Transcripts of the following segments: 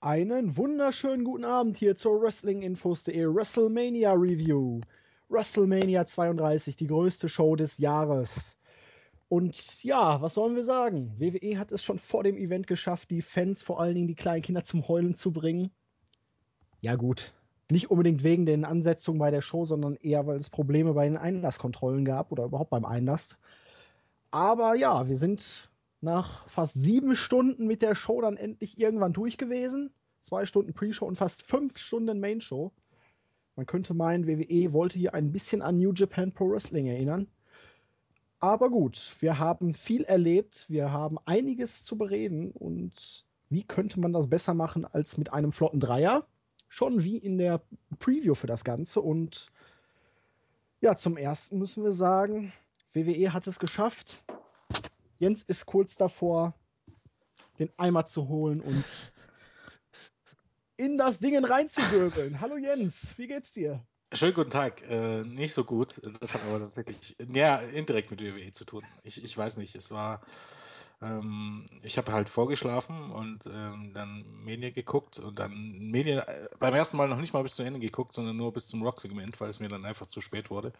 Einen wunderschönen guten Abend hier zur Wrestlinginfos.de WrestleMania Review. WrestleMania 32, die größte Show des Jahres. Und ja, was sollen wir sagen? WWE hat es schon vor dem Event geschafft, die Fans, vor allen Dingen die kleinen Kinder, zum Heulen zu bringen. Ja, gut. Nicht unbedingt wegen den Ansetzungen bei der Show, sondern eher, weil es Probleme bei den Einlasskontrollen gab oder überhaupt beim Einlass. Aber ja, wir sind nach fast sieben Stunden mit der Show dann endlich irgendwann durch gewesen. Zwei Stunden Pre-Show und fast fünf Stunden Main-Show. Man könnte meinen, WWE wollte hier ein bisschen an New Japan Pro Wrestling erinnern. Aber gut, wir haben viel erlebt, wir haben einiges zu bereden und wie könnte man das besser machen als mit einem flotten Dreier? Schon wie in der Preview für das Ganze und ja, zum ersten müssen wir sagen, WWE hat es geschafft, Jens ist kurz davor, den Eimer zu holen und in das Ding reinzuwirbeln. Hallo Jens, wie geht's dir? Schönen guten Tag. Äh, nicht so gut. Das hat aber tatsächlich ja, indirekt mit WWE zu tun. Ich, ich weiß nicht. Es war ähm, ich habe halt vorgeschlafen und ähm, dann Medien geguckt und dann Medien äh, beim ersten Mal noch nicht mal bis zu Ende geguckt, sondern nur bis zum Rock-Segment, weil es mir dann einfach zu spät wurde.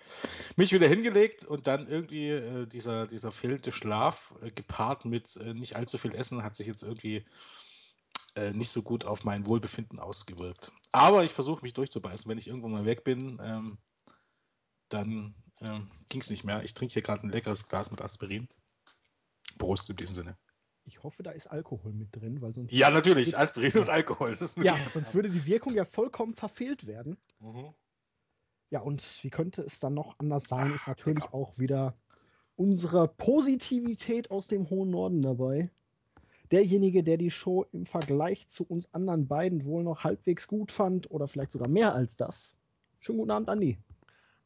Mich wieder hingelegt und dann irgendwie äh, dieser, dieser fehlende Schlaf äh, gepaart mit äh, nicht allzu viel Essen hat sich jetzt irgendwie äh, nicht so gut auf mein Wohlbefinden ausgewirkt. Aber ich versuche mich durchzubeißen. Wenn ich irgendwo mal weg bin, ähm, dann ähm, ging es nicht mehr. Ich trinke hier gerade ein leckeres Glas mit Aspirin. Prost in diesem Sinne. Ich hoffe, da ist Alkohol mit drin, weil sonst. Ja, natürlich, Aspirin und Alkohol. ja, sonst würde die Wirkung ja vollkommen verfehlt werden. Mhm. Ja, und wie könnte es dann noch anders sein, ist natürlich genau. auch wieder unsere Positivität aus dem hohen Norden dabei. Derjenige, der die Show im Vergleich zu uns anderen beiden wohl noch halbwegs gut fand oder vielleicht sogar mehr als das. Schönen guten Abend, Andi.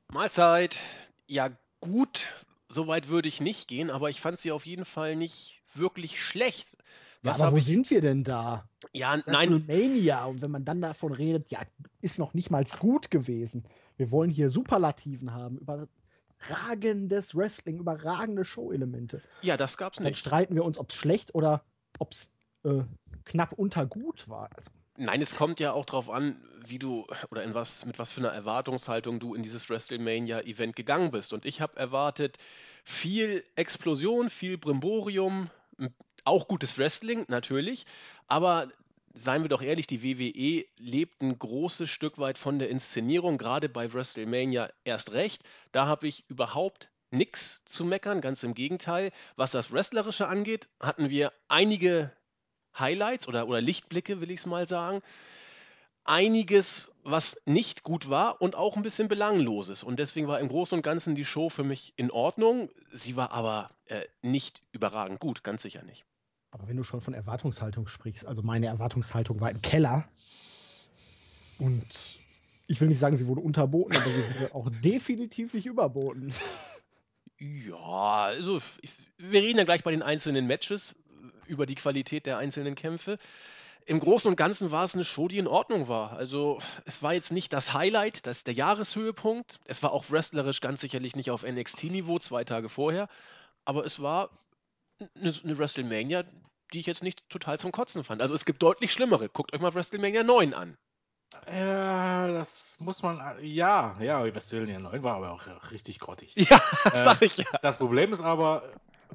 Mahlzeit. Ja, gut so weit würde ich nicht gehen, aber ich fand sie auf jeden Fall nicht wirklich schlecht. Was ja, aber wo ich... sind wir denn da? Ja, nein. WrestleMania. Und wenn man dann davon redet, ja, ist noch nicht mal gut gewesen. Wir wollen hier Superlativen haben, überragendes Wrestling, überragende Show-Elemente. Ja, das gab's nicht. Dann streiten wir uns, ob es schlecht oder ob es äh, knapp unter gut war. Also, Nein, es kommt ja auch darauf an, wie du oder in was, mit was für einer Erwartungshaltung du in dieses WrestleMania-Event gegangen bist. Und ich habe erwartet viel Explosion, viel Brimborium, auch gutes Wrestling natürlich, aber seien wir doch ehrlich, die WWE lebt ein großes Stück weit von der Inszenierung, gerade bei WrestleMania erst recht. Da habe ich überhaupt nichts zu meckern, ganz im Gegenteil. Was das Wrestlerische angeht, hatten wir einige Highlights oder, oder Lichtblicke, will ich es mal sagen. Einiges, was nicht gut war und auch ein bisschen Belangloses. Und deswegen war im Großen und Ganzen die Show für mich in Ordnung. Sie war aber äh, nicht überragend gut, ganz sicher nicht. Aber wenn du schon von Erwartungshaltung sprichst, also meine Erwartungshaltung war im Keller. Und ich will nicht sagen, sie wurde unterboten, aber sie wurde auch definitiv nicht überboten. Ja, also wir reden ja gleich bei den einzelnen Matches über die Qualität der einzelnen Kämpfe. Im Großen und Ganzen war es eine Show, die in Ordnung war. Also es war jetzt nicht das Highlight, das der Jahreshöhepunkt. Es war auch wrestlerisch ganz sicherlich nicht auf NXT-Niveau zwei Tage vorher. Aber es war eine, eine WrestleMania, die ich jetzt nicht total zum Kotzen fand. Also es gibt deutlich schlimmere. Guckt euch mal WrestleMania 9 an. Ja, das muss man. Ja, ja, WrestleMania 9 war aber auch richtig grottig. Ja, äh, sag ich ja. Das Problem ist aber,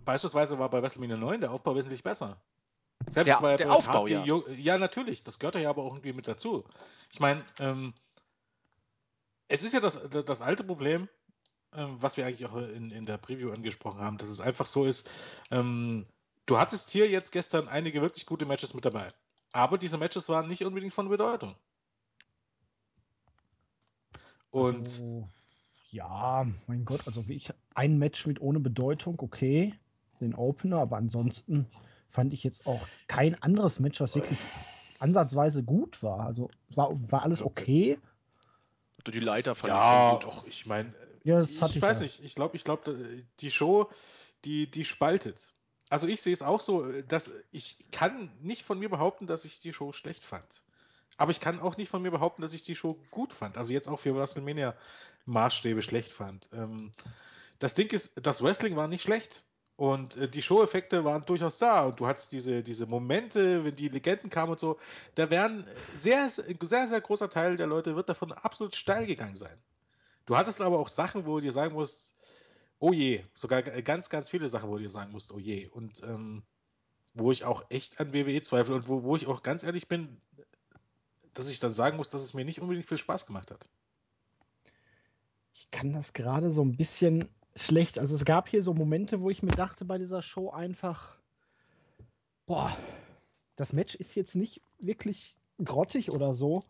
Beispielsweise war bei WrestleMania 9 der Aufbau wesentlich besser. Selbst ja, bei der Aufbau, ja. ja, natürlich, das gehört ja aber auch irgendwie mit dazu. Ich meine, ähm, es ist ja das, das alte Problem, ähm, was wir eigentlich auch in, in der Preview angesprochen haben, dass es einfach so ist, ähm, du hattest hier jetzt gestern einige wirklich gute Matches mit dabei. Aber diese Matches waren nicht unbedingt von Bedeutung. Und. Also, ja, mein Gott, also wie ich ein Match mit ohne Bedeutung, okay den Opener, aber ansonsten fand ich jetzt auch kein anderes Match, was wirklich ansatzweise gut war. Also war, war alles okay. Die Leiter fand ja, ich gut. Doch, ich meine, ja, ich, ich, weiß ja. nicht, ich glaube, ich glaube, die Show, die, die spaltet. Also ich sehe es auch so, dass ich kann nicht von mir behaupten, dass ich die Show schlecht fand. Aber ich kann auch nicht von mir behaupten, dass ich die Show gut fand. Also jetzt auch für WrestleMania Maßstäbe schlecht fand. Ähm, das Ding ist, das Wrestling war nicht schlecht. Und äh, die Show-Effekte waren durchaus da. Und du hattest diese, diese Momente, wenn die Legenden kamen und so. Da werden sehr, sehr, sehr großer Teil der Leute wird davon absolut steil gegangen sein. Du hattest aber auch Sachen, wo du dir sagen musst, oh je. Sogar ganz, ganz viele Sachen, wo du dir sagen musst, oh je. Und ähm, wo ich auch echt an WWE zweifle und wo, wo ich auch ganz ehrlich bin, dass ich dann sagen muss, dass es mir nicht unbedingt viel Spaß gemacht hat. Ich kann das gerade so ein bisschen schlecht. Also es gab hier so Momente, wo ich mir dachte bei dieser Show einfach, boah, das Match ist jetzt nicht wirklich grottig oder so,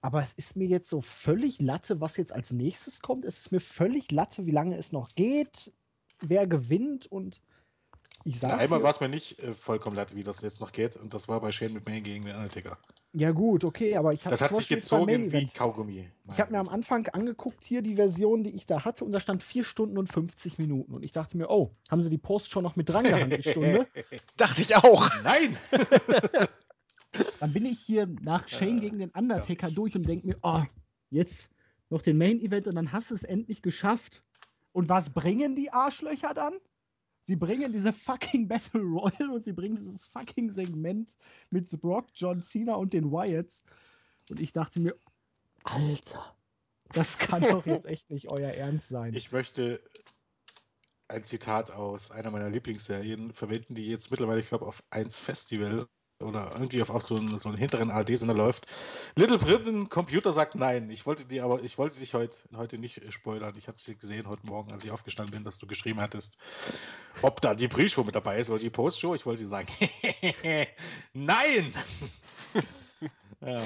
aber es ist mir jetzt so völlig Latte, was jetzt als nächstes kommt. Es ist mir völlig Latte, wie lange es noch geht, wer gewinnt und ich sage. Einmal war es mir nicht äh, vollkommen Latte, wie das jetzt noch geht und das war bei Shane McMahon gegen den Undertaker. Ja, gut, okay, aber ich habe Das hat sich gezogen wie Kaugummi. Ich habe mir am Anfang angeguckt, hier die Version, die ich da hatte, und da stand 4 Stunden und 50 Minuten. Und ich dachte mir, oh, haben sie die Post schon noch mit dran gehangen, die Stunde? dachte ich auch. Nein! Dann bin ich hier nach Shane äh, gegen den Undertaker durch und denke mir, oh, jetzt noch den Main Event und dann hast du es endlich geschafft. Und was bringen die Arschlöcher dann? Sie bringen diese fucking Battle Royal und sie bringen dieses fucking Segment mit The Brock, John Cena und den Wyatts. Und ich dachte mir, Alter, das kann doch jetzt echt nicht euer Ernst sein. Ich möchte ein Zitat aus einer meiner Lieblingsserien verwenden, die jetzt mittlerweile, ich glaube, auf 1 Festival oder irgendwie auf, auf so, einen, so einen hinteren ARD-Sender läuft. Little Britain Computer sagt nein. Ich wollte dir aber, ich wollte dich heute, heute nicht spoilern. Ich hatte es gesehen heute Morgen, als ich aufgestanden bin, dass du geschrieben hattest, ob da die Pre-Show mit dabei ist oder die Post-Show. Ich wollte dir sagen, nein! ja.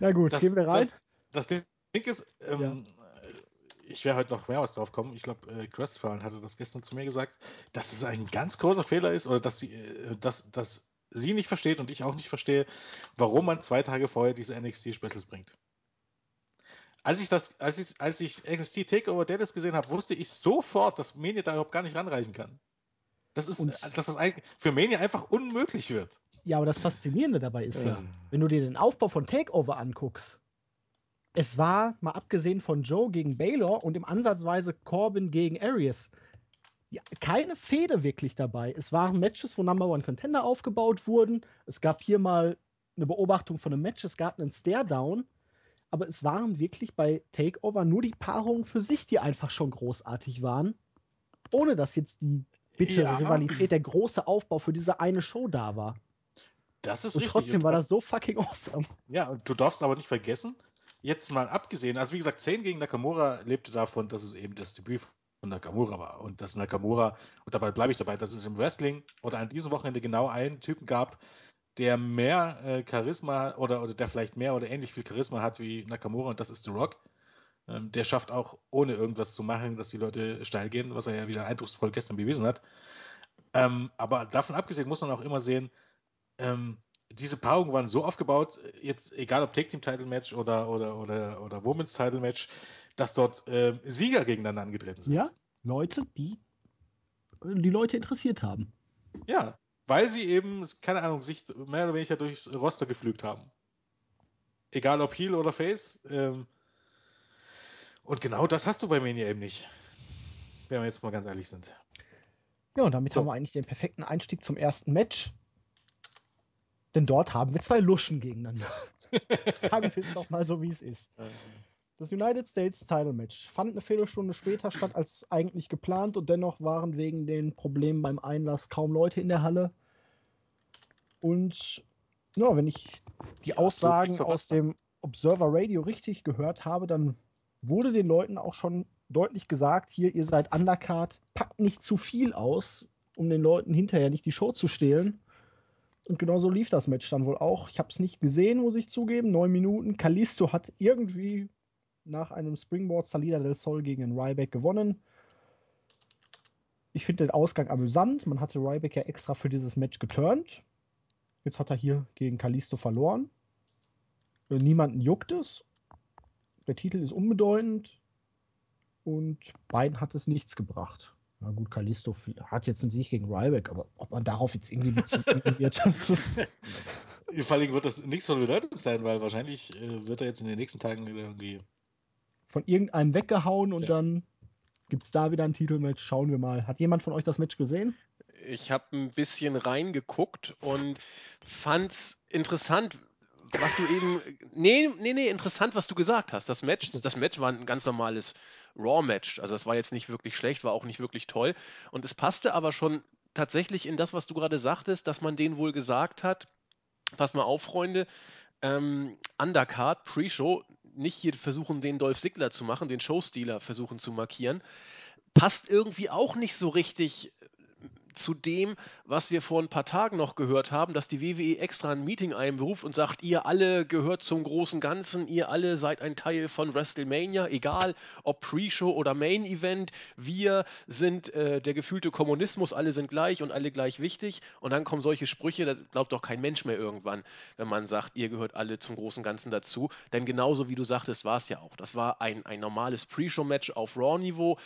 Na gut, das, gehen wir rein. Das, das Ding ist, ähm, ja ich werde heute noch mehr was drauf kommen. Ich glaube, äh, Crestfallen hatte das gestern zu mir gesagt, dass es ein ganz großer Fehler ist oder dass sie, äh, dass, dass sie nicht versteht und ich auch nicht verstehe, warum man zwei Tage vorher diese NXT-Specials bringt. Als ich das, als ich, als ich NXT Takeover Dallas gesehen habe, wusste ich sofort, dass Mania da überhaupt gar nicht ranreichen kann. Das ist, und dass das für Mania einfach unmöglich wird. Ja, aber das Faszinierende dabei ist ja, ja wenn du dir den Aufbau von Takeover anguckst, es war, mal abgesehen von Joe gegen Baylor und im Ansatzweise Corbin gegen Arias, ja, keine Fehde wirklich dabei. Es waren Matches, wo Number One Contender aufgebaut wurden. Es gab hier mal eine Beobachtung von einem Match, es gab einen Stare-Down. Aber es waren wirklich bei Takeover nur die Paarungen für sich, die einfach schon großartig waren. Ohne dass jetzt die bittere ja. Rivalität, der große Aufbau für diese eine Show da war. Das ist und richtig. Trotzdem war das so fucking awesome. Ja, und du darfst aber nicht vergessen, jetzt mal abgesehen, also wie gesagt, 10 gegen Nakamura lebte davon, dass es eben das Debüt von Nakamura war. Und dass Nakamura, und dabei bleibe ich dabei, dass es im Wrestling oder an diesem Wochenende genau einen Typen gab, der mehr äh, Charisma oder, oder der vielleicht mehr oder ähnlich viel Charisma hat wie Nakamura und das ist The Rock. Ähm, der schafft auch, ohne irgendwas zu machen, dass die Leute steil gehen, was er ja wieder eindrucksvoll gestern bewiesen hat. Ähm, aber davon abgesehen muss man auch immer sehen, ähm, diese Paarungen waren so aufgebaut, jetzt egal ob Take Team Title Match oder, oder, oder, oder Women's Title Match, dass dort äh, Sieger gegeneinander angetreten sind. Ja, Leute, die die Leute interessiert haben. Ja, weil sie eben, keine Ahnung, sich mehr oder weniger durchs Roster geflügt haben. Egal ob Heel oder Face. Ähm, und genau das hast du bei Mania eben nicht. Wenn wir jetzt mal ganz ehrlich sind. Ja, und damit so. haben wir eigentlich den perfekten Einstieg zum ersten Match. Denn dort haben wir zwei Luschen gegeneinander. Sagen wir es doch mal so, wie es ist. Das United States Title Match fand eine Viertelstunde später statt als eigentlich geplant und dennoch waren wegen den Problemen beim Einlass kaum Leute in der Halle. Und ja, wenn ich die ja, Aussagen aus dem Observer Radio richtig gehört habe, dann wurde den Leuten auch schon deutlich gesagt, hier, ihr seid Undercard, packt nicht zu viel aus, um den Leuten hinterher nicht die Show zu stehlen. Und genau so lief das Match dann wohl auch. Ich habe es nicht gesehen, muss ich zugeben. Neun Minuten. Kalisto hat irgendwie nach einem Springboard Salida del Sol gegen Ryback gewonnen. Ich finde den Ausgang amüsant. Man hatte Ryback ja extra für dieses Match geturnt. Jetzt hat er hier gegen Kalisto verloren. Äh, niemanden juckt es. Der Titel ist unbedeutend. Und beiden hat es nichts gebracht. Na gut, Kalisto hat jetzt einen Sieg gegen Ryback, aber ob man darauf jetzt irgendwie Bezug wird. Vor allem wird das nichts von Bedeutung sein, weil wahrscheinlich äh, wird er jetzt in den nächsten Tagen irgendwie von irgendeinem weggehauen und ja. dann Gibt es da wieder ein Titelmatch? Schauen wir mal. Hat jemand von euch das Match gesehen? Ich habe ein bisschen reingeguckt und fand's interessant, was du eben. Nee, nee, nee, interessant, was du gesagt hast. Das Match, das Match war ein ganz normales Raw-Match. Also das war jetzt nicht wirklich schlecht, war auch nicht wirklich toll. Und es passte aber schon tatsächlich in das, was du gerade sagtest, dass man denen wohl gesagt hat, pass mal auf, Freunde, ähm, Undercard, Pre-Show, nicht hier versuchen, den Dolph Ziggler zu machen, den Showstealer versuchen zu markieren, passt irgendwie auch nicht so richtig zu dem, was wir vor ein paar Tagen noch gehört haben, dass die WWE extra ein Meeting einberuft und sagt, ihr alle gehört zum großen Ganzen, ihr alle seid ein Teil von WrestleMania, egal ob Pre-Show oder Main Event, wir sind äh, der gefühlte Kommunismus, alle sind gleich und alle gleich wichtig und dann kommen solche Sprüche, da glaubt doch kein Mensch mehr irgendwann, wenn man sagt, ihr gehört alle zum großen Ganzen dazu, denn genauso wie du sagtest, war es ja auch. Das war ein, ein normales Pre-Show-Match auf Raw-Niveau,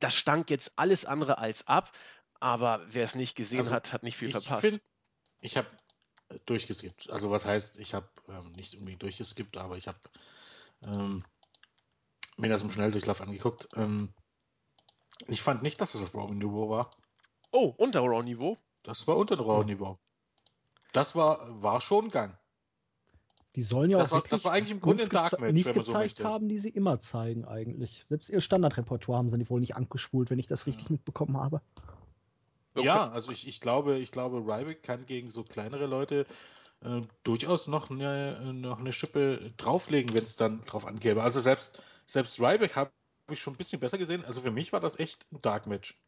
das stank jetzt alles andere als ab. Aber wer es nicht gesehen Also, hat, hat nicht viel Ich verpasst. find, ich habe durchgeskippt. Also was heißt, ich habe ähm, nicht unbedingt durchgeskippt, aber ich habe ähm, mir das im Schnelldurchlauf angeguckt. Ähm, ich fand nicht, dass es auf Raw-Niveau war. oh, unter Raw-Niveau. Das war unter Raw-Niveau. Das war, war schon Gang. Die sollen ja Das auch war- wirklich das war eigentlich im Grunde ein Dark Match, nicht wenn man so möchte. haben, die sie immer zeigen eigentlich. Selbst ihr Standardrepertoire haben sie wohl nicht angespult, wenn ich das richtig mitbekommen habe. Okay. Ja, also ich, ich glaube, ich glaube, Ryback kann gegen so kleinere Leute äh, durchaus noch eine, noch eine Schippe drauflegen, wenn es dann drauf ankäme. Also selbst, selbst Ryback habe ich schon ein bisschen besser gesehen. Also für mich war das echt ein Dark Match.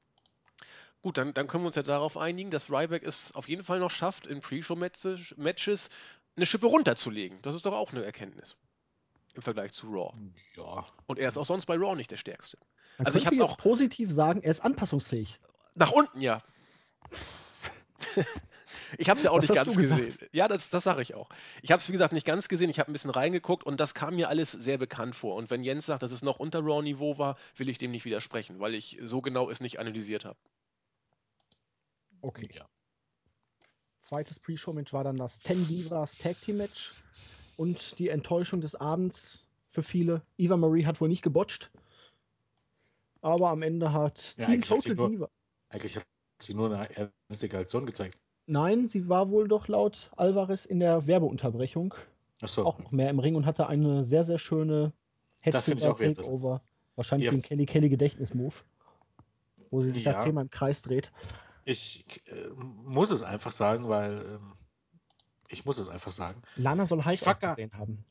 Gut, dann, dann können wir uns ja darauf einigen, dass Ryback es auf jeden Fall noch schafft, in Pre-Show-Matches eine Schippe runterzulegen. Das ist doch auch eine Erkenntnis. Im Vergleich zu Raw. Ja. Und er ist auch sonst bei Raw nicht der Stärkste. Man Also ich jetzt auch- positiv sagen, er ist anpassungsfähig. Nach unten, ja. ich habe es ja auch Das nicht ganz gesehen. Ja, das, das sage ich auch. Ich habe es, wie gesagt, nicht ganz gesehen. Ich habe ein bisschen reingeguckt und das kam mir alles sehr bekannt vor. Und wenn Jens sagt, dass es noch unter Raw-Niveau war, will ich dem nicht widersprechen, weil ich so genau es nicht analysiert habe. Okay. Ja. Zweites Pre-Show-Match war dann das Ten Divas Tag Team Match. Und die Enttäuschung des Abends für viele. Eva Marie hat wohl nicht gebotcht. Aber am Ende hat Ja, Team Total nur- Diva. Eigentlich hat sie nur eine einzige Aktion gezeigt. Nein, sie war wohl doch laut Alvarez in der Werbeunterbrechung Achso. auch noch mehr im Ring und hatte eine sehr, sehr schöne Das finde ich auch wieder Takeover. Wahrscheinlich Ja. ein Kelly Kelly Gedächtnismove. Wo sie sich da Ja. zehnmal im Kreis dreht. Ich äh, muss es einfach sagen, weil ähm, ich muss es einfach sagen. Lana soll heiß ausgesehen haben.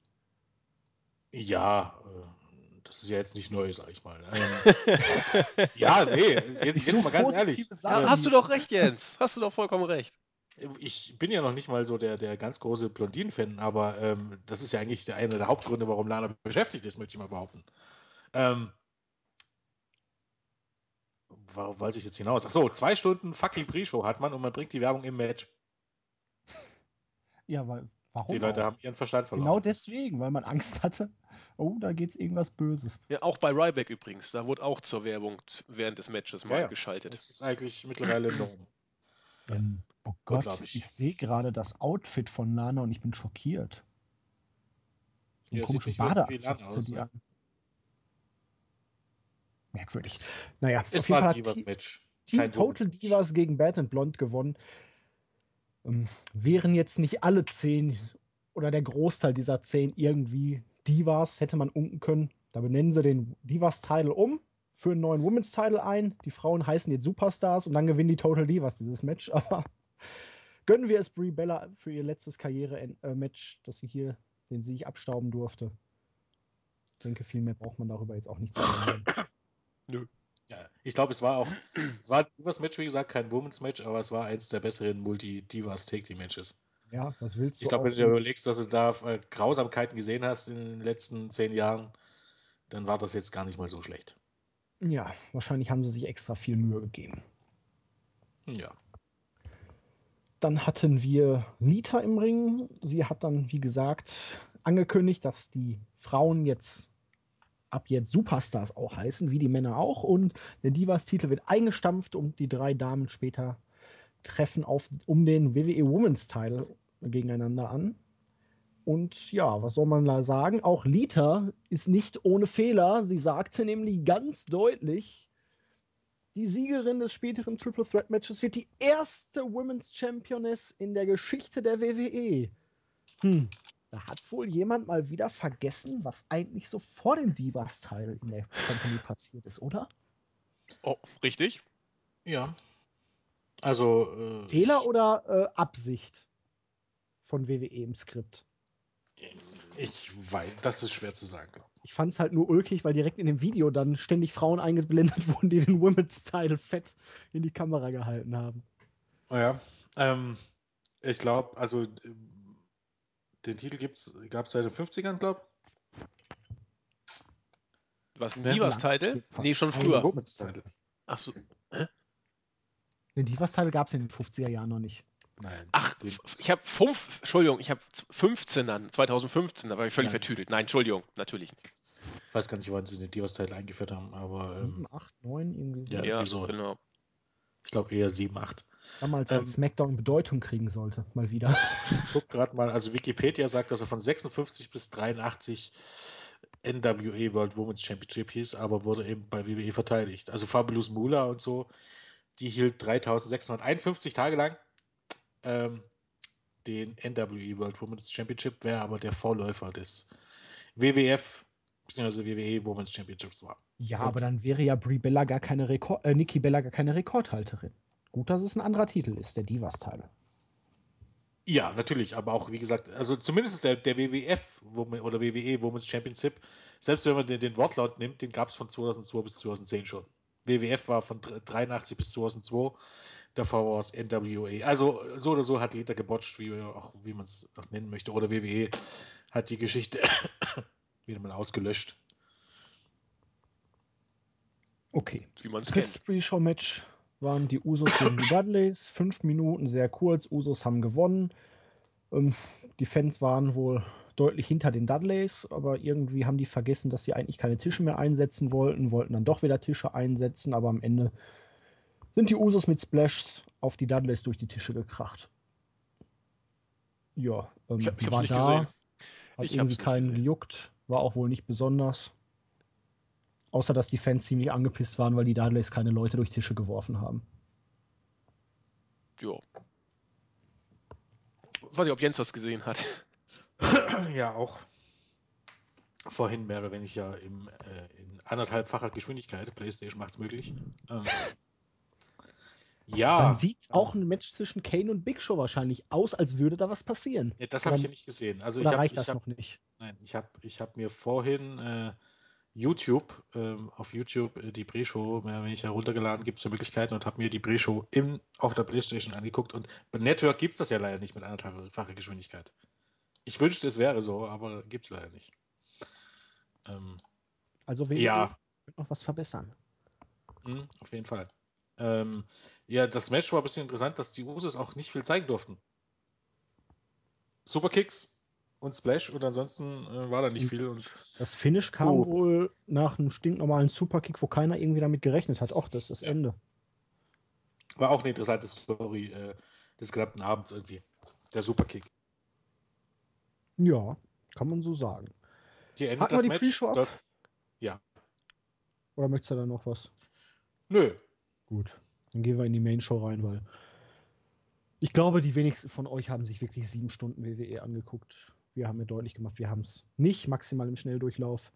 Ja, äh, das ist ja jetzt nicht neu, sag ich mal. Ähm, ja, nee, jetzt, jetzt mal ganz ehrlich. Sachen. Ja, hast du doch recht, Jens. Hast du doch vollkommen recht. Ich bin ja noch nicht mal so der, der ganz große Blondinen-Fan, aber ähm, das ist ja eigentlich der eine der Hauptgründe, warum Lana beschäftigt ist, möchte ich mal behaupten. Ähm, worauf wollte ich jetzt hinaus? Ach so, zwei Stunden fucking Pre-Show hat man und man bringt die Werbung im Match. Ja, weil warum? Die Leute auch? haben ihren Verstand verloren. Genau deswegen, weil man Angst hatte. Oh, da geht's irgendwas Böses. Ja, auch bei Ryback übrigens. Da wurde auch zur Werbung während des Matches mal Ja, ja. geschaltet. Das ist eigentlich mittlerweile Norm. Ähm, oh Gott, ich sehe gerade das Outfit von Lana und ich bin schockiert. Ein Ja, wie Badeanzug aus, die ne? Merkwürdig. Naja, Es war hat Divas Team, Match. Team Kein Total. Divas gegen Bad and Blonde gewonnen. Ähm, wären jetzt nicht alle zehn oder der Großteil dieser zehn irgendwie Divas, hätte man unken können. Da benennen sie den Divas-Title um, führen einen neuen Women's-Title ein. Die Frauen heißen jetzt Superstars und dann gewinnen die Total Divas dieses Match. Aber gönnen wir es Brie Bella für ihr letztes Karriere-Match, dass sie hier den Sieg abstauben durfte. Ich denke, viel mehr braucht man darüber jetzt auch nicht zu sagen. Ja, ich glaube, es war auch, es war ein Divas Match, wie gesagt, kein Womens Match, aber es war eins der besseren Multi-Divas Take Team Matches. Ja, was willst du Ich glaube, wenn du dir überlegst, was du da äh, Grausamkeiten gesehen hast in den letzten zehn Jahren, dann war das jetzt gar nicht mal so schlecht. Ja, wahrscheinlich haben sie sich extra viel Mühe gegeben. Ja. Dann hatten wir Lita im Ring. Sie hat dann, wie gesagt, angekündigt, dass die Frauen jetzt ab jetzt Superstars auch heißen, wie die Männer auch. Und der Divas-Titel wird eingestampft und die drei Damen später treffen auf, um den WWE Women's Title gegeneinander an. Und ja, was soll man da sagen? Auch Lita ist nicht ohne Fehler. Sie sagte nämlich ganz deutlich, Die Siegerin des späteren Triple Threat Matches wird die erste Women's Championess in der Geschichte der WWE. Hm, da hat wohl jemand mal wieder vergessen, was eigentlich so vor dem Divas-Teil in der Company passiert ist, oder? Oh, richtig? Ja. Also. Äh, Fehler oder äh, Absicht von WWE im Skript? Ich weiß, das ist schwer zu sagen. Ich fand es halt nur ulkig, weil direkt in dem Video dann ständig Frauen eingeblendet wurden, die den Women's Title fett in die Kamera gehalten haben. Naja, ähm, ich glaube, also den Titel gab es seit den 50ern, glaube Was, ein Divas-Title? Nee, schon früher. Women's Title. Ach so. Hä? Den Divas-Title gab es in den 50er Jahren noch nicht. Nein. Ach, ich habe fünf, Entschuldigung, ich habe 15 dann, 2015, da war ich völlig ja. vertüdelt. Nein, Entschuldigung, natürlich. Ich weiß gar nicht, wann sie den Divas-Teil eingeführt haben, aber. 7, 8, 9, irgendwie so. Ja, ja so. genau. Ich glaube eher 7, 8. Damals, ähm, als SmackDown Bedeutung kriegen sollte, mal wieder. Guck gerade mal, also Wikipedia sagt, dass er von 56 bis 83 NWA World Women's Championship hieß, aber wurde eben bei WWE verteidigt. Also Fabulous Moolah und so, die hielt 3651 Tage lang ähm, den NWE World Women's Championship, wäre aber der Vorläufer des WWF bzw. WWE Women's Championships war. Ja, und aber dann wäre ja Brie Bella gar keine Rekord, äh, Nikki Bella gar keine Rekordhalterin. Gut, dass es ein anderer Titel ist, der Divas-Teil. Ja, natürlich, aber auch, wie gesagt, also zumindest der, der WWF oder WWE Women's Championship, selbst wenn man den, den Wortlaut nimmt, den gab es von 2002 bis 2010 schon. WWF war von 83 bis 2002, davor war es NWA. Also so oder so hat jeder gebotcht, wie, auch wie man es nennen möchte, oder WWE hat die Geschichte wieder mal ausgelöscht. Okay. Wie man es kennt. Pre-Show-Match waren die Usos gegen die Dudleys. Fünf Minuten, sehr kurz. Usos haben gewonnen. Ähm, die Fans waren wohl deutlich hinter den Dudleys, aber irgendwie haben die vergessen, dass sie eigentlich keine Tische mehr einsetzen wollten, wollten dann doch wieder Tische einsetzen, aber am Ende sind die Usos mit Splashs auf die Dudleys durch die Tische gekracht. Ja, ähm, ich hab, ich war da, gesehen. hat ich irgendwie keinen gejuckt, war auch wohl nicht besonders. Außer, dass die Fans ziemlich angepisst waren, weil die Dudleys keine Leute durch Tische geworfen haben. Ja. Weiß ich, ob Jens das gesehen hat. ja, auch. Vorhin mehr oder weniger im, äh, in anderthalbfacher Geschwindigkeit. PlayStation macht es möglich. Ähm, ja. Man sieht auch ein Match zwischen Kane und Big Show wahrscheinlich aus, als würde da was passieren. Ja, das habe ich ja nicht gesehen. Also oder ich hab, reicht das hab, noch nicht? Nein, ich habe ich hab mir vorhin äh, YouTube, ähm, auf YouTube äh, die Pre-Show, wenn ich heruntergeladen, gibt es ja Möglichkeiten und habe mir die Pre-Show auf der Playstation angeguckt und bei Network gibt es das ja leider nicht mit anderthalbfacher Geschwindigkeit. Ich wünschte, es wäre so, aber gibt es leider nicht. Ähm, also WWE ja. noch was verbessern. Mhm, auf jeden Fall. Ähm, ja, das Match war ein bisschen interessant, dass die Usos auch nicht viel zeigen durften. Superkicks, und Splash und ansonsten äh, war da nicht viel. Und das Finish kam oh. wohl nach einem stinknormalen Superkick, wo keiner irgendwie damit gerechnet hat. Och, das ist das ja. Ende. War auch eine interessante Story äh, des gesamten Abends irgendwie. Der Superkick. Ja, kann man so sagen. Die endet Hatten das die Match? Das, ja. Oder möchtest du da noch was? Nö. Gut, dann gehen wir in die Main Show rein, weil ich glaube, die wenigsten von euch haben sich wirklich sieben Stunden WWE angeguckt. Wir haben ja deutlich gemacht, wir haben es nicht maximal im Schnelldurchlauf.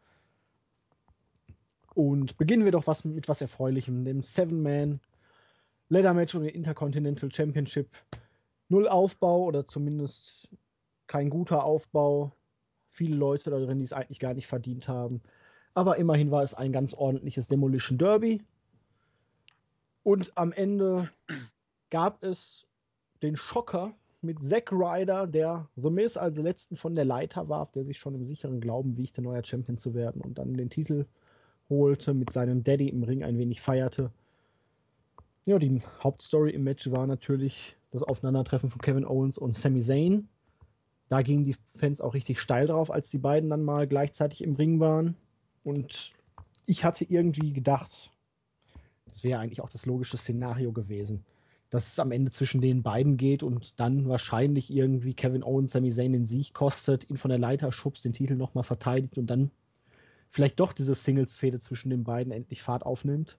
Und beginnen wir doch was mit was Erfreulichem, dem Seven-Man Ladder Match um den Intercontinental Championship. Null Aufbau oder zumindest kein guter Aufbau. Viele Leute da drin, die es eigentlich gar nicht verdient haben. Aber immerhin war es ein ganz ordentliches Demolition Derby. Und am Ende gab es den Schocker mit Zack Ryder, der The Miz als letzten von der Leiter warf, der sich schon im sicheren Glauben wiegte, neuer Champion zu werden und dann den Titel holte, mit seinem Daddy im Ring ein wenig feierte. Ja, die Hauptstory im Match war natürlich das Aufeinandertreffen von Kevin Owens und Sami Zayn. Da gingen die Fans auch richtig steil drauf, als die beiden dann mal gleichzeitig im Ring waren. Und ich hatte irgendwie gedacht, das wäre eigentlich auch das logische Szenario gewesen dass es am Ende zwischen den beiden geht und dann wahrscheinlich irgendwie Kevin Owens Sami Zayn den Sieg kostet, ihn von der Leiter schubst, den Titel nochmal verteidigt und dann vielleicht doch diese Singles-Fehde zwischen den beiden endlich Fahrt aufnimmt.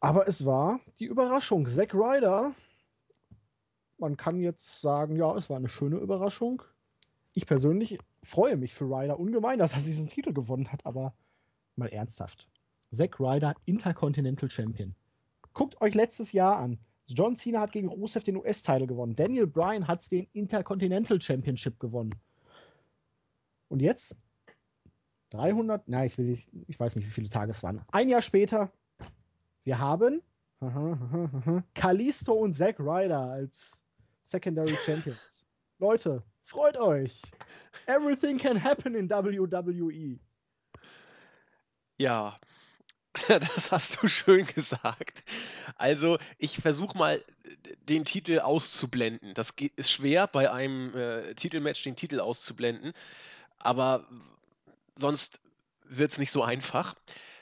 Aber es war die Überraschung. Zack Ryder, man kann jetzt sagen, ja, es war eine schöne Überraschung. Ich persönlich freue mich für Ryder ungemein, dass er diesen Titel gewonnen hat, aber mal ernsthaft. Zack Ryder, Intercontinental Champion. Guckt euch letztes Jahr an. John Cena hat gegen Rusev den US-Title gewonnen. Daniel Bryan hat den Intercontinental Championship gewonnen. Und jetzt 300, na, ich will nicht, ich weiß nicht, wie viele Tage es waren. Ein Jahr später, wir haben Kalisto und Zack Ryder als Secondary Champions. Leute, freut euch! Everything can happen in WWE. Ja, das hast du schön gesagt. Also, ich versuche mal, den Titel auszublenden. Das ist schwer, bei einem äh, Titelmatch den Titel auszublenden, aber sonst wird es nicht so einfach.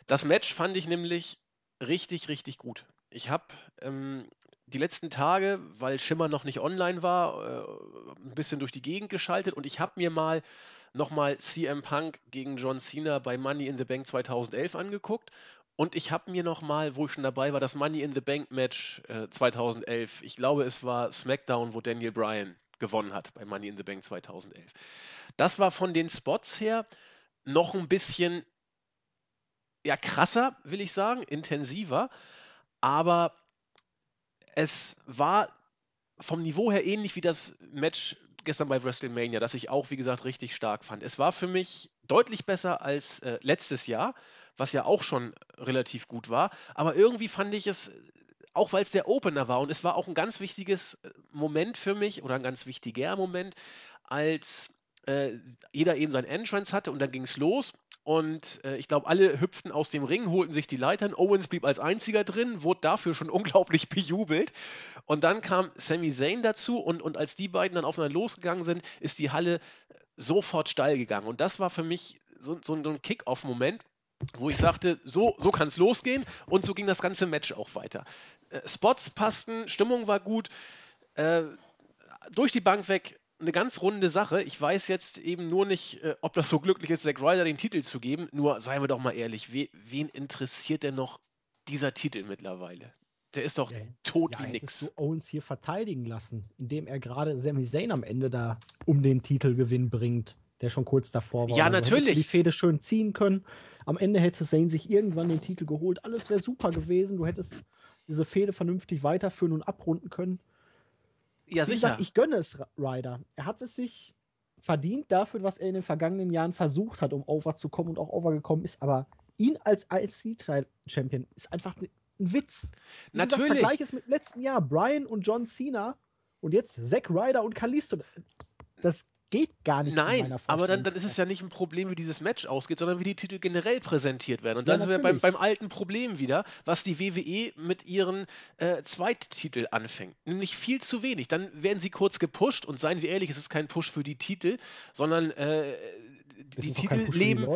Das Match fand ich nämlich richtig, richtig gut. Ich habe ähm, die letzten Tage, weil Schimmer noch nicht online war, äh, ein bisschen durch die Gegend geschaltet und ich habe mir mal nochmal CM Punk gegen John Cena bei Money in the Bank 2011 angeguckt und ich habe mir nochmal, wo ich schon dabei war, das Money in the Bank Match äh, 2011, ich glaube es war SmackDown, wo Daniel Bryan gewonnen hat bei Money in the Bank 2011. Das war von den Spots her noch ein bisschen ja krasser, will ich sagen, intensiver, aber es war vom Niveau her ähnlich wie das Match gestern bei WrestleMania, das ich auch, wie gesagt, richtig stark fand. Es war für mich deutlich besser als äh, letztes Jahr, was ja auch schon relativ gut war. Aber irgendwie fand ich es, auch weil es der Opener war, und es war auch ein ganz wichtiges äh, Moment für mich oder ein ganz wichtiger Moment, als äh, jeder eben sein Entrance hatte und dann ging es los. Und äh, ich glaube, alle hüpften aus dem Ring, holten sich die Leitern. Owens blieb als einziger drin, wurde dafür schon unglaublich bejubelt. Und dann kam Sami Zayn dazu und, und als die beiden dann aufeinander losgegangen sind, ist die Halle sofort steil gegangen. Und das war für mich so, so, so ein Kick-Off-Moment, wo ich sagte, so, so kann es losgehen. Und so ging das ganze Match auch weiter. Äh, Spots passten, Stimmung war gut. Äh, durch die Bank weg eine ganz runde Sache. Ich weiß jetzt eben nur nicht, äh, ob das so glücklich ist, Zack Ryder den Titel zu geben. Nur seien wir doch mal ehrlich, we wen interessiert denn noch dieser Titel mittlerweile? Der ist doch ja, tot ja, wie nix. Du Owens hier verteidigen lassen, indem er gerade Sami Zayn am Ende da um den Titelgewinn bringt, der schon kurz davor war. Ja, also natürlich. die Fehde schön ziehen können. Am Ende hätte Zayn sich irgendwann den Titel geholt. Alles wäre super gewesen. Du hättest diese Fehde vernünftig weiterführen und abrunden können. Ja, sicher. Gesagt, ich gönne es Ryder. Er hat es sich verdient dafür, was er in den vergangenen Jahren versucht hat, um over zu kommen und auch overgekommen ist. Aber ihn als IC-Champion ist einfach ein Witz. Wie Natürlich. Gesagt, Vergleich es mit letzten Jahr. Brian und John Cena und jetzt Zack Ryder und Kalisto. Das geht gar nicht. Nein, aber dann, dann, ist es ja nicht ein Problem, wie dieses Match ausgeht, sondern wie die Titel generell präsentiert werden. Und dann ja, sind wir beim, beim, alten Problem wieder, was die WWE mit ihren äh, Zweittiteln anfängt. Nämlich viel zu wenig. Dann werden sie kurz gepusht und seien wir ehrlich, es ist kein Push für die Titel, sondern äh, die Titel leben.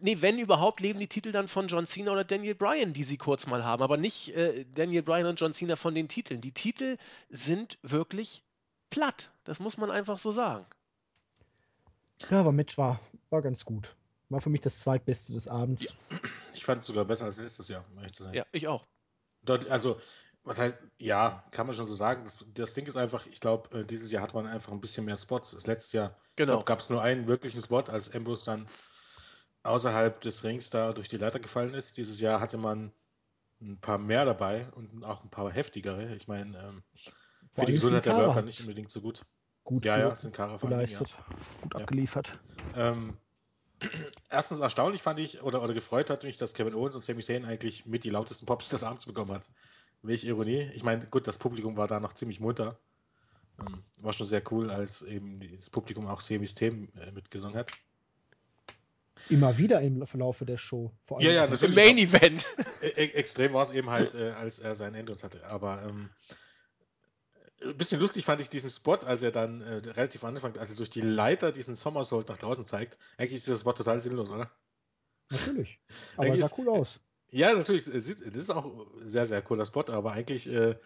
Nee, wenn überhaupt, leben die Titel dann von John Cena oder Daniel Bryan, die sie kurz mal haben, aber nicht äh, Daniel Bryan und John Cena von den Titeln. Die Titel sind wirklich platt. Das muss man einfach so sagen. Ja, aber Match war, war ganz gut. War für mich das zweitbeste des Abends. Ja. Ich fand es sogar besser als letztes Jahr, um ehrlich zu sein. Ja, ich auch. Dort, also, was heißt, ja, kann man schon so sagen. Das, das Ding ist einfach, ich glaube, äh, dieses Jahr hat man einfach ein bisschen mehr Spots. Das letzte Jahr genau. gab es nur einen wirklichen Spot, als Ambrose dann außerhalb des Rings da durch die Leiter gefallen ist. Dieses Jahr hatte man ein paar mehr dabei und auch ein paar heftigere. Ich meine, ähm, für die Gesundheit der Worker nicht unbedingt so gut gut, ja, ja, sind geleistet, ja. gut ja. abgeliefert. Ähm, erstens erstaunlich fand ich, oder, oder gefreut hat mich, dass Kevin Owens und Sami Zayn eigentlich mit die lautesten Pops des Abends bekommen hat. Welche Ironie. Ich meine, gut, das Publikum war da noch ziemlich munter. Ähm, war schon sehr cool, als eben das Publikum auch Samis Themen äh, mitgesungen hat. Immer wieder im Verlaufe der Show. Vor allem ja, ja, natürlich. Im Main Event. E extrem war es eben halt, äh, als er seinen Entrance hatte. Aber ähm, ein bisschen lustig fand ich diesen Spot, als er dann äh, relativ am Anfang, als er durch die Leiter diesen Somersault nach draußen zeigt. Eigentlich ist dieser Spot total sinnlos, oder? Natürlich. Aber er sah cool aus. Ja, natürlich. Das ist auch ein sehr, sehr cooler Spot, aber eigentlich äh,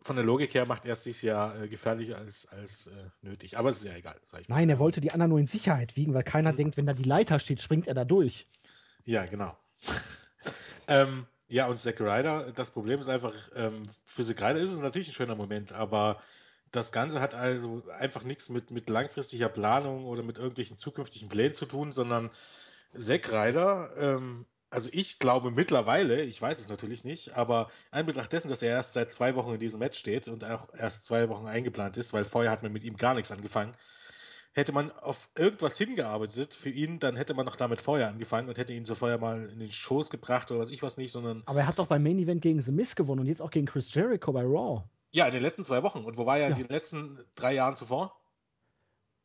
von der Logik her macht er es sich ja äh, gefährlicher als, als äh, nötig. Aber es ist ja egal. Nein, er wollte die anderen nur in Sicherheit wiegen, weil keiner mhm. denkt, wenn da die Leiter steht, springt er da durch. Ja, genau. ähm, Ja, und Zack Ryder, das Problem ist einfach, ähm, für Zack Ryder ist es natürlich ein schöner Moment, aber das Ganze hat also einfach nichts mit, mit langfristiger Planung oder mit irgendwelchen zukünftigen Plänen zu tun, sondern Zack Ryder, ähm, also ich glaube mittlerweile, ich weiß es natürlich nicht, aber in Betracht dessen, dass er erst seit zwei Wochen in diesem Match steht und auch erst zwei Wochen eingeplant ist, weil vorher hat man mit ihm gar nichts angefangen, hätte man auf irgendwas hingearbeitet für ihn, dann hätte man noch damit vorher angefangen und hätte ihn so vorher mal in den Schoß gebracht oder was ich was nicht, sondern. Aber er hat doch beim Main Event gegen The Miz gewonnen und jetzt auch gegen Chris Jericho bei Raw. Ja, in den letzten zwei Wochen. Und wo war er Ja. in den letzten drei Jahren zuvor?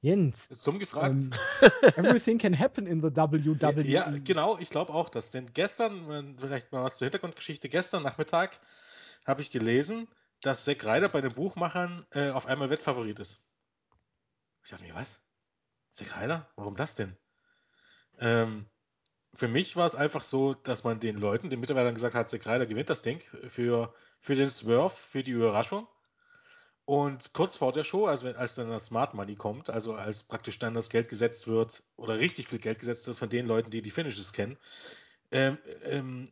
Jens, Ist dumm gefragt. ähm, everything can happen in the WWE. Ja, genau, ich glaube auch das. Denn gestern, vielleicht mal was zur Hintergrundgeschichte, gestern Nachmittag habe ich gelesen, dass Zack Ryder bei den Buchmachern äh, auf einmal Wettfavorit ist. Ich dachte mir, was? Zack Ryder? Warum das denn? Ähm, für mich war es einfach so, dass man den Leuten, den Mitarbeitern gesagt hat, Zack Ryder gewinnt das Ding für, für den Swerve, für die Überraschung. Und kurz vor der Show, also wenn, als dann das Smart Money kommt, also als praktisch dann das Geld gesetzt wird oder richtig viel Geld gesetzt wird von den Leuten, die die Finishes kennen, ähm, ähm,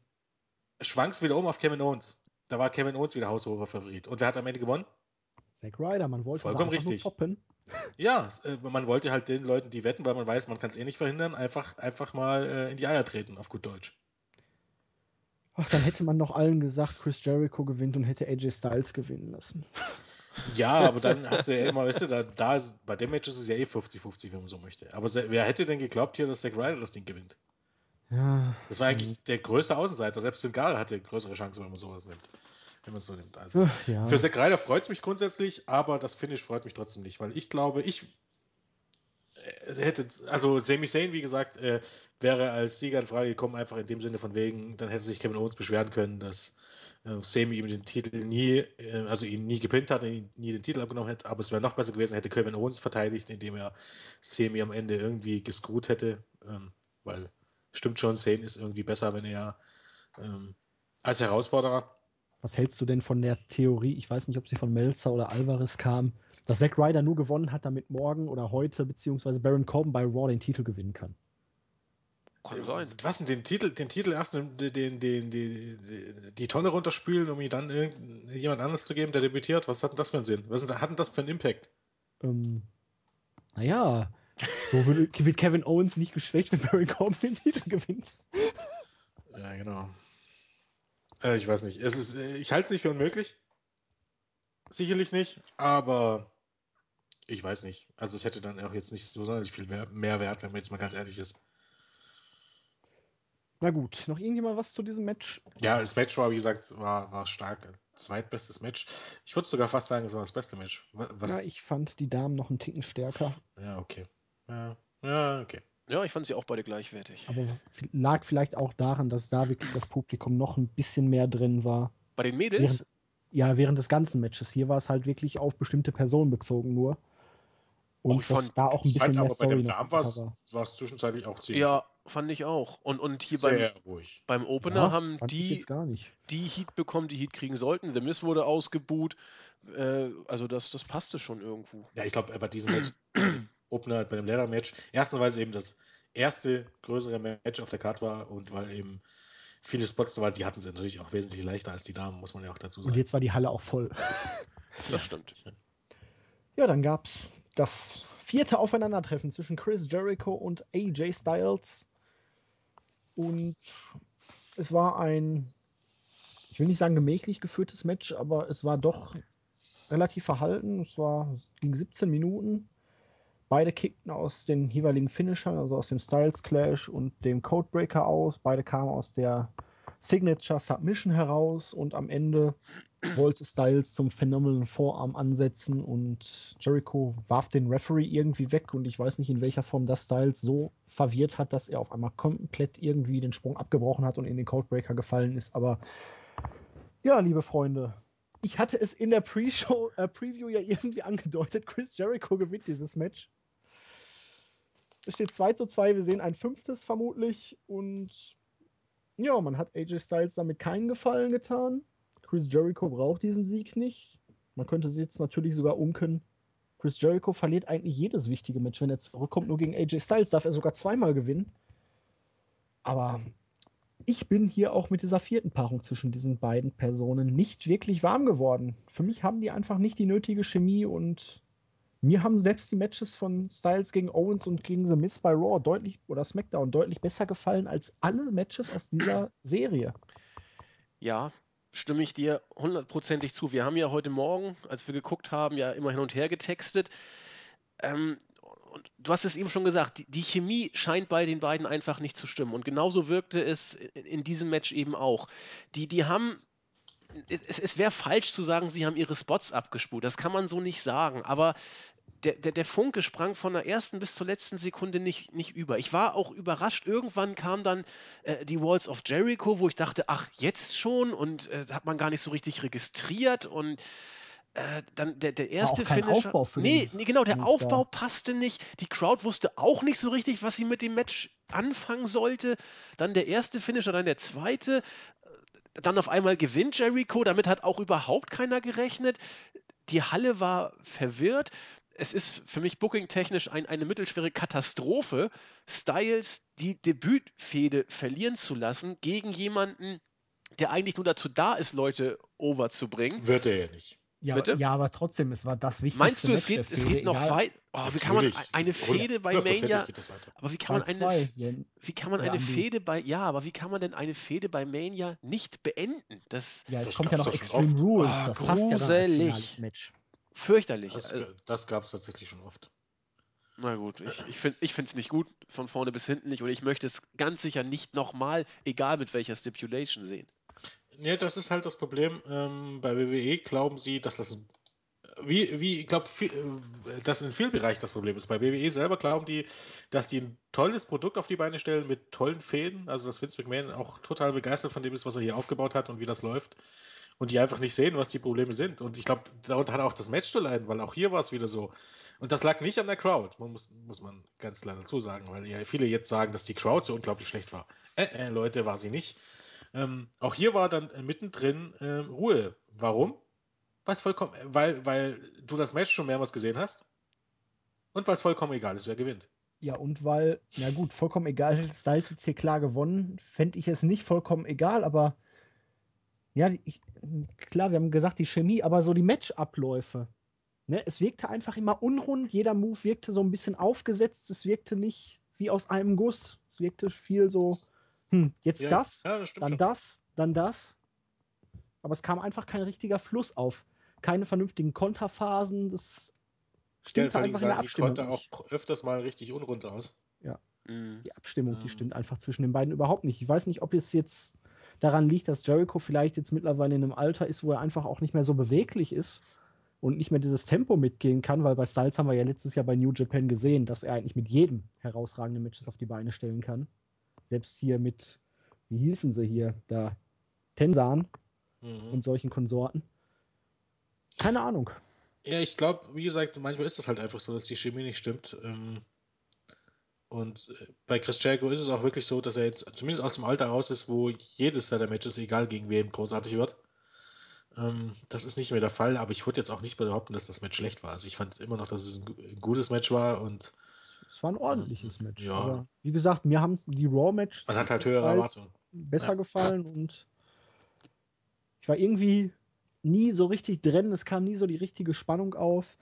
schwankt wieder um auf Kevin Owens. Da war Kevin Owens wieder haushoher Favorit. Und wer hat am Ende gewonnen? Zack Ryder, man wollte Vollkommen richtig. nur poppen. Ja, äh, man wollte halt den Leuten, die wetten, weil man weiß, man kann es eh nicht verhindern, einfach, einfach mal äh, in die Eier treten, auf gut Deutsch. Ach, dann hätte man noch allen gesagt, Chris Jericho gewinnt und hätte AJ Styles gewinnen lassen. Ja, aber dann hast du ja immer, weißt du, da, da ist, bei dem Match ist es ja eh 50-50, wenn man so möchte. Aber wer hätte denn geglaubt hier, dass Zack Ryder das Ding gewinnt? Ja, Das war eigentlich der größte Außenseiter. Selbst Sin Gara hatte größere Chancen, wenn man sowas nimmt. Wenn man es so nimmt. Also. Ja. Für Zack Ryder freut es mich grundsätzlich, aber das Finish freut mich trotzdem nicht, weil ich glaube, ich äh, hätte, also Sami Zayn, wie gesagt, äh, wäre als Sieger in Frage gekommen, einfach in dem Sinne von wegen, dann hätte sich Kevin Owens beschweren können, dass äh, Sami ihm den Titel nie, äh, also ihn nie gepinnt hat, ihn nie den Titel abgenommen hätte, aber es wäre noch besser gewesen, hätte Kevin Owens verteidigt, indem er Sami am Ende irgendwie gescrewt hätte, ähm, weil stimmt schon, Zayn ist irgendwie besser, wenn er ähm, als Herausforderer Was hältst du denn von der Theorie, ich weiß nicht, ob sie von Melzer oder Alvarez kam, dass Zack Ryder nur gewonnen hat, damit morgen oder heute, beziehungsweise Baron Corbin bei Raw den Titel gewinnen kann? Sein. Was denn, den Titel, den Titel erst den, den, den, den, die, die Tonne runterspülen, um ihn dann irgendjemand anderes zu geben, der debütiert? Was hat denn das für einen Sinn? Was hat denn das für einen Impact? Ähm, naja, so wird, wird Kevin Owens nicht geschwächt, wenn Baron Corbin den Titel gewinnt. Ja, genau. Äh, ich weiß nicht. Es ist, äh, ich halte es nicht für unmöglich. Sicherlich nicht, aber ich weiß nicht. Also es hätte dann auch jetzt nicht so sonderlich viel mehr, Wert, wenn man jetzt mal ganz ehrlich ist. Na gut, noch irgendjemand was zu diesem Match? Ja, das Match war, wie gesagt, war, war stark. Zweitbestes Match. Ich würde sogar fast sagen, es war das beste Match. Wa- Was? Ja, ich fand die Damen noch einen Ticken stärker, Ja, okay. Ja, ja okay. Ja, ich fand sie auch beide gleichwertig. aber lag vielleicht auch daran, dass da wirklich das Publikum noch ein bisschen mehr drin war. Bei den Mädels? Während, ja, während des ganzen Matches. Hier war es halt wirklich auf bestimmte Personen bezogen nur. Und Oh, ich fand- da auch ein bisschen fand mehr aber bei Story dem noch war. es zwischenzeitlich auch ziemlich ja, fand ich auch. Und, und hier beim, sehr ruhig. beim Opener Ja, haben die, jetzt gar nicht. die Heat bekommen, die Heat kriegen sollten. The Miz wurde ausgebuht. Äh, also das, das passte schon irgendwo. Ja, ich glaube, bei diesem Match, Opener, bei dem Leather-Match, erstens, weil es eben das erste größere Match auf der Karte war und weil eben viele Spots waren, die hatten sie natürlich auch wesentlich leichter als die Damen, muss man ja auch dazu sagen. Und jetzt war die Halle auch voll. Das stimmt. Ja, dann gab es das vierte Aufeinandertreffen zwischen Chris Jericho und AJ Styles. Und es war ein, ich will nicht sagen gemächlich geführtes Match, aber es war doch relativ verhalten. Es war, es ging 17 Minuten. Beide kickten aus den jeweiligen Finishern, also aus dem Styles Clash und dem Codebreaker aus. Beide kamen aus der Signature Submission heraus und am Ende wollte Styles zum Phenomenal Vorarm ansetzen und Jericho warf den Referee irgendwie weg und ich weiß nicht, in welcher Form das Styles so verwirrt hat, dass er auf einmal komplett irgendwie den Sprung abgebrochen hat und in den Codebreaker gefallen ist. Aber ja, liebe Freunde, ich hatte es in der Pre-Show, äh, Preview ja irgendwie angedeutet, Chris Jericho gewinnt dieses Match. Es steht 2 zu 2, wir sehen ein fünftes vermutlich und ja, man hat AJ Styles damit keinen Gefallen getan. Chris Jericho braucht diesen Sieg nicht. Man könnte sie jetzt natürlich sogar umkennen. Chris Jericho verliert eigentlich jedes wichtige Match, wenn er zurückkommt. Nur gegen AJ Styles darf er sogar zweimal gewinnen. Aber ich bin hier auch mit dieser vierten Paarung zwischen diesen beiden Personen nicht wirklich warm geworden. Für mich haben die einfach nicht die nötige Chemie und mir haben selbst die Matches von Styles gegen Owens und gegen The Miz bei Raw deutlich oder SmackDown deutlich besser gefallen als alle Matches aus dieser Serie. Ja, stimme ich dir hundertprozentig zu. Wir haben ja heute Morgen, als wir geguckt haben, ja immer hin und her getextet. Ähm, und du hast es eben schon gesagt, die, die, Chemie scheint bei den beiden einfach nicht zu stimmen. Und genauso wirkte es in, in diesem Match eben auch. Die, die haben es, es wäre falsch zu sagen, sie haben ihre Spots abgespult. Das kann man so nicht sagen. Aber der, der, der, Funke sprang von der ersten bis zur letzten Sekunde nicht, nicht über. Ich war auch überrascht. Irgendwann kam dann äh, die Walls of Jericho, wo ich dachte, ach, jetzt schon? Und äh, hat man gar nicht so richtig registriert. Und äh, dann der, der erste War Finisher. Aufbau für nee, nee, genau, der Aufbau da. passte nicht. Die Crowd wusste auch nicht so richtig, was sie mit dem Match anfangen sollte. Dann der erste Finisher, dann der zweite dann auf einmal gewinnt Jericho, damit hat auch überhaupt keiner gerechnet. Die Halle war verwirrt. Es ist für mich booking-technisch ein, eine mittelschwere Katastrophe, Styles die Debütfehde verlieren zu lassen gegen jemanden, der eigentlich nur dazu da ist, Leute overzubringen. Wird er ja nicht. Ja, Bitte? ja, aber trotzdem, es war das wichtigste Meinst du, es geht, es geht noch weit? Oh, wie kann man eine Fehde bei Mania, aber wie kann man eine 2-2, Jen. wie kann man eine. Fehde bei, ja, aber wie kann man denn eine Fehde bei Mania nicht beenden? Das Ja, es Das kommt ja noch Extreme oft. Rules. Ah, das passt ja dann als gruselig. finales Match. fürchterlich. Das, Also, das gab es tatsächlich schon oft. na gut, ich, ich finde es nicht gut, von vorne bis hinten nicht. Und ich möchte es ganz sicher nicht nochmal, egal mit welcher Stipulation, sehen. Nee, das ist halt das Problem. Ähm, bei WWE glauben sie, dass das ein wie, wie ich glaube, das in vielen Bereichen das Problem ist. Bei WWE selber glauben die, dass die ein tolles Produkt auf die Beine stellen mit tollen Fäden. Also, dass Vince McMahon auch total begeistert von dem ist, was er hier aufgebaut hat und wie das läuft. Und die einfach nicht sehen, was die Probleme sind. Und ich glaube, darunter hat auch das Match zu leiden, weil auch hier war es wieder so. Und das lag nicht an der Crowd, man muss, muss man ganz klar dazu sagen, weil ja viele jetzt sagen, dass die Crowd so unglaublich schlecht war. Äh, äh, Leute, war sie nicht. Ähm, auch hier war dann äh, mittendrin äh, Ruhe. Warum? Was vollkommen, weil, weil du das Match schon mehrmals gesehen hast und weil es vollkommen egal ist, wer gewinnt. Ja, und weil, na gut, vollkommen egal, Styles jetzt hier klar gewonnen, fände ich es nicht vollkommen egal, aber ja, ich, klar, wir haben gesagt, die Chemie, aber so die Matchabläufe. Ne, es wirkte einfach immer unrund, jeder Move wirkte so ein bisschen aufgesetzt, es wirkte nicht wie aus einem Guss. Es wirkte viel so, hm, jetzt Ja, das, ja, das dann schon. das, dann das. Aber es kam einfach kein richtiger Fluss auf. Keine vernünftigen Konterphasen, das Ja, vor allem einfach in der die Abstimmung Konter nicht. auch öfters mal richtig unrund aus. Mhm. Die Abstimmung, die Ähm. stimmt einfach zwischen den beiden überhaupt nicht. Ich weiß nicht, ob es jetzt daran liegt, dass Jericho vielleicht jetzt mittlerweile in einem Alter ist, wo er einfach auch nicht mehr so beweglich ist und nicht mehr dieses Tempo mitgehen kann, weil bei Styles haben wir ja letztes Jahr bei New Japan gesehen, dass er eigentlich mit jedem herausragende Matches auf die Beine stellen kann. Selbst hier mit, wie hießen sie hier, da, Tensan Mhm. und solchen Konsorten. Keine Ahnung. Ja, ich glaube, wie gesagt, manchmal ist das halt einfach so, dass die Chemie nicht stimmt. Ähm, und äh, bei Chris Jericho ist es auch wirklich so, dass er jetzt zumindest aus dem Alter raus ist, wo jedes seiner Matches, egal gegen wen, großartig wird. Ähm, das ist nicht mehr der Fall, aber ich würde jetzt auch nicht behaupten, dass das Match schlecht war. Also ich fand immer noch, dass es ein gu- ein gutes Match war und Es war ein ordentliches Match. Ja. Aber wie gesagt, mir haben die Raw-Matches halt besser Ja. gefallen und ich war irgendwie nie so richtig drin. Es kam nie so die richtige Spannung auf.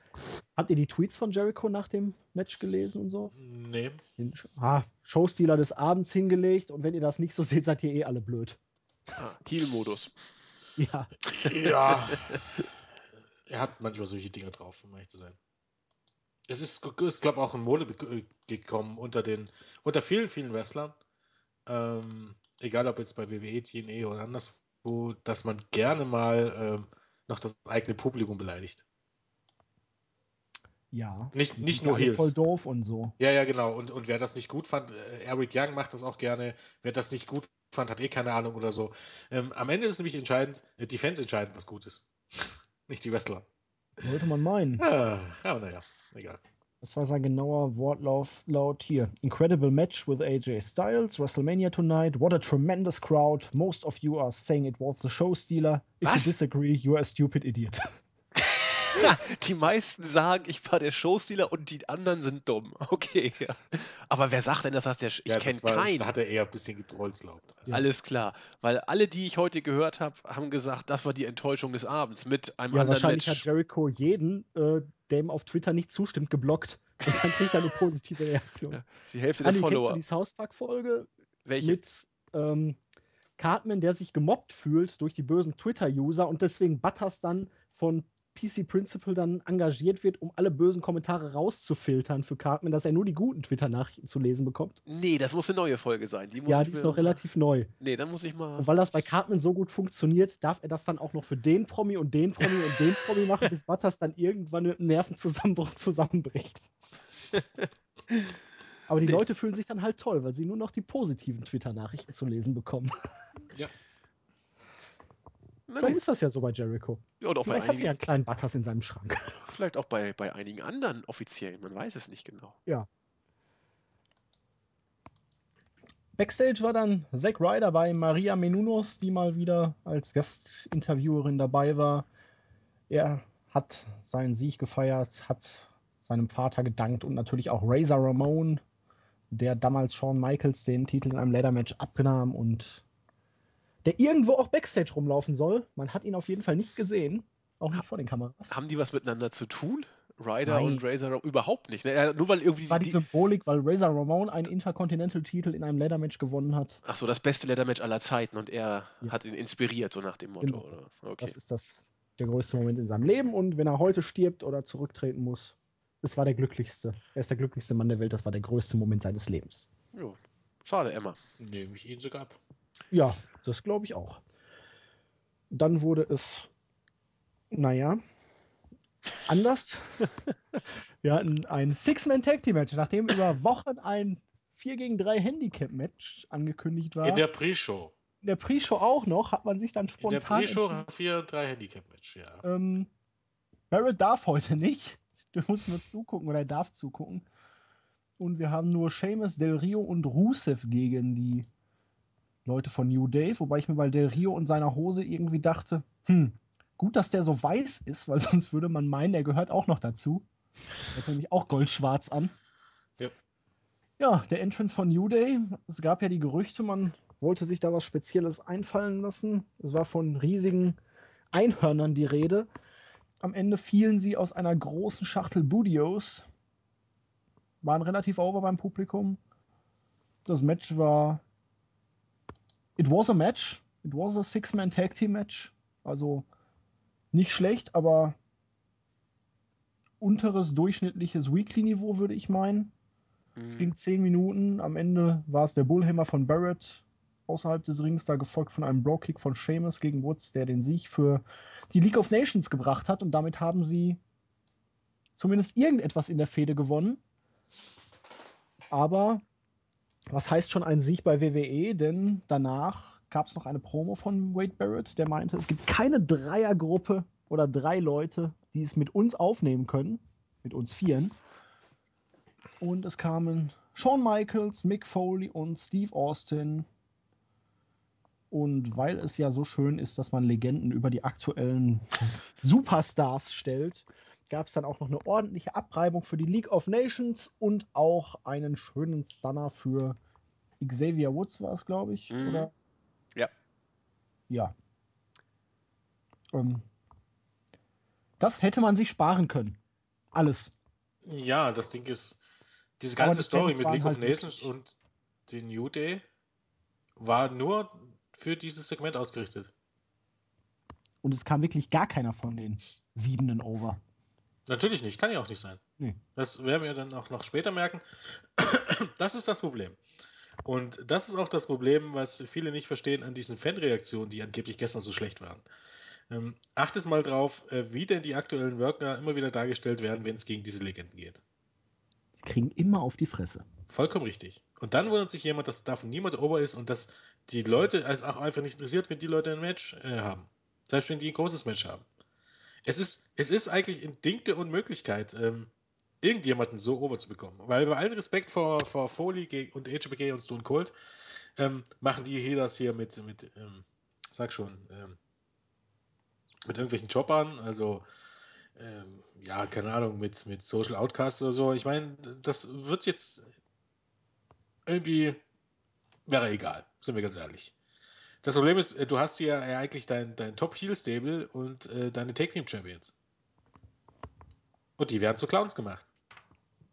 Habt ihr die Tweets von Jericho nach dem Match gelesen und so? Nee. Den ah, Showstealer des Abends hingelegt und wenn ihr das nicht so seht, seid ihr eh alle blöd. Ah, Heal-Modus. Ja, Ja. er hat manchmal solche Dinge drauf, um ehrlich zu sein. Es ist, ist glaube ich, auch in Mode be- gekommen unter den, unter vielen, vielen Wrestlern. Ähm, egal ob jetzt bei WWE, TNA oder anderswo, dass man gerne mal ähm, noch das eigene Publikum beleidigt. ja. Nicht- nicht nur alle Heels. voll doof und so. Ja, ja, genau. Und, und wer das nicht gut fand, äh, Eric Young macht das auch gerne. Wer das nicht gut fand, hat eh keine Ahnung oder so. Ähm, am Ende ist nämlich entscheidend, äh, die Fans entscheiden, was gut ist. nicht die Wrestler. Sollte man meinen. Ah, aber naja, egal. Das war sein genauer laut hier. Incredible match with AJ Styles, WrestleMania tonight. What a tremendous crowd. Most of you are saying it was the show stealer. If Was? you disagree, you are a stupid idiot. die meisten sagen, ich war der Showstealer und die anderen sind dumm. Okay, ja. Aber wer sagt denn, dass das der Sch Ich Ja, kenne keinen. da hat er eher ein bisschen getrollt, glaubt. Also, Alles klar. Weil alle, die ich heute gehört habe, haben gesagt, das war die Enttäuschung des Abends mit einem Ja, anderen wahrscheinlich Match. hat Jericho jeden, äh, der ihm auf Twitter nicht zustimmt, geblockt. Und dann kriegt er eine positive Reaktion. Ja, Die Hälfte der Anni, kennst du Follower. die South Park-Folge Welche? mit ähm, Cartman, der sich gemobbt fühlt durch die bösen Twitter-User und deswegen Butters dann von PC Principal dann engagiert wird, um alle bösen Kommentare rauszufiltern für Cartman, dass er nur die guten Twitter-Nachrichten zu lesen bekommt. Nee, das muss eine neue Folge sein. Die Ja, die ist noch relativ neu. Nee, dann muss ich mal. Und weil das bei Cartman so gut funktioniert, darf er das dann auch noch für den Promi und den Promi und den Promi machen, bis Butters dann irgendwann mit einem Nervenzusammenbruch zusammenbricht. Aber die Nee. Leute fühlen sich dann halt toll, weil sie nur noch die positiven Twitter-Nachrichten zu lesen bekommen. ja. Na Vielleicht gut. ist das ja so bei Jericho. Ja, und auch bei Vielleicht hat er ja einen kleinen Butters in seinem Schrank. vielleicht auch bei, bei einigen anderen Offiziellen. Man weiß es nicht genau. Backstage war dann Zack Ryder bei Maria Menounos, die mal wieder als Gastinterviewerin dabei war. Er hat seinen Sieg gefeiert, hat seinem Vater gedankt und natürlich auch Razor Ramon, der damals Shawn Michaels den Titel in einem Leather-Match abnahm und der irgendwo auch Backstage rumlaufen soll. Man hat ihn auf jeden Fall nicht gesehen, auch nicht vor den Kameras. Haben die was miteinander zu tun? Ryder Nein. und Razor Ramon? Überhaupt nicht. Ne? Nur weil irgendwie. Das war die Symbolik, weil Razor Ramon einen Intercontinental-Titel in einem Leather-Match gewonnen hat. Ach so, das beste Leather-Match aller Zeiten und er Ja. hat ihn inspiriert, so nach dem Motto. Genau. Oder? Okay. Das ist das der größte Moment in seinem Leben und wenn er heute stirbt oder zurücktreten muss, es war der glücklichste. Er ist der glücklichste Mann der Welt, das war der größte Moment seines Lebens. Jo. Schade, Emma. Nehme ich ihn sogar ab. Ja, das glaube ich auch. Dann wurde es, naja, anders. Wir hatten ein Six-Man-Tag-Team-Match, nachdem über Wochen ein 4 gegen 3 Handicap-Match angekündigt war. In der Pre-Show. In der Pre-Show auch noch, hat man sich dann In der spontan Pre-Show entschieden, 4 3 Handicap-Match, ja. Ähm, Barrett darf heute nicht. Der muss nur zugucken oder er darf zugucken. Und wir haben nur Seamus, Del Rio und Rusev gegen die Leute von New Day. Wobei ich mir bei Del Rio und seiner Hose irgendwie dachte, hm, gut, dass der so weiß ist, weil sonst würde man meinen, er gehört auch noch dazu. Er hat nämlich auch goldschwarz an. Ja. Ja, der Entrance von New Day. Es gab ja die Gerüchte, man wollte sich da was Spezielles einfallen lassen. Es war von riesigen Einhörnern die Rede. Am Ende fielen sie aus einer großen Schachtel Budios. Waren relativ over beim Publikum. Das Match war. It was a match. It was a Six-Man Tag Team Match. Also nicht schlecht, aber unteres durchschnittliches Weekly-Niveau, würde ich meinen. Es Hm. ging zehn Minuten. Am Ende war es der Bullhammer von Barrett außerhalb des Rings, da gefolgt von einem Bro-Kick von Sheamus gegen Woods, der den Sieg für die League of Nations gebracht hat. Und damit haben sie zumindest irgendetwas in der Fehde gewonnen. Aber was heißt schon ein Sieg bei WWE? Denn danach gab es noch eine Promo von Wade Barrett, der meinte, es gibt keine Dreiergruppe oder drei Leute, die es mit uns aufnehmen können, mit uns Vieren. Und es kamen Shawn Michaels, Mick Foley und Steve Austin. Und weil es ja so schön ist, dass man Legenden über die aktuellen Superstars stellt, gab es dann auch noch eine ordentliche Abreibung für die League of Nations und auch einen schönen Stunner für Xavier Woods war es, glaube ich. Mhm. Oder? Ja. Ja. Ähm, das hätte man sich sparen können. Alles. Ja, das Ding ist, diese ganze die Story Fans mit League of halt Nations wirklich- und den New Day war nur für dieses Segment ausgerichtet. Und es kam wirklich gar keiner von den Siebenen over. Natürlich nicht, kann ja auch nicht sein. Nee. Das werden wir dann auch noch später merken. Das ist das Problem. Und das ist auch das Problem, was viele nicht verstehen an diesen Fanreaktionen, die angeblich gestern so schlecht waren. Ähm, achtet mal drauf, äh, wie denn die aktuellen Worker immer wieder dargestellt werden, wenn es gegen diese Legenden geht. Sie kriegen immer auf die Fresse. Vollkommen richtig. Und dann wundert sich jemand, dass davon niemand ober ist und dass die Leute es auch einfach nicht interessiert, wenn die Leute ein Match äh, haben. Selbst wenn die ein großes Match haben. Es ist, es ist eigentlich ein Ding der Unmöglichkeit, ähm, irgendjemanden so ober zu bekommen. Weil bei allem Respekt vor, vor Foley und HBK und Stone Cold ähm, machen die hier das hier mit, mit ähm, sag schon, ähm, mit irgendwelchen Jobbern. Also ähm, ja, keine Ahnung, mit, mit Social Outcasts oder so. Ich meine, das wird jetzt irgendwie, wäre egal, sind wir ganz ehrlich. Das Problem ist, äh, du hast hier ja eigentlich dein, dein Top-Heel-Stable und äh, deine Take-Team-Champions. Und die werden zu Clowns gemacht.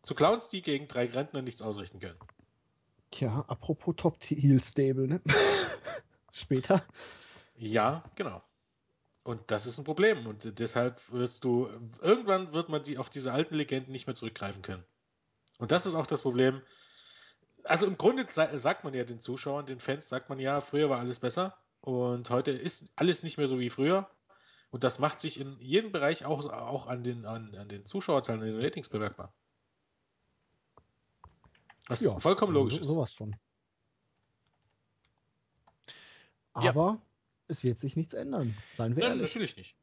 Zu Clowns, die gegen drei Rentner nichts ausrichten können. Tja, apropos Top-Heel-Stable, ne? Später. Ja, genau. Und das ist ein Problem. Und deshalb wirst du, irgendwann wird man die auf diese alten Legenden nicht mehr zurückgreifen können. Und das ist auch das Problem. Also im Grunde sagt man ja den Zuschauern, den Fans, sagt man ja, früher war alles besser und heute ist alles nicht mehr so wie früher. Und das macht sich in jedem Bereich auch, auch an, den, an, an den Zuschauerzahlen, an den Ratings bemerkbar. Was ja, vollkommen logisch so, ist. Sowas von. Aber ja. es wird sich nichts ändern, seien wir Nein, ehrlich. natürlich nicht.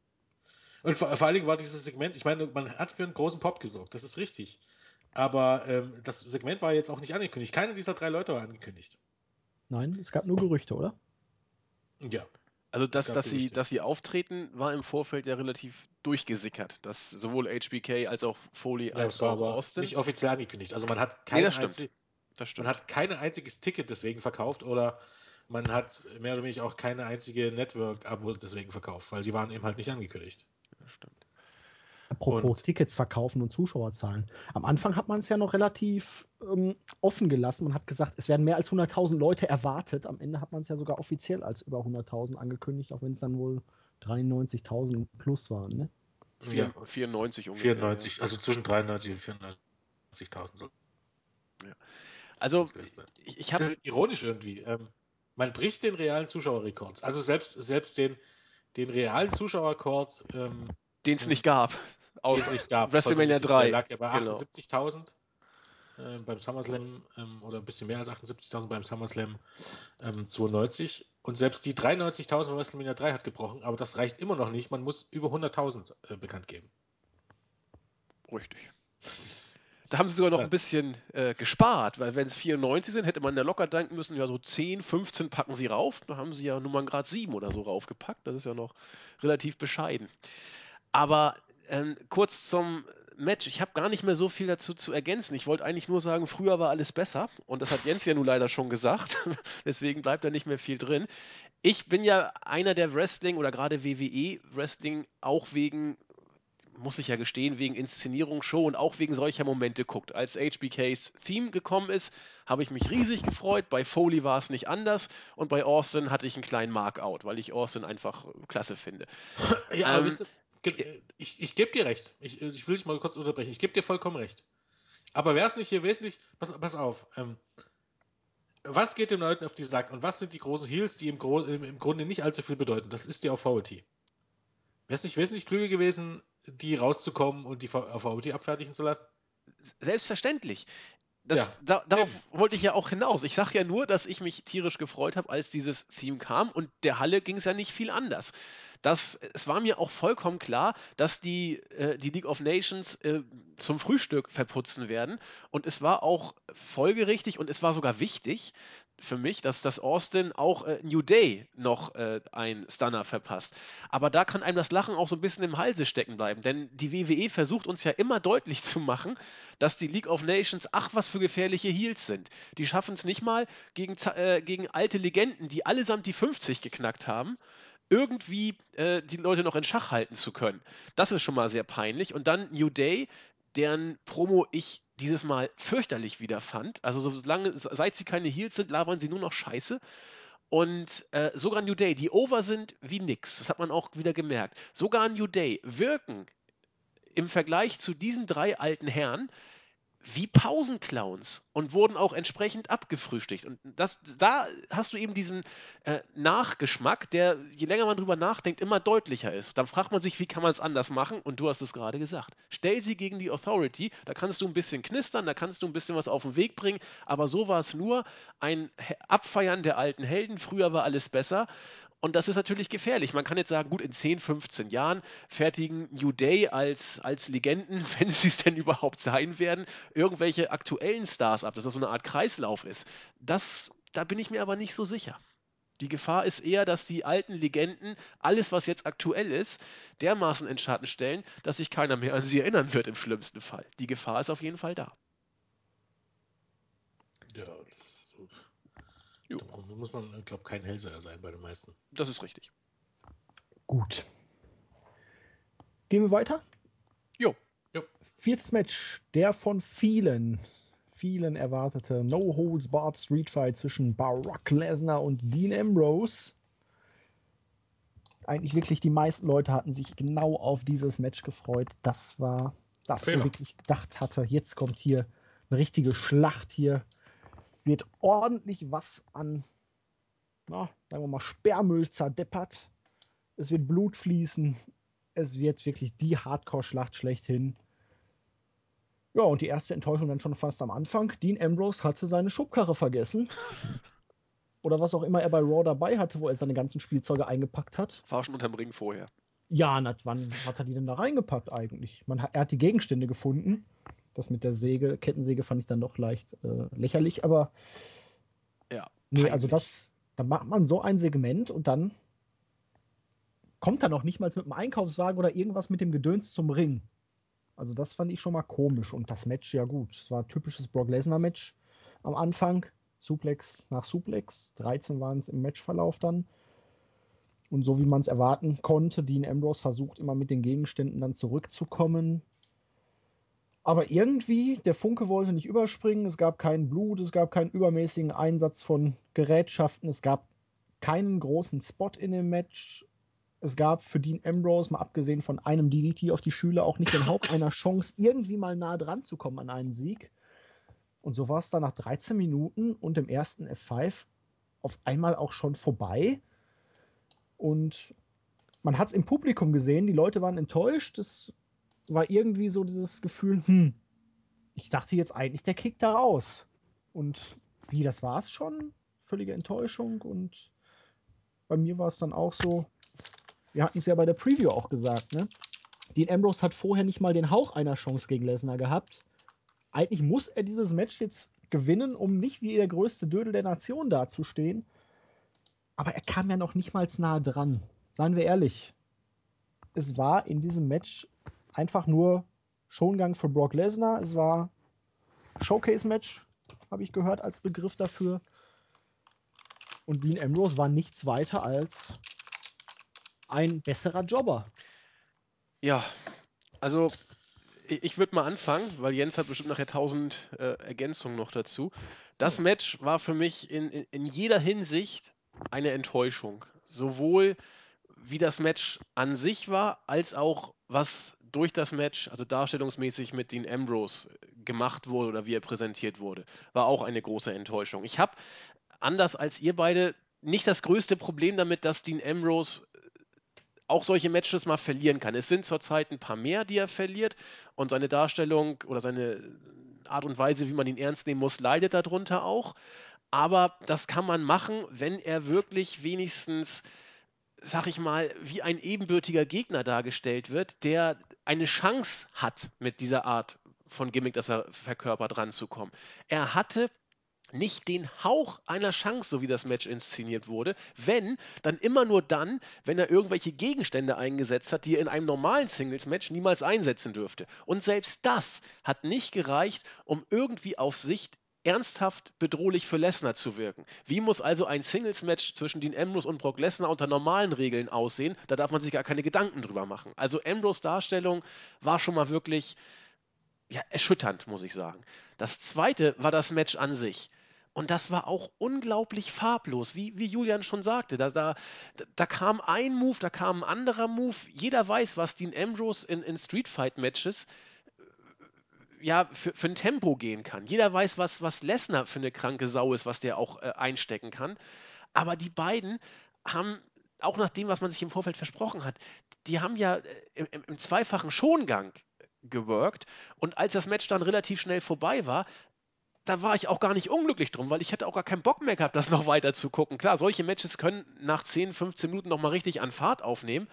Und vor, vor allen Dingen war dieses Segment, ich meine, man hat für einen großen Pop gesorgt, das ist richtig. Aber ähm, das Segment war jetzt auch nicht angekündigt. Keiner dieser drei Leute war angekündigt. Nein, es gab nur Gerüchte, oder? Ja. Also, dass, dass, sie, dass sie auftreten, war im Vorfeld ja relativ durchgesickert. Dass sowohl HBK als auch Foley ja, als auch Austin. Nicht offiziell angekündigt. Also, man hat, kein nee, einzig, man hat kein einziges Ticket deswegen verkauft oder man hat mehr oder weniger auch keine einzige Network-Abo deswegen verkauft, weil sie waren eben halt nicht angekündigt. Das stimmt. Apropos und, Tickets verkaufen und Zuschauerzahlen. Am Anfang hat man es ja noch relativ ähm, offen gelassen. Man hat gesagt, es werden mehr als 100.000 Leute erwartet. Am Ende hat man es ja sogar offiziell als über 100.000 angekündigt, auch wenn es dann wohl 93.000 plus waren. Ne? Ja, 94 ungefähr. 94, ja. also zwischen 93 und 94.000. Ja. Also, ich, ich habe. Ironisch irgendwie. Ähm, man bricht den realen Zuschauerrekord. Also selbst, selbst den, den realen Zuschauerrekord. Ähm, den es nicht gab. Aus den es gab. WrestleMania 3. Der lag ja bei 78.000 genau. äh, beim SummerSlam ähm, oder ein bisschen mehr als 78.000 beim SummerSlam ähm, 92. Und selbst die 93.000 bei WrestleMania 3 hat gebrochen, aber das reicht immer noch nicht. Man muss über 100.000 äh, bekannt geben. Richtig. Das ist da haben sie sogar noch ein bisschen äh, gespart, weil wenn es 94 sind, hätte man ja locker denken müssen, ja so 10, 15 packen sie rauf. Da haben sie ja Nummern Grad 7 oder so raufgepackt. Das ist ja noch relativ bescheiden. Aber ähm, kurz zum Match. Ich habe gar nicht mehr so viel dazu zu ergänzen. Ich wollte eigentlich nur sagen, früher war alles besser. Und das hat Jens ja nun leider schon gesagt. Deswegen bleibt da nicht mehr viel drin. Ich bin ja einer der Wrestling oder gerade WWE Wrestling auch wegen muss ich ja gestehen, wegen Inszenierung, Show und auch wegen solcher Momente guckt. Als HBKs Theme gekommen ist, habe ich mich riesig gefreut. Bei Foley war es nicht anders und bei Austin hatte ich einen kleinen Markout, weil ich Austin einfach klasse finde. Ja, ähm, aber ich, ich gebe dir recht. Ich, ich will dich mal kurz unterbrechen. Ich gebe dir vollkommen recht. Aber wäre es nicht hier wesentlich, pass, pass auf, ähm, was geht den Leuten auf die Sack und was sind die großen Heels, die im, Gro im, im Grunde nicht allzu viel bedeuten? Das ist die Authority. Wäre es nicht wesentlich klüger gewesen, die rauszukommen und die VOT abfertigen zu lassen? Selbstverständlich. Das, ja. da, darauf wollte ich ja auch hinaus. Ich sage ja nur, dass ich mich tierisch gefreut habe, als dieses Theme kam und der Halle ging es ja nicht viel anders. Das, es war mir auch vollkommen klar, dass die, äh, die League of Nations äh, zum Frühstück verputzen werden. Und es war auch folgerichtig und es war sogar wichtig, für mich, dass das Austin auch äh, New Day noch äh, ein Stunner verpasst. Aber da kann einem das Lachen auch so ein bisschen im Halse stecken bleiben, denn die WWE versucht uns ja immer deutlich zu machen, dass die League of Nations, ach, was für gefährliche Heels sind. Die schaffen es nicht mal gegen, äh, gegen alte Legenden, die allesamt die 50 geknackt haben, irgendwie äh, die Leute noch in Schach halten zu können. Das ist schon mal sehr peinlich. Und dann New Day, deren Promo ich dieses Mal fürchterlich wieder fand. Also solange, seit sie keine Heels sind, labern sie nur noch Scheiße. Und äh, sogar New Day, die over sind wie nix, das hat man auch wieder gemerkt. Sogar New Day wirken im Vergleich zu diesen drei alten Herren wie Pausenclowns und wurden auch entsprechend abgefrühstückt. Und das, da hast du eben diesen äh, Nachgeschmack, der, je länger man drüber nachdenkt, immer deutlicher ist. Dann fragt man sich, wie kann man es anders machen? Und du hast es gerade gesagt. Stell sie gegen die Authority, da kannst du ein bisschen knistern, da kannst du ein bisschen was auf den Weg bringen, aber so war es nur ein Abfeiern der alten Helden. Früher war alles besser. Und das ist natürlich gefährlich. Man kann jetzt sagen, gut, in 10, 15 Jahren fertigen New Day als, als Legenden, wenn sie es denn überhaupt sein werden, irgendwelche aktuellen Stars ab, dass das so eine Art Kreislauf ist. Das, da bin ich mir aber nicht so sicher. Die Gefahr ist eher, dass die alten Legenden alles, was jetzt aktuell ist, dermaßen in Schatten stellen, dass sich keiner mehr an sie erinnern wird im schlimmsten Fall. Die Gefahr ist auf jeden Fall da. Ja, so. da muss man, ich glaube, kein Hellseher sein bei den meisten. Das ist richtig. Gut. Gehen wir weiter? Jo. jo. Viertes Match, der von vielen, vielen erwartete No Holds Barred Street Fight zwischen Barack Lesnar und Dean Ambrose. Eigentlich wirklich die meisten Leute hatten sich genau auf dieses Match gefreut. Das war das, wo wirklich gedacht hatte, jetzt kommt hier eine richtige Schlacht hier. Wird ordentlich was an, na, sagen wir mal, Sperrmüll zerdeppert. Es wird Blut fließen. Es wird wirklich die Hardcore-Schlacht schlechthin. Ja, und die erste Enttäuschung dann schon fast am Anfang. Dean Ambrose hatte seine Schubkarre vergessen. Oder was auch immer er bei Raw dabei hatte, wo er seine ganzen Spielzeuge eingepackt hat. War schon unterm Ring vorher. Ja, na, wann hat er die denn da reingepackt eigentlich? Man, er hat die Gegenstände gefunden. Das mit der Säge, Kettensäge fand ich dann doch leicht äh, lächerlich, aber. Ja. Nee, also das, da macht man so ein Segment und dann kommt er noch nicht mal mit einem Einkaufswagen oder irgendwas mit dem Gedöns zum Ring. Also das fand ich schon mal komisch. Und das Match, ja gut, es war ein typisches Brock Lesnar-Match am Anfang. Suplex nach Suplex. 13 waren es im Matchverlauf dann. Und so wie man es erwarten konnte, Dean Ambrose versucht immer mit den Gegenständen dann zurückzukommen. Aber irgendwie, der Funke wollte nicht überspringen. Es gab kein Blut, es gab keinen übermäßigen Einsatz von Gerätschaften, es gab keinen großen Spot in dem Match. Es gab für Dean Ambrose, mal abgesehen von einem DDT auf die Schüler, auch nicht den Haupt einer Chance, irgendwie mal nah dran zu kommen an einen Sieg. Und so war es dann nach 13 Minuten und dem ersten F5 auf einmal auch schon vorbei. Und man hat es im Publikum gesehen, die Leute waren enttäuscht. Es war irgendwie so dieses Gefühl, hm, ich dachte jetzt eigentlich, der kickt da raus. Und wie, das war es schon? Völlige Enttäuschung. Und bei mir war es dann auch so, wir hatten es ja bei der Preview auch gesagt, ne? Dean Ambrose hat vorher nicht mal den Hauch einer Chance gegen Lesnar gehabt. Eigentlich muss er dieses Match jetzt gewinnen, um nicht wie der größte Dödel der Nation dazustehen. Aber er kam ja noch nicht mal nahe dran. Seien wir ehrlich. Es war in diesem Match einfach nur Schongang für Brock Lesnar. Es war Showcase-Match, habe ich gehört als Begriff dafür. Und Dean Ambrose war nichts weiter als ein besserer Jobber. Ja, also ich würde mal anfangen, weil Jens hat bestimmt nachher tausend äh, Ergänzungen noch dazu. Das Match war für mich in, in, in, jeder Hinsicht eine Enttäuschung. Sowohl wie das Match an sich war, als auch was durch das Match, also darstellungsmäßig mit Dean Ambrose gemacht wurde oder wie er präsentiert wurde, war auch eine große Enttäuschung. Ich habe, anders als ihr beide, nicht das größte Problem damit, dass Dean Ambrose auch solche Matches mal verlieren kann. Es sind zurzeit ein paar mehr, die er verliert und seine Darstellung oder seine Art und Weise, wie man ihn ernst nehmen muss, leidet darunter auch. Aber das kann man machen, wenn er wirklich wenigstens, sag ich mal, wie ein ebenbürtiger Gegner dargestellt wird, der eine Chance hat, mit dieser Art von Gimmick, das er verkörpert, ranzukommen. Er hatte nicht den Hauch einer Chance, so wie das Match inszeniert wurde. Wenn, dann immer nur dann, wenn er irgendwelche Gegenstände eingesetzt hat, die er in einem normalen Singles-Match niemals einsetzen dürfte. Und selbst das hat nicht gereicht, um irgendwie auf Sicht ernsthaft bedrohlich für Lesnar zu wirken. Wie muss also ein Singles-Match zwischen Dean Ambrose und Brock Lesnar unter normalen Regeln aussehen? Da darf man sich gar keine Gedanken drüber machen. Also Ambrose Darstellung war schon mal wirklich ja, erschütternd, muss ich sagen. Das zweite war das Match an sich. Und das war auch unglaublich farblos, wie, wie Julian schon sagte. Da, da, da kam ein Move, da kam ein anderer Move. Jeder weiß, was Dean Ambrose in, in Street Fight Matches ja, für, für ein Tempo gehen kann. Jeder weiß, was, was Lesnar für eine kranke Sau ist, was der auch äh, einstecken kann. Aber die beiden haben, auch nach dem, was man sich im Vorfeld versprochen hat, die haben ja äh, im, im zweifachen Schongang geworkt. Und als das Match dann relativ schnell vorbei war, da war ich auch gar nicht unglücklich drum, weil ich hätte auch gar keinen Bock mehr gehabt, das noch weiter zu gucken. Klar, solche Matches können nach 10, 15 Minuten nochmal richtig an Fahrt aufnehmen,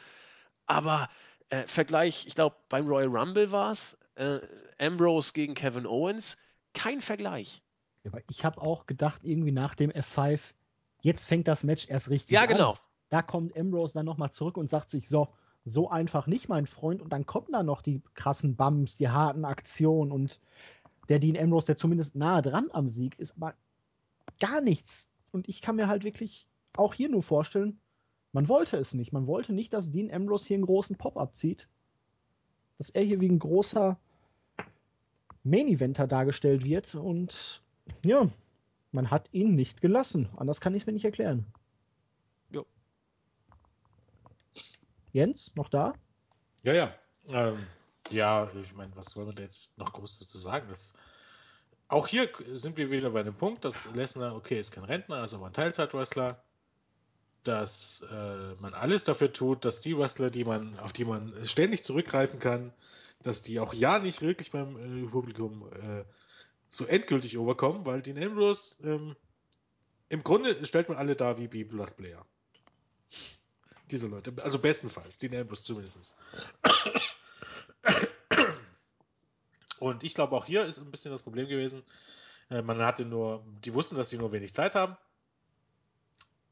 aber äh, Vergleich, ich glaube, beim Royal Rumble war es, äh, Ambrose gegen Kevin Owens, kein Vergleich. Ja, aber ich habe auch gedacht, irgendwie nach dem F5, jetzt fängt das Match erst richtig Ja, an. genau. Da kommt Ambrose dann nochmal zurück und sagt sich, so, so einfach nicht, mein Freund. Und dann kommen da noch die krassen Bums, die harten Aktionen und der Dean Ambrose, der zumindest nahe dran am Sieg ist, aber gar nichts. Und ich kann mir halt wirklich auch hier nur vorstellen, man wollte es nicht. Man wollte nicht, dass Dean Ambrose hier einen großen Pop abzieht. Dass er hier wie ein großer Main-Eventer dargestellt wird. Und ja, man hat ihn nicht gelassen. Anders kann ich es mir nicht erklären. Jo. Jens, noch da? Ja, ja. Ähm, ja, ich meine, was soll man da jetzt noch groß dazu sagen? Das, auch hier sind wir wieder bei dem Punkt, dass Lesnar, okay, ist kein Rentner, ist aber ein Teilzeitwrestler. Dass äh, man alles dafür tut, dass die Wrestler, die man, auf die man ständig zurückgreifen kann, dass die auch ja nicht wirklich beim äh, Publikum äh, so endgültig overkommen, weil Dean Ambrose ähm, im Grunde stellt man alle da wie Biblas Player. Diese Leute, also bestenfalls, Dean Ambrose zumindest. Und ich glaube, auch hier ist ein bisschen das Problem gewesen. Äh, man hatte nur, die wussten, dass sie nur wenig Zeit haben.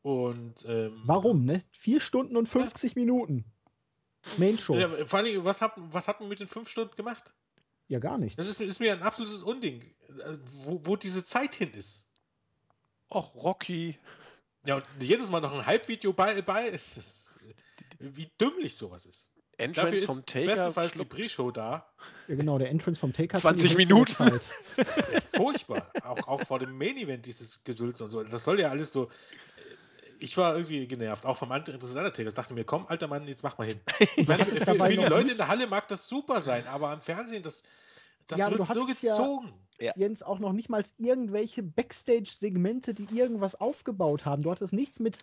Und ähm, Warum, ne? Vier Stunden und 50 Minuten. Main Show. Ja, Ja, vor allem, was hat, was hat man mit den fünf Stunden gemacht? gar nicht. Das ist, ist mir ein absolutes Unding, äh, wo, wo diese Zeit hin ist. Och, Rocky. Ja, und jedes Mal noch ein Halbvideo bei, bei ist das, wie dümmlich sowas ist. Dafür Entrance ist vom Taker. bestenfalls die Pre-Show da. Ja, genau, der Entrance vom Taker. hat 20 schon die Hälfte der Minuten. Zeit. Furchtbar. auch, auch vor dem Main-Event, dieses Gesülze und so. Das soll ja alles so. Ich war irgendwie genervt, auch vom anderen des Undertakers. Dachte mir, komm, alter Mann, jetzt mach mal hin. Ich meine, für, für die Leute in der Halle mag das super sein, aber am Fernsehen, das, das Ja, wird so hattest ja- gezogen. Jens, auch noch nicht mal irgendwelche Backstage-Segmente, die irgendwas aufgebaut haben. Du hattest nichts mit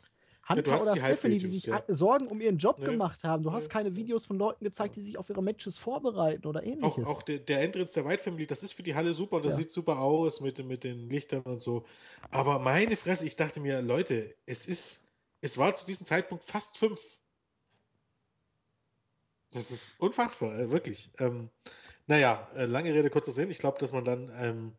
Hunter du hattest oder Stephanie, die sich ja. Sorgen um ihren Job Nee. gemacht haben. Du hast Nee. keine Videos von Leuten gezeigt, die sich auf ihre Matches vorbereiten oder Auch, ähnliches. auch der, der Entrance der White Family, das ist für die Halle super und das Ja. sieht super aus mit, mit den Lichtern und so. Aber meine Fresse, ich dachte mir, Leute, es ist, es war zu diesem Zeitpunkt fast fünf. Das ist unfassbar, äh, wirklich. Ähm, naja, äh, lange Rede, kurzer Sinn. Ich glaube, dass man dann ähm,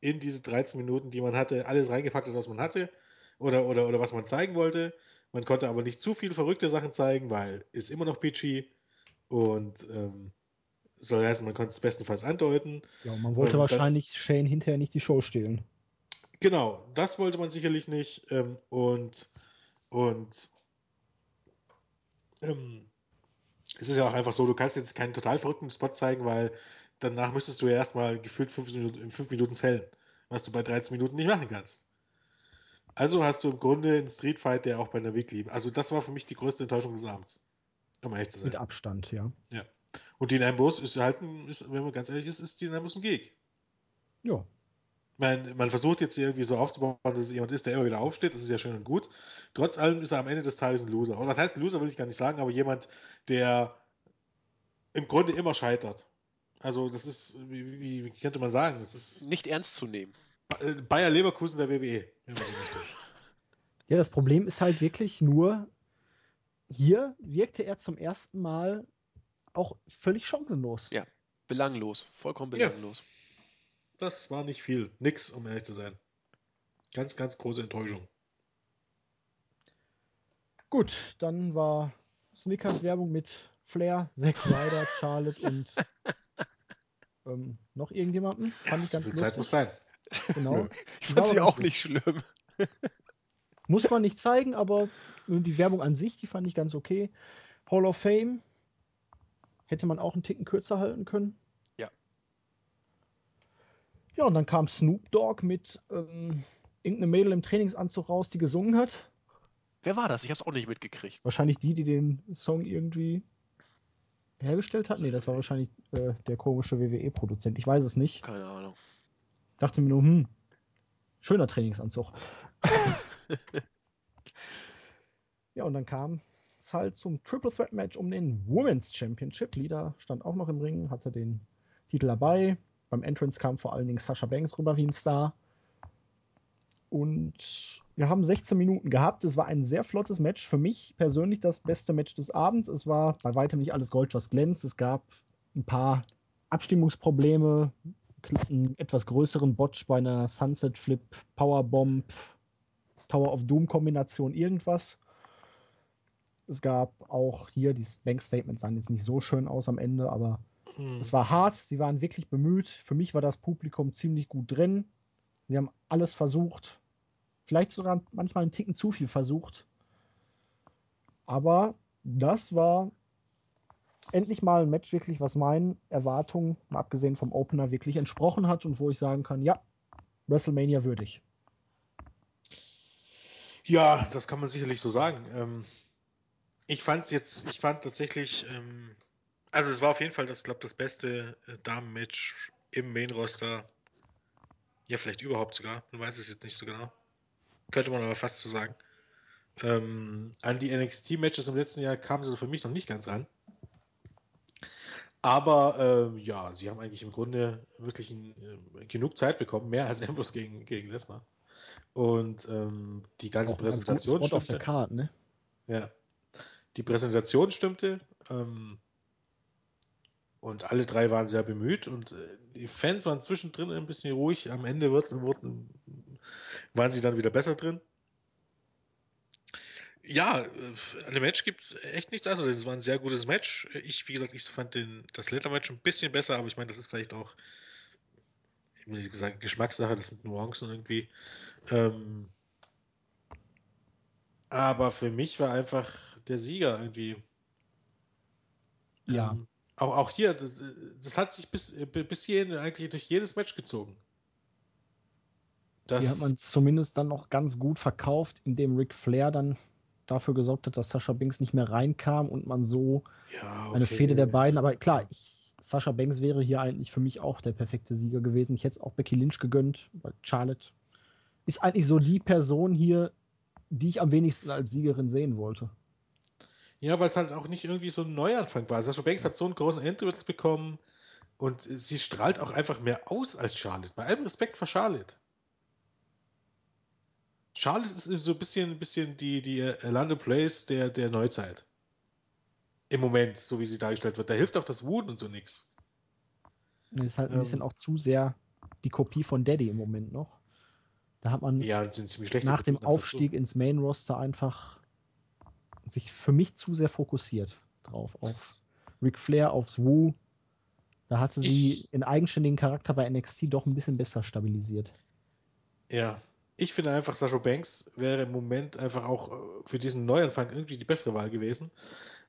in diese 13 Minuten, die man hatte, alles reingepackt hat, was man hatte oder, oder, oder was man zeigen wollte. Man konnte aber nicht zu viele verrückte Sachen zeigen, weil ist immer noch PG und ähm, soll heißen, man konnte es bestenfalls andeuten. ja, und man wollte und dann- wahrscheinlich Shane hinterher nicht die Show stehlen. Genau, das wollte man sicherlich nicht. Ähm, und und ähm, es ist ja auch einfach so, du kannst jetzt keinen total verrückten Spot zeigen, weil danach müsstest du ja erstmal gefühlt fünf Minuten, in fünf Minuten zählen, was du bei 13 Minuten nicht machen kannst. Also hast du im Grunde einen Street Fight, der auch bei einer Weekly. Also das war für mich die größte Enttäuschung des Abends. Um ehrlich zu sein. Mit Abstand, ja. Und Dean Ambrose ist halt, ein, ist, wenn man ganz ehrlich ist, ist Dean Ambrose ein Geg. Ja. Man, man versucht jetzt irgendwie so aufzubauen, dass es jemand ist, der immer wieder aufsteht. Das ist ja schön und gut. Trotz allem ist er am Ende des Tages ein Loser. Und was heißt ein Loser, will ich gar nicht sagen, aber jemand, der im Grunde immer scheitert. Also, das ist, wie, wie, wie könnte man sagen, das ist Nicht ernst zu nehmen. Äh, Bayer Leverkusen der WWE, wenn man so möchte. Ja, das Problem ist halt wirklich nur, hier wirkte er zum ersten Mal auch völlig chancenlos. Ja. Belanglos. Vollkommen Ja. belanglos. Das war nicht viel. Nix, um ehrlich zu sein. Ganz, ganz große Enttäuschung. Gut, dann war Snickers Werbung mit Flair, Zack Ryder, Charlotte und ähm, noch irgendjemanden. Fand ich so ganz viel Zeit lustig. muss sein. Genau. Ich fand sie auch nicht schlimm. Muss man nicht zeigen, aber die Werbung an sich, die fand ich ganz okay. Hall of Fame hätte man auch einen Ticken kürzer halten können. Ja. Ja, und dann kam Snoop Dogg mit ähm, irgendeinem Mädel im Trainingsanzug raus, die gesungen hat. Wer war das? Ich hab's auch nicht mitgekriegt. Wahrscheinlich die, die den Song irgendwie hergestellt hat. Nee, das war wahrscheinlich äh, der komische WWE-Produzent. Ich weiß es nicht. Keine Ahnung. Dachte mir nur, hm, schöner Trainingsanzug. ja, und dann kam es halt zum Triple Threat Match um den Women's Championship. Lida stand auch noch im Ring, hatte den Titel dabei. Beim Entrance kam vor allen Dingen Sasha Banks rüber wie ein Star. Und wir haben 16 Minuten gehabt. Es war ein sehr flottes Match. Für mich persönlich das beste Match des Abends. Es war bei weitem nicht alles Gold, was glänzt. Es gab ein paar Abstimmungsprobleme, einen etwas größeren Botch bei einer Sunset Flip, Powerbomb, Tower of Doom-Kombination irgendwas. Es gab auch hier, die Bank-Statements sahen jetzt nicht so schön aus am Ende, aber hm. es war hart. Sie waren wirklich bemüht. Für mich war das Publikum ziemlich gut drin. Sie haben alles versucht. Vielleicht sogar manchmal einen Ticken zu viel versucht. Aber das war endlich mal ein Match wirklich, was meinen Erwartungen, mal abgesehen vom Opener, wirklich entsprochen hat und wo ich sagen kann, ja, WrestleMania würdig. Ja, das kann man sicherlich so sagen. Ähm, ich fand es jetzt, ich fand tatsächlich, ähm, also es war auf jeden Fall das, glaube das beste äh, Damen-Match im Main-Roster. Ja, vielleicht überhaupt sogar. Man weiß es jetzt nicht so genau. Könnte man aber fast so sagen. Ähm, an die NXT-Matches im letzten Jahr kamen sie für mich noch nicht ganz an. Aber äh, ja, sie haben eigentlich im Grunde wirklich ein, äh, genug Zeit bekommen, mehr als Ambrose gegen, gegen Lesnar. Und ähm, die ganze Auch Präsentation Spot auf der Karte, ne? Ja. Die Präsentation stimmte. Ähm, und alle drei waren sehr bemüht und äh, die Fans waren zwischendrin ein bisschen ruhig. Am Ende wurden, waren sie dann wieder besser drin. Ja, äh, an dem Match gibt es echt nichts anderes. Es war ein sehr gutes Match. Ich, wie gesagt, ich fand den, das Leather-Match ein bisschen besser, aber ich meine, das ist vielleicht auch, wie gesagt, Geschmackssache, das sind Nuancen irgendwie. Ähm, aber für mich war einfach der Sieger irgendwie. Ja. Ähm, auch, auch hier, das, das, hat sich bis, bis hierhin eigentlich durch jedes Match gezogen. Das Hier hat man zumindest dann noch ganz gut verkauft, indem Ric Flair dann dafür gesorgt hat, dass Sascha Banks nicht mehr reinkam und man so ja, okay. eine Fehde der beiden. Aber klar, ich, Sascha Banks wäre hier eigentlich für mich auch der perfekte Sieger gewesen. Ich hätte es auch Becky Lynch gegönnt, weil Charlotte ist eigentlich so die Person hier, die ich am wenigsten als Siegerin sehen wollte. Ja, weil es halt auch nicht irgendwie so ein Neuanfang war. Sascha Banks hat so einen großen Entrance bekommen und sie strahlt auch einfach mehr aus als Charlotte. Bei allem Respekt vor Charlotte. Charlotte ist so ein bisschen, bisschen die, die London Place der, der Neuzeit. Im Moment, so wie sie dargestellt wird. Da hilft auch das Wut und so nichts. Ist halt ein ähm, bisschen auch zu sehr die Kopie von Daddy im Moment noch. Da hat man ja, nach dem Aufstieg ins Main Roster einfach sich für mich zu sehr fokussiert drauf. Auf Ric Flair, aufs Woo. Da hatte sie ich, in eigenständigen Charakter bei NXT doch ein bisschen besser stabilisiert. Ja, ich finde einfach, Sascha Banks wäre im Moment einfach auch äh, für diesen Neuanfang irgendwie die bessere Wahl gewesen.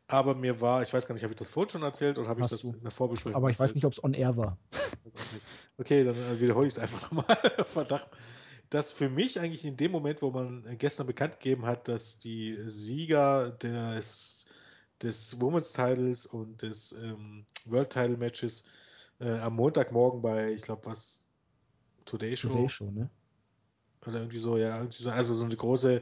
Aber mir war, ich weiß gar nicht, habe ich das vorhin schon erzählt oder habe ich das du. in der Vorbesprechung Aber ich erzählt? weiß nicht, ob es on air war. Okay, dann äh, wiederhole ich es einfach nochmal. Verdacht. Dass für mich eigentlich in dem Moment, wo man äh, gestern bekannt gegeben hat, dass die Sieger des, des Women's Titles und des ähm, World Title Matches äh, am Montagmorgen bei, ich glaube, was, Today Show, Today Show ne? Oder irgendwie so, ja, irgendwie so, also so eine große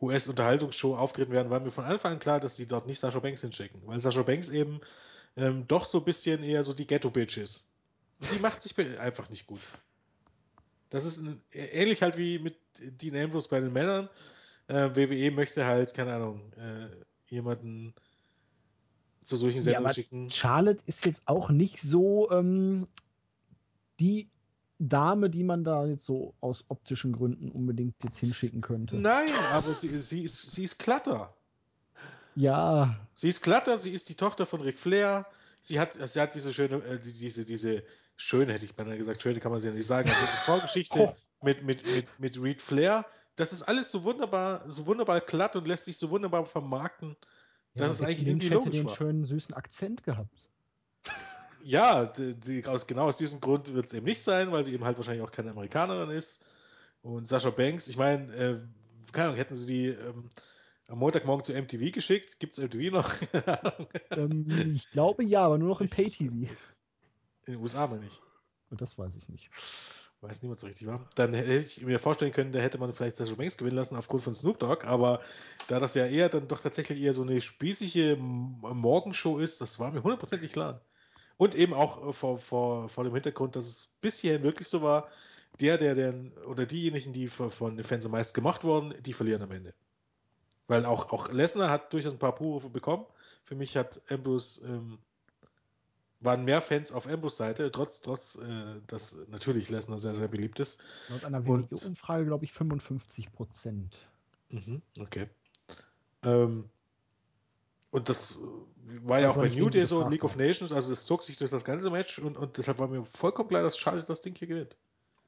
US-Unterhaltungsshow auftreten werden, war mir von Anfang an klar, dass sie dort nicht Sascha Banks hinschicken, weil Sascha Banks eben ähm, doch so ein bisschen eher so die Ghetto-Bitch ist. Und die macht sich einfach nicht gut. Das ist ein, ähnlich halt wie mit Dean Ambrose bei den Männern. Äh, WWE möchte halt, keine Ahnung, äh, jemanden zu solchen Sendungen ja, schicken. Charlotte ist jetzt auch nicht so ähm, die Dame, die man da jetzt so aus optischen Gründen unbedingt jetzt hinschicken könnte. Nein, aber sie, sie, ist, sie ist glatter. Ja. Sie ist glatter, sie ist die Tochter von Ric Flair. Sie hat, sie hat diese schöne, äh, diese, diese schöne, hätte ich beinahe gesagt, schöne kann man sie ja nicht sagen, aber diese Vorgeschichte oh. mit, mit, mit, mit Reed Flair. Das ist alles so wunderbar, so wunderbar glatt und lässt sich so wunderbar vermarkten. Ja, das ist eigentlich irgendwie logisch hätte den war. schönen süßen Akzent gehabt. Ja, die, die, aus, genau aus diesem Grund wird es eben nicht sein, weil sie eben halt wahrscheinlich auch keine Amerikanerin ist. Und Sascha Banks, ich meine, äh, keine Ahnung, hätten sie die ähm, am Montagmorgen zu MTV geschickt? Gibt es MTV noch? ähm, ich glaube ja, aber nur noch im Pay-TV. In den USA meine ich. Und das weiß ich nicht. Weiß niemand so richtig, war. Dann hätte ich mir vorstellen können, da hätte man vielleicht Sascha Banks gewinnen lassen aufgrund von Snoop Dogg, aber da das ja eher dann doch tatsächlich eher so eine spießige Morgenshow ist, das war mir hundertprozentig klar. Und eben auch äh, vor, vor, vor dem Hintergrund, dass es bis hierhin wirklich so war, der, der, der oder diejenigen, die von den Fans am meisten gemacht wurden, die verlieren am Ende. Weil auch, auch Lesnar hat durchaus ein paar Buhrufe bekommen. Für mich hat Ambrose, ähm, waren mehr Fans auf Ambrose Seite, trotz, trotz äh, dass natürlich Lesnar sehr, sehr beliebt ist. Laut einer WWE-Umfrage, glaube ich, 55 Prozent. Mhm, okay. Ähm, und das war ja Weiß auch noch bei New Day so League of. Nations, also es zog sich durch das ganze Match und, und deshalb war mir vollkommen klar, dass Charlotte das Ding hier gewinnt.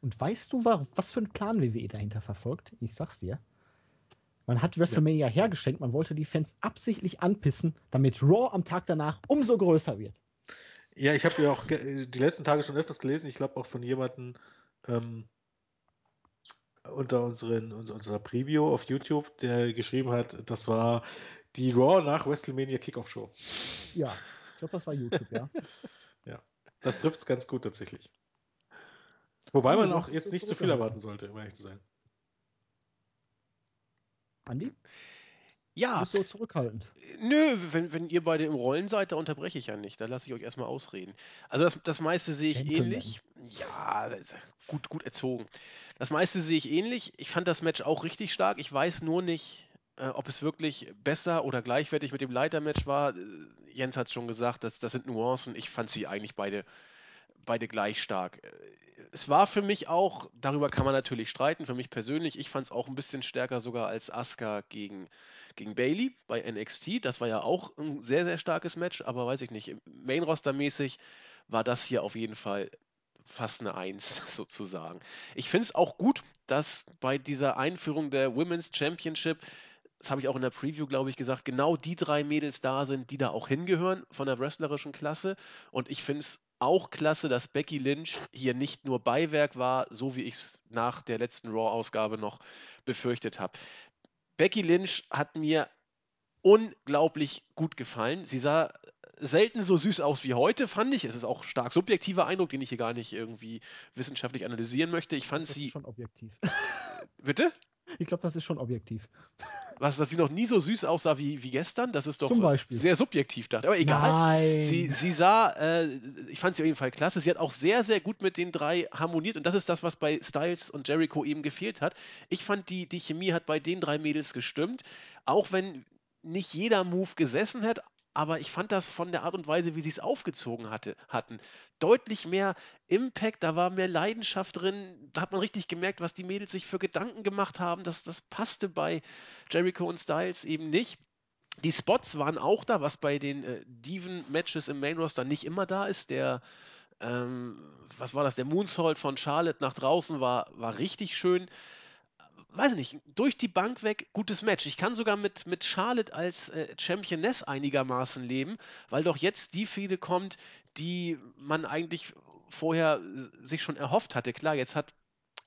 Und weißt du, wa- was für einen Plan WWE dahinter verfolgt? Ich sag's dir. Man hat WrestleMania hergeschenkt, man wollte die Fans absichtlich anpissen, damit Raw am Tag danach umso größer wird. Ja, ich habe ja auch die letzten Tage schon öfters gelesen, ich glaube auch von jemandem ähm, unter unseren, uns- unserer Preview auf YouTube, der geschrieben hat, das war die Raw nach WrestleMania Kickoff Show. Ja, ich glaube, das war YouTube, ja. Ja, das trifft es ganz gut tatsächlich. Wobei man du auch jetzt nicht zu viel erwarten sollte, um ehrlich zu sein. Andi, du Ja, bist so zurückhaltend. nö, wenn, wenn ihr beide im Rollen seid, da unterbreche ich ja nicht. Da lasse ich euch erstmal ausreden. Also das, das meiste sehe ich Gentleman. ähnlich. Ja, gut, gut erzogen. Das meiste sehe ich ähnlich. Ich fand das Match auch richtig stark. Ich weiß nur nicht, äh, ob es wirklich besser oder gleichwertig mit dem Leitermatch war. Äh, Jens hat es schon gesagt, das, das sind Nuancen. Ich fand sie eigentlich beide, beide gleich stark. Äh, Es war für mich auch, darüber kann man natürlich streiten, für mich persönlich, ich fand es auch ein bisschen stärker sogar als Asuka gegen, gegen Bailey bei NXT. Das war ja auch ein sehr, sehr starkes Match, aber weiß ich nicht, Main-Roster-mäßig war das hier auf jeden Fall fast eine Eins sozusagen. Ich finde es auch gut, dass bei dieser Einführung der Women's Championship, das habe ich auch in der Preview, glaube ich, gesagt, genau die drei Mädels da sind, die da auch hingehören von der wrestlerischen Klasse. Und ich finde es auch klasse, dass Becky Lynch hier nicht nur Beiwerk war, so wie ich es nach der letzten Raw-Ausgabe noch befürchtet habe. Becky Lynch hat mir unglaublich gut gefallen. Sie sah selten so süß aus wie heute, fand ich. Es ist auch stark subjektiver Eindruck, den ich hier gar nicht irgendwie wissenschaftlich analysieren möchte. Ich fand das ist sie. schon objektiv. Bitte? Ich glaube, das ist schon objektiv. Was, dass sie noch nie so süß aussah wie, wie gestern? Das ist doch Zum Beispiel. sehr subjektiv, dachte Aber egal. Nein. Sie, sie sah, äh, ich fand sie auf jeden Fall klasse. Sie hat auch sehr, sehr gut mit den drei harmoniert und das ist das, was bei Styles und Jericho eben gefehlt hat. Ich fand, die, die Chemie hat bei den drei Mädels gestimmt, auch wenn nicht jeder Move gesessen hat, aber ich fand das von der Art und Weise, wie sie es aufgezogen hatte, hatten, deutlich mehr Impact, da war mehr Leidenschaft drin, da hat man richtig gemerkt, was die Mädels sich für Gedanken gemacht haben, das, das passte bei Jericho und Styles eben nicht. Die Spots waren auch da, was bei den äh, Diven-Matches im Main-Roster nicht immer da ist. Der, ähm, was war das, der Moonsault von Charlotte nach draußen war, war richtig schön. Weiß ich nicht, durch die Bank weg, gutes Match. Ich kann sogar mit, mit Charlotte als äh, Championess einigermaßen leben, weil doch jetzt die Fehde kommt, die man eigentlich vorher äh, sich schon erhofft hatte. Klar, jetzt hat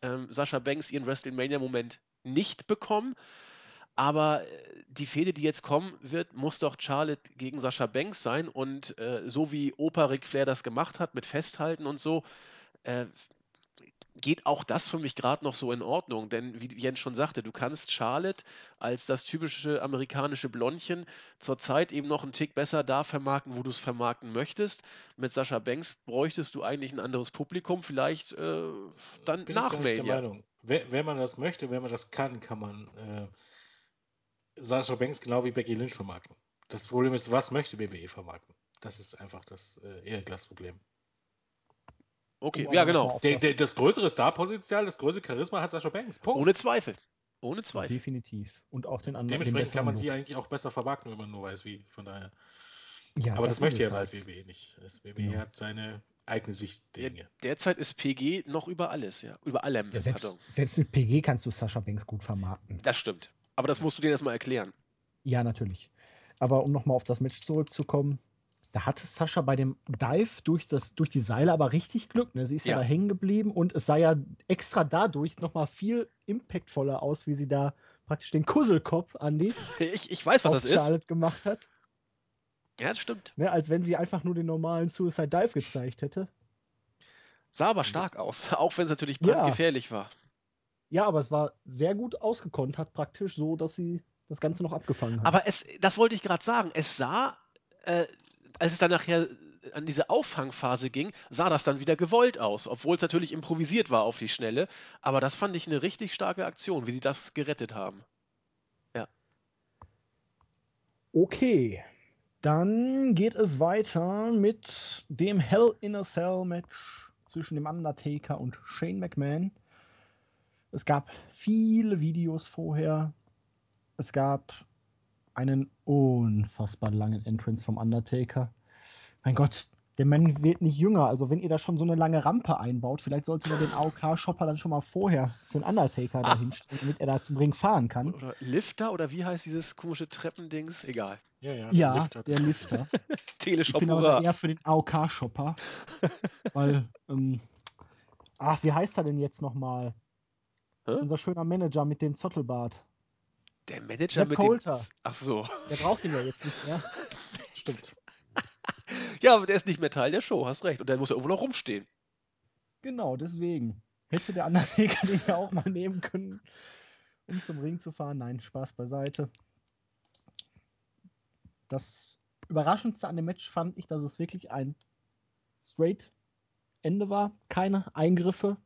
ähm, Sascha Banks ihren WrestleMania-Moment nicht bekommen, aber äh, die Fehde, die jetzt kommen wird, muss doch Charlotte gegen Sascha Banks sein. Und äh, so wie Opa Ric Flair das gemacht hat, mit Festhalten und so, äh, geht auch das für mich gerade noch so in Ordnung. Denn wie Jens schon sagte, du kannst Charlotte als das typische amerikanische Blondchen zurzeit eben noch einen Tick besser da vermarkten, wo du es vermarkten möchtest. Mit Sascha Banks bräuchtest du eigentlich ein anderes Publikum, vielleicht äh, dann Bin nach ich nicht der Mania. Meinung. Wenn, wenn man das möchte, wenn man das kann, kann man äh, Sascha Banks genau wie Becky Lynch vermarkten. Das Problem ist, was möchte WWE vermarkten? Das ist einfach das äh, Ehrglasproblem. Okay, Um ja genau. Der, der, das- das größere Starpotenzial, das größere Charisma hat Sascha Banks. Punkt. Ohne Zweifel. Ohne Zweifel. Definitiv. Und auch den anderen. den Dementsprechend kann besseren man sie eigentlich auch besser vermarkten, wenn man nur weiß, wie. Von daher. Ja, Aber das, ist möchte ja halt. WWE nicht. Das WWE Genau. hat seine eigene Sicht der Ja, Dinge. derzeit ist PG noch über alles, ja. Über allem, Ja, selbst, selbst mit PG kannst du Sascha Banks gut vermarkten. Das stimmt. Aber das Ja. musst du dir erstmal erklären. Ja, natürlich. Aber um nochmal auf das Match zurückzukommen, da hatte Sascha bei dem Dive durch, das, durch die Seile aber richtig Glück. Ne? Sie ist ja, Ja. da hängen geblieben und es sah ja extra dadurch nochmal viel impactvoller aus, wie sie da praktisch den Kusselkopf, Andi, Ich, ich weiß, was das ist. Charlotte gemacht hat. Ja, das stimmt. Ne? Als wenn sie einfach nur den normalen Suicide Dive gezeigt hätte. Sah aber stark aus, auch wenn es natürlich Ja. brandgefährlich war. Ja, aber es war sehr gut ausgekontert praktisch, so dass sie das Ganze noch abgefangen hat. Aber es, das wollte ich gerade sagen, es sah, äh, als es dann nachher an diese Auffangphase ging, sah das dann wieder gewollt aus, obwohl es natürlich improvisiert war auf die Schnelle. Aber das fand ich eine richtig starke Aktion, wie sie das gerettet haben. Okay, dann geht es weiter mit dem Hell in a Cell Match zwischen dem Undertaker und Shane McMahon. Es gab viele Videos vorher. es gab einen unfassbar langen Entrance vom Undertaker. Mein Gott, der Mann wird nicht jünger. Also wenn ihr da schon so eine lange Rampe einbaut, vielleicht solltet ihr den AOK-Shopper dann schon mal vorher für den Undertaker Ah. dahin stellen, damit er da zum Ring fahren kann. Oder Lifter oder wie heißt dieses komische Treppendings? Egal. Ja, ja, Ja, Lift hat- der Lifter. Ich Teleshop bin aber eher für den AOK-Shopper. weil, ähm, ach, wie heißt er denn jetzt nochmal? Unser schöner Manager mit dem Zottelbart. Der Manager Sepp mit Coulter. dem... Ach so. Der braucht ihn ja jetzt nicht mehr. Stimmt. Ja, aber der ist nicht mehr Teil der Show, hast recht. Und der muss ja irgendwo noch rumstehen. Genau, deswegen. Hätte der Undertaker den ja auch mal nehmen können, um zum Ring zu fahren. Nein, Spaß beiseite. Das Überraschendste an dem Match fand ich, dass es wirklich ein straight Ende war. Keine Eingriffe.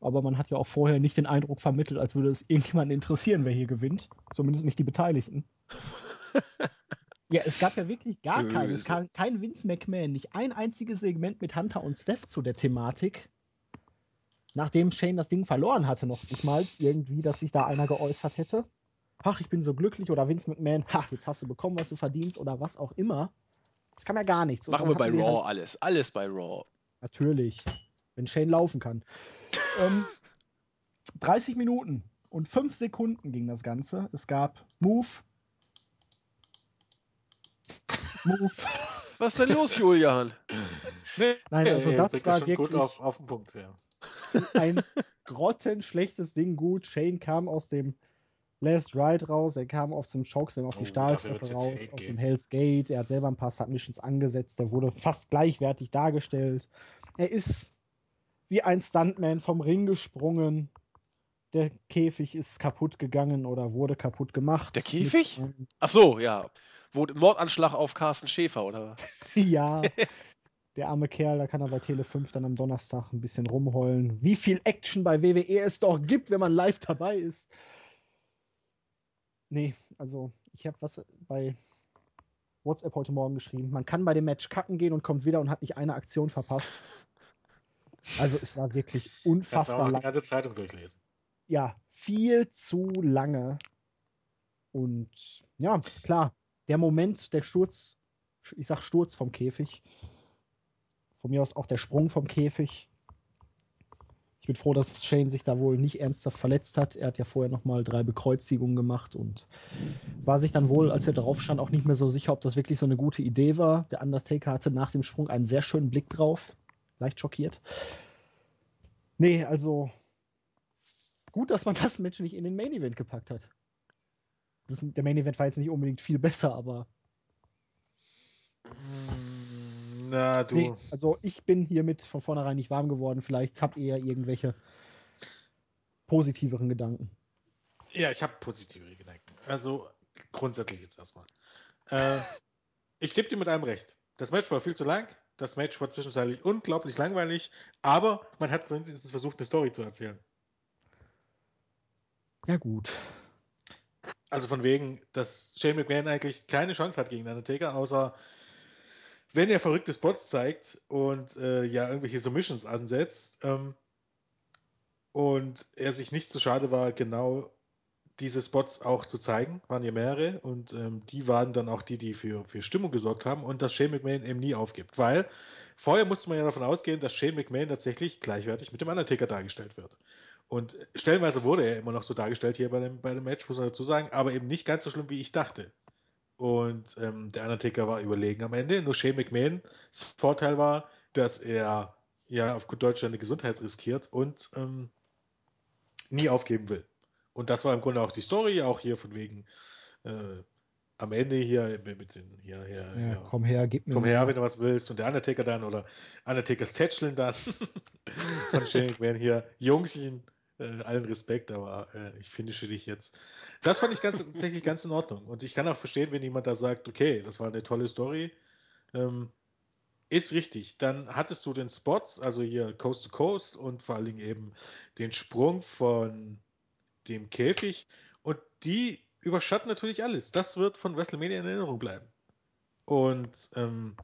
Aber man hat ja auch vorher nicht den Eindruck vermittelt, als würde es irgendjemanden interessieren, wer hier gewinnt. Zumindest nicht die Beteiligten. ja, es gab ja wirklich gar keinen. Es kam kein Vince McMahon, nicht ein einziges Segment mit Hunter und Steph zu der Thematik. Nachdem Shane das Ding verloren hatte, noch nicht mal irgendwie, dass sich da einer geäußert hätte. Ach, ich bin so glücklich oder Vince McMahon, ha, jetzt hast du bekommen, was du verdienst oder was auch immer. Das kam ja gar nichts. Machen wir bei Raw halt- alles. Alles bei Raw. Natürlich. Wenn Shane laufen kann. ähm, 30 Minuten und 5 Sekunden ging das Ganze. Es gab Move. Move. Was ist denn los, Julian? Nee, Nein, also nee, das bringt war wirklich- auf, auf den Punkt, ja. Ein grottenschlechtes Ding. Gut, Shane kam aus dem Last Ride raus. Er kam auf zum Chokeslam auf die Oh, dafür Stahltreppe raus, aus dem. Hell's Gate. Er hat selber ein paar Submissions angesetzt. Er wurde fast gleichwertig dargestellt. Er ist wie ein Stuntman vom Ring gesprungen. Der Käfig ist kaputt gegangen oder wurde kaputt gemacht. Der Käfig? Mit, Ach so, ja. Wo, Mordanschlag auf Carsten Schäfer, oder? ja, der arme Kerl, da kann er bei Tele 5 dann am Donnerstag ein bisschen rumheulen. Wie viel Action bei WWE es doch gibt, wenn man live dabei ist. Nee, also ich habe was bei WhatsApp heute Morgen geschrieben. Man kann bei dem Match kacken gehen und kommt wieder und hat nicht eine Aktion verpasst. Also es war wirklich unfassbar die lang. ganze Zeitung durchlesen. Ja, viel zu lange. Und ja, klar, der Moment, der Sturz, ich sag Sturz vom Käfig. Von mir aus auch der Sprung vom Käfig. Ich bin froh, dass Shane sich da wohl nicht ernsthaft verletzt hat. Er hat ja vorher nochmal drei Bekreuzigungen gemacht und war sich dann wohl, als er drauf stand, auch nicht mehr so sicher, ob das wirklich so eine gute Idee war. Der Undertaker hatte nach dem Sprung einen sehr schönen Blick drauf. Leicht schockiert. Nee, also gut, dass man das Match nicht in den Main Event gepackt hat. Das, der Main Event war jetzt nicht unbedingt viel besser, aber Na, du. nee, also ich bin hiermit von vornherein nicht warm geworden. Vielleicht habt ihr ja irgendwelche positiveren Gedanken. Ja, ich habe positive Gedanken. Also grundsätzlich jetzt erstmal. Äh, ich gebe dir mit einem recht. Das Match war viel zu lang. Das Match war zwischenzeitlich unglaublich langweilig, aber man hat wenigstens versucht, eine Story zu erzählen. Ja, gut. Also von wegen, dass Shane McMahon eigentlich keine Chance hat gegen den Undertaker, außer wenn er verrückte Spots zeigt und äh, ja irgendwelche Submissions ansetzt ähm, und er sich nicht zu schade war, genau diese Spots auch zu zeigen, waren ja mehrere und ähm, die waren dann auch die, die für, für Stimmung gesorgt haben und dass Shane McMahon eben nie aufgibt, weil vorher musste man ja davon ausgehen, dass Shane McMahon tatsächlich gleichwertig mit dem Undertaker dargestellt wird. Und stellenweise wurde er immer noch so dargestellt hier bei dem, bei dem Match, muss man dazu sagen, aber eben nicht ganz so schlimm, wie ich dachte. Und ähm, der Undertaker war überlegen am Ende. Nur Shane McMahons Vorteil war, dass er ja auf gut Deutsch seine Gesundheit riskiert und ähm, nie aufgeben will. Und das war im Grunde auch die Story, auch hier von wegen äh, am Ende hier mit den hier, hier, Ja, hier. komm her, gib mir. Komm her, wenn du was willst. Und der Undertaker dann oder Undertakers Tätscheln dann von Shane McMahon hier. Jungchen, äh, allen Respekt, aber äh, ich finische dich jetzt. Das fand ich ganz, tatsächlich ganz in Ordnung. Und ich kann auch verstehen, wenn jemand da sagt, okay, das war eine tolle Story. Ähm, ist richtig. Dann hattest du den Spots, also hier Coast to Coast und vor allen Dingen eben den Sprung von dem Käfig. Und die überschatten natürlich alles. Das wird von WrestleMania in Erinnerung bleiben. Und ähm,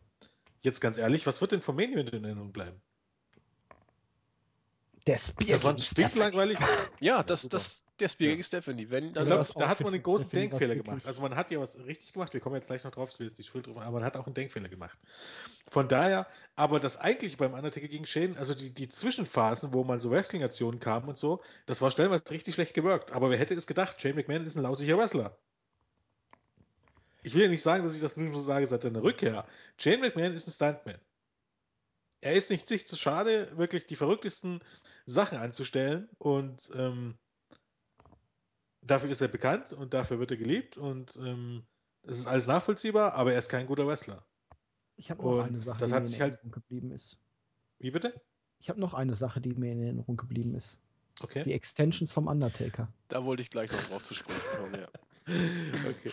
jetzt ganz ehrlich, was wird denn vom Main Event in Erinnerung bleiben? Der Spear Das war gegen stinkt Stephanie. langweilig. Ja, das, das, der Spear Ja. gegen Stephanie. Wenn, glaube, das da hat man einen großen Stephanie Denkfehler gemacht. Also man hat ja was richtig gemacht. Wir kommen jetzt gleich noch drauf, ich will jetzt die Schuld drauf, aber man hat auch einen Denkfehler gemacht. Von daher, aber das eigentliche beim Undertaker gegen Shane, also die, die Zwischenphasen, wo mal so Wrestling-Aktionen kamen und so, das war stellenweise richtig schlecht gewirkt. Aber wer hätte es gedacht, Shane McMahon ist ein lausiger Wrestler. Ich will ja nicht sagen, dass ich das nur so sage seit seiner Rückkehr. Shane McMahon ist ein Stuntman. Er ist nicht sich zu schade, wirklich die verrücktesten Sachen anzustellen und ähm, dafür ist er bekannt und dafür wird er geliebt und ähm, das ist alles nachvollziehbar, aber er ist kein guter Wrestler. Ich habe noch Und eine Sache, das die mir in halt- Erinnerung geblieben ist. Wie bitte? Ich habe noch eine Sache, die mir in Erinnerung geblieben ist. Okay. Die Extensions vom Undertaker. Da wollte ich gleich noch drauf zu sprechen kommen, ja. okay.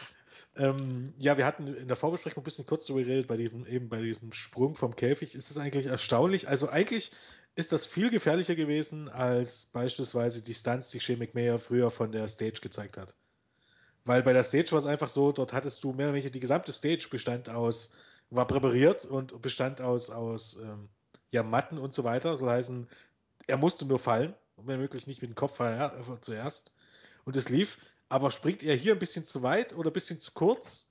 Ähm, ja, wir hatten in der Vorbesprechung ein bisschen kurz darüber geredet, bei diesem, eben bei diesem Sprung vom Käfig ist es eigentlich erstaunlich. Also eigentlich ist das viel gefährlicher gewesen, als beispielsweise die Stunts, die Shane McMahon früher von der Stage gezeigt hat. Weil bei der Stage war es einfach so, dort hattest du mehr oder weniger die gesamte Stage bestand aus, war präpariert und bestand aus, aus ähm, ja, Matten und so weiter. Soll heißen, er musste nur fallen, und wenn möglich nicht mit dem Kopf zuerst. Und es lief. Aber springt er hier ein bisschen zu weit oder ein bisschen zu kurz?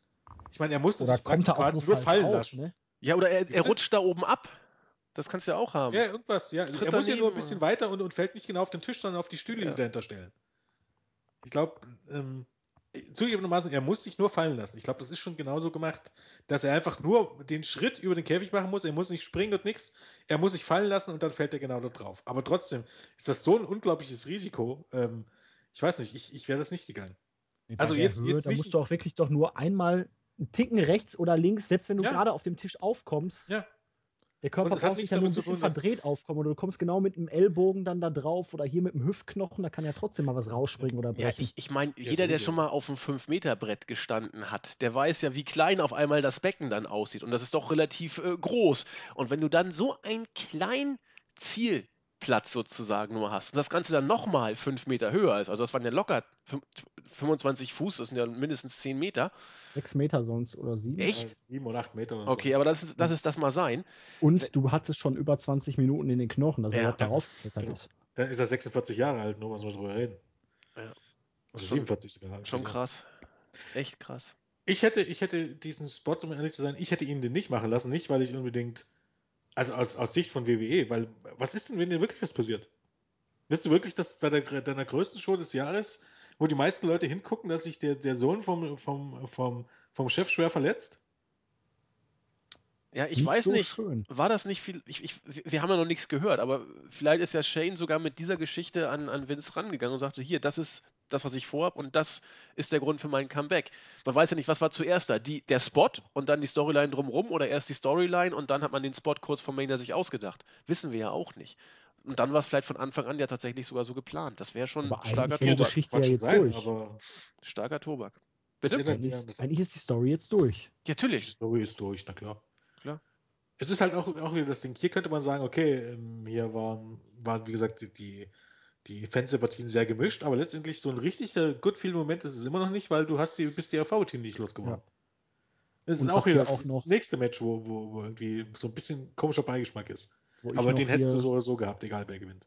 Ich meine, er musste Oder sich kommt er auch quasi so nur fallen auf, lassen. ne? Ja, oder er, er rutscht da oben ab. Das kannst du ja auch haben. Ja, irgendwas, ja. Tritt Er muss ja nur ein bisschen weiter und, und fällt nicht genau auf den Tisch, sondern auf die Stühle, Ja. die dahinter stellen. Ich glaube, ähm, zugegebenermaßen, er muss sich nur fallen lassen. Ich glaube, das ist schon genauso gemacht, dass er einfach nur den Schritt über den Käfig machen muss. Er muss nicht springen und nichts. Er muss sich fallen lassen und dann fällt er genau da drauf. Aber trotzdem ist das so ein unglaubliches Risiko. Ähm, ich weiß nicht, ich, ich wäre das nicht gegangen. Nee, Also jetzt- Höhe, jetzt da musst du auch wirklich doch nur einmal einen Ticken rechts oder links, selbst wenn du Ja. gerade auf dem Tisch aufkommst. Ja. Der Körper braucht sich ja nur ein bisschen tun, verdreht aufkommen oder du kommst genau mit dem Ellbogen dann da drauf oder hier mit dem Hüftknochen, da kann ja trotzdem mal was rausspringen oder Ja, brechen. ich, ich meine, Ja, jeder, der schon mal auf einem 5-Meter-Brett gestanden hat, der weiß ja, wie klein auf einmal das Becken dann aussieht. Und das ist doch relativ äh, groß. Und wenn du dann so einen kleinen Zielplatz sozusagen nur hast und das Ganze dann nochmal 5 Meter höher ist, also das waren ja locker fün- 25 Fuß, das sind ja mindestens 10 Meter. Sechs Meter sonst oder sieben. Echt? Äh, Sieben oder acht Meter oder Okay, so. aber das ist, das ist das mal sein. Und du hattest schon über 20 Minuten in den Knochen, dass er Ja, überhaupt ja. darauf geklettert Genau. ist. Dann ist er 46 Jahre alt, nur mal so drüber reden. Ja. Oder Schon- 47 sogar. Schon Also- krass. Echt krass. Ich hätte, ich hätte diesen Spot, um ehrlich zu sein, ich hätte ihn den nicht machen lassen, nicht weil ich unbedingt, also aus, aus Sicht von WWE, weil was ist denn, wenn dir wirklich was passiert? Wirst du wirklich, dass bei der, deiner größten Show des Jahres, wo die meisten Leute hingucken, dass sich der, der Sohn vom, vom, vom, vom Chef schwer verletzt? Ja, ich Nicht weiß so nicht. schön. War das nicht viel? Ich, ich, wir haben ja noch nichts gehört, aber vielleicht ist ja Shane sogar mit dieser Geschichte an, an Vince rangegangen und sagte: Hier, das ist das, was ich vorhabe und das ist der Grund für mein Comeback. Man weiß ja nicht, was war zuerst da? Die, der Spot und dann die Storyline drumrum oder erst die Storyline und dann hat man den Spot kurz vor Mania sich ausgedacht. Wissen wir ja auch nicht. Und dann war es vielleicht von Anfang an ja tatsächlich sogar so geplant. Das wäre schon Aber starker wäre die Tobak. Geschichte ja schon jetzt sein, durch. Aber Starker Tobak. Bitte? Eigentlich, eigentlich ist die Story jetzt durch. die Ja, natürlich. Story ist durch, na klar. Klar. Es ist halt auch, auch wieder das Ding. Hier könnte man sagen, okay, ähm, hier waren, waren wie gesagt, die- die, Fansympathien sehr gemischt, aber letztendlich so ein richtiger Good-Feel-Moment ist es immer noch nicht, weil du hast die, bist die AV-Team nicht losgeworden. Das ist auch hier das, auch noch- das nächste Match, wo, wo, wo irgendwie so ein bisschen komischer Beigeschmack ist. Aber den hättest du so oder so gehabt, egal wer gewinnt.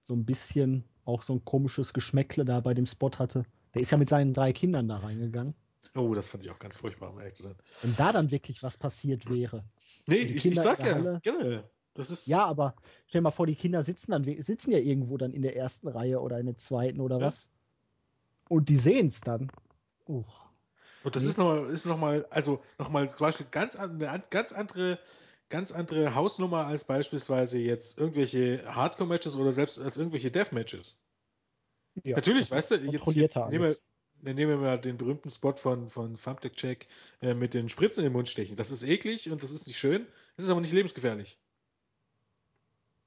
so ein bisschen auch so ein komisches Geschmäckle da bei dem Spot hatte. Der ist ja mit seinen drei Kindern da reingegangen. Oh, das fand ich auch ganz furchtbar, um ehrlich zu sein. Wenn da dann wirklich was passiert wäre. Nee, ich, ich sag ja, Halle. generell. Das ist. Ja, aber stell dir mal vor, die Kinder sitzen dann sitzen ja irgendwo dann in der ersten Reihe oder in der zweiten oder Ja. was. Und die sehen es dann. Uh. Und das Nee. ist nochmal, ist noch mal, also nochmal zum Beispiel ganz, an- eine an- ganz andere, ganz andere Hausnummer als beispielsweise jetzt irgendwelche Hardcore-Matches oder selbst als irgendwelche Death-Matches. Ja, Natürlich, weißt du, jetzt, jetzt nehmen, wir, nehmen wir mal den berühmten Spot von, von Thumbtack Jack äh, mit den Spritzen in den Mund stechen. Das ist eklig und das ist nicht schön, das ist aber nicht lebensgefährlich.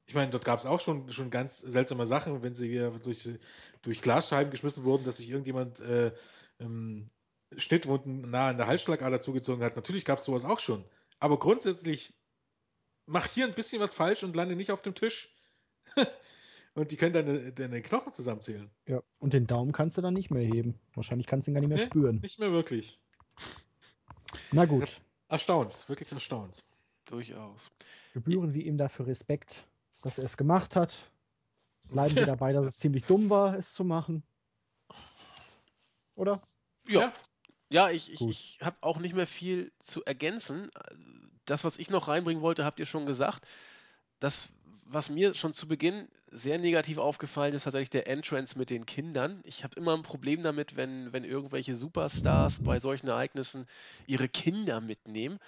Ich meine, dort gab es auch schon, schon ganz seltsame Sachen, wenn sie wieder durch, durch Glasscheiben geschmissen wurden, dass sich irgendjemand äh, ähm, Schnittwunden nah an der Halsschlagader zugezogen hat. Natürlich gab es sowas auch schon. Aber grundsätzlich mach hier ein bisschen was falsch und lande nicht auf dem Tisch. und die können deine, deine Knochen zusammenzählen. Ja. Und den Daumen kannst du dann nicht mehr heben. Wahrscheinlich kannst du ihn gar nicht mehr Nee, spüren. Nicht mehr wirklich. Na gut. Erstaunt, wirklich erstaunt. Durchaus. Gebühren wie ihm dafür Respekt, dass er es gemacht hat. Bleiben wir dabei, dass es ziemlich dumm war, es zu machen. Oder? Ja. Ja. Ich, ich, ich habe auch nicht mehr viel zu ergänzen. Das, was ich noch reinbringen wollte, habt ihr schon gesagt. Das, was mir schon zu Beginn sehr negativ aufgefallen ist, tatsächlich der Entrance mit den Kindern. Ich habe immer ein Problem damit, wenn, wenn irgendwelche Superstars bei solchen Ereignissen ihre Kinder mitnehmen.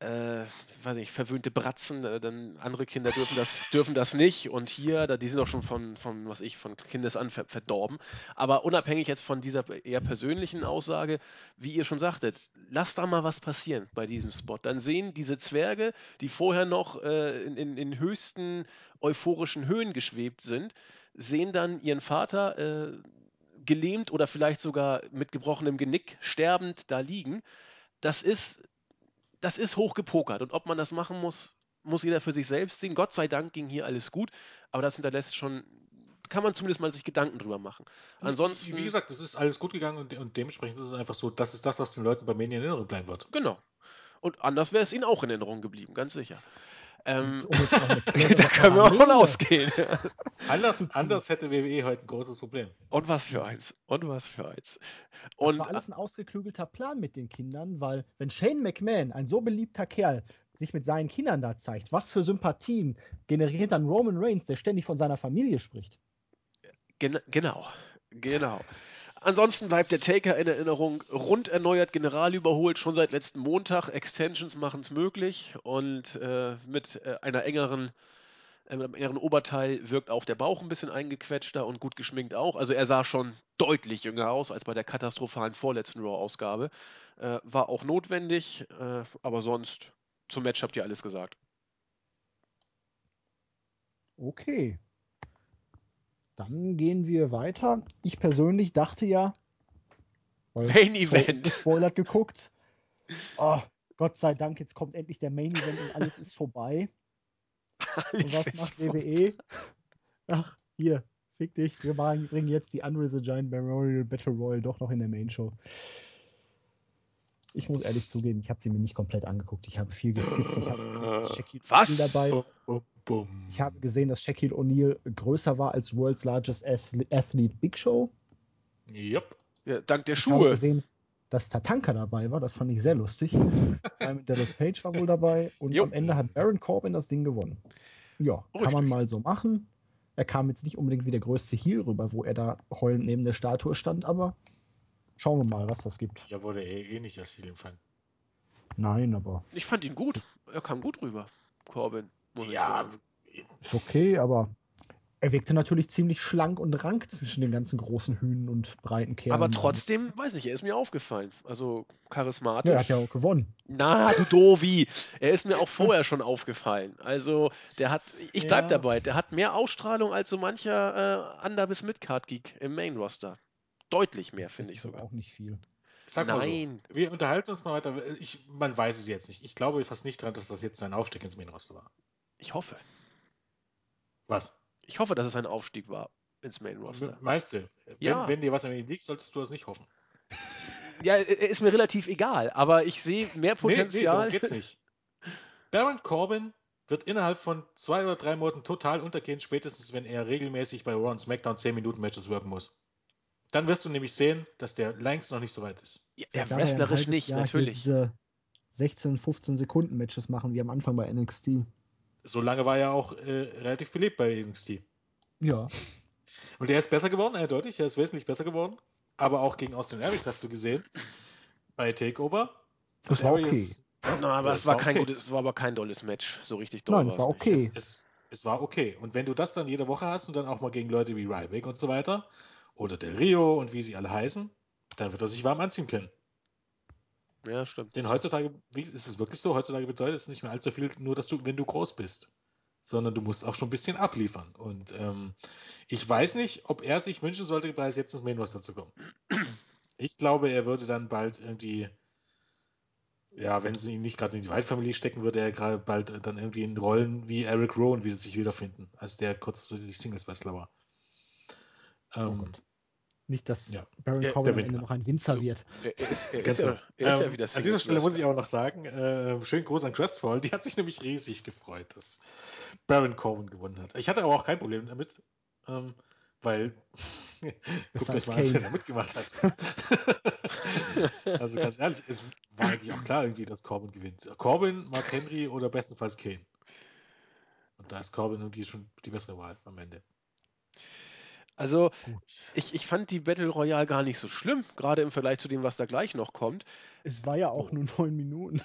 Äh, weiß nicht, verwöhnte Bratzen, äh, dann andere Kinder dürfen das, dürfen das nicht. Und hier, da, die sind auch schon von, von, was ich, von Kindesan ver verdorben. Aber unabhängig jetzt von dieser eher persönlichen Aussage, wie ihr schon sagtet, lasst da mal was passieren bei diesem Spot. Dann sehen diese Zwerge, die vorher noch äh, in, in, in höchsten euphorischen Höhen geschwebt sind, sehen dann ihren Vater äh, gelähmt oder vielleicht sogar mit gebrochenem Genick sterbend da liegen. Das ist, das ist hochgepokert. Und ob man das machen muss, muss jeder für sich selbst sehen. Gott sei Dank ging hier alles gut, aber das hinterlässt schon, kann man zumindest mal sich Gedanken drüber machen. Ansonsten, Wie gesagt, es ist alles gut gegangen und, und dementsprechend ist es einfach so, das ist das, was den Leuten bei Mania in Erinnerung bleiben wird. genau. Und anders wäre es ihnen auch in Erinnerung geblieben, ganz sicher. Ähm, um da können wir auch von ausgehen. Anders, anders hätte WWE heute ein großes Problem. Und was für eins. Und was für eins. Das Und war alles ein ausgeklügelter Plan mit den Kindern, weil wenn Shane McMahon, ein so beliebter Kerl, sich mit seinen Kindern da zeigt, was für Sympathien generiert dann Roman Reigns, der ständig von seiner Familie spricht. Gen genau, genau. Ansonsten bleibt der Taker in Erinnerung. Rund erneuert, General überholt, schon seit letzten Montag. Extensions machen es möglich und äh, mit äh, einer engeren, äh, mit einem engeren Oberteil wirkt auch der Bauch ein bisschen eingequetschter und gut geschminkt auch. Also er sah schon deutlich jünger aus als bei der katastrophalen vorletzten Raw-Ausgabe. Äh, war auch notwendig, äh, aber sonst zum Match habt ihr alles gesagt. Okay. Dann gehen wir weiter. Ich persönlich dachte ja, weil Main Event. gespoilert geguckt. Oh, Gott sei Dank, jetzt kommt endlich der Main Event und alles ist vorbei. Und was Alles macht WWE? Ach, hier, fick dich. Wir bringen jetzt die Unreal the Giant Memorial Battle Royal doch noch in der Main Show. Ich muss ehrlich zugeben, ich habe sie mir nicht komplett angeguckt. Ich habe viel geskippt. Ich habe gesehen, dass Shaquille? O'Neal dabei. Bum, bum, bum. Ich habe gesehen, dass Shaquille O'Neal größer war als World's Largest Ath- Athlete Big Show. Jupp. Ja, dank der Ich habe Schuhe. gesehen, dass Tatanka dabei war. Das fand ich sehr lustig. Dallas Page war wohl dabei. Und Jo. am Ende hat Baron Corbin das Ding gewonnen. Ja, kann man Richtig. mal so machen. Er kam jetzt nicht unbedingt wie der größte Heel rüber, wo er da heulend neben der Statue stand, aber schauen wir mal, was das gibt. Ja, wurde eh, eh nicht als Ziel empfangen. Nein, aber Ich fand ihn gut. Er kam gut rüber, Corbin, muss ich Ja, sagen. ist okay, aber er wirkte natürlich ziemlich schlank und rank zwischen den ganzen großen Hühnen und breiten Kerlen. Aber trotzdem, weiß nicht, er ist mir aufgefallen. Also charismatisch. Ja, er hat ja auch gewonnen. Na, du Dovi. Er ist mir auch vorher schon aufgefallen. Also, der hat, ich bleib Ja. dabei, der hat mehr Ausstrahlung als so mancher äh, Under- bis Midcard-Geek im Main-Roster. Deutlich mehr, finde ich sogar. auch nicht viel. Sag mal Nein. so. Wir unterhalten uns mal weiter. Ich, man weiß es jetzt nicht. Ich glaube fast nicht dran, dass das jetzt sein Aufstieg ins Main-Roster war. Ich hoffe. Was? Ich hoffe, dass es ein Aufstieg war ins Main-Roster. Meinst du? Wenn, Ja. wenn dir was an ihm liegt, solltest du das nicht hoffen. Ja, er ist mir relativ egal, aber ich sehe mehr Potenzial. Nee, nee, geht's nicht. Baron Corbin wird innerhalb von zwei oder drei Monaten total untergehen, spätestens wenn er regelmäßig bei Raw und SmackDown 10 Minuten Matches wirken muss. Dann wirst du nämlich sehen, dass der längst noch nicht so weit ist. Ja, Ja, ja, wrestlerisch halbes nicht, Jahr natürlich. Diese 16, 15 Sekunden Matches machen wie am Anfang bei NXT. So lange war er auch äh, relativ beliebt bei NXT. Ja. Und er ist besser geworden, eindeutig. Er ist wesentlich besser geworden. Aber auch gegen Austin Aries hast du gesehen. Bei Takeover. Das war Aries- Na, aber Ja, es war, kein okay. gutes, es war aber kein dolles Match. So richtig doll Nein, es war okay. nicht. Es, es, es war okay. Und wenn du das dann jede Woche hast und dann auch mal gegen Leute wie Ryback und so weiter oder Del Rio und wie sie alle heißen, dann wird er sich warm anziehen können. Ja, stimmt. Denn heutzutage wie, ist es wirklich so, heutzutage bedeutet es nicht mehr allzu viel, nur dass du, wenn du groß bist. Sondern du musst auch schon ein bisschen abliefern. Und ähm, ich weiß nicht, ob er sich wünschen sollte, bereits jetzt ins Main Roster zu kommen. Ich glaube, er würde dann bald irgendwie, ja, wenn sie ihn nicht gerade in die White-Familie stecken, würde er gerade bald dann irgendwie in Rollen wie Eric Rowan wieder sich wiederfinden, als der kurzzeitig Singles-Wrestler war. Oh Ähm, Gott. Nicht, dass ja. Baron Ja, Corbin am Ende noch ein Winzer wird. Er, ist, er Ganz ist, ja, er ist ja wieder An dieser Stelle muss ich aber noch sagen, äh, schönen Gruß an Crestfall. Die hat sich nämlich riesig gefreut, dass Baron Corbin gewonnen hat. Ich hatte aber auch kein Problem damit. ähm, weil guckt euch mal an, wer da mitgemacht hat. also ganz ehrlich, es war eigentlich auch klar irgendwie, dass Corbin gewinnt. Corbin, Mark Henry oder bestenfalls Kane. Und da ist Corbin irgendwie schon die bessere Wahl am Ende. Also, Gut. ich, ich fand die Battle Royale gar nicht so schlimm, gerade im Vergleich zu dem, was da gleich noch kommt. Es war ja auch Oh. nur neun Minuten.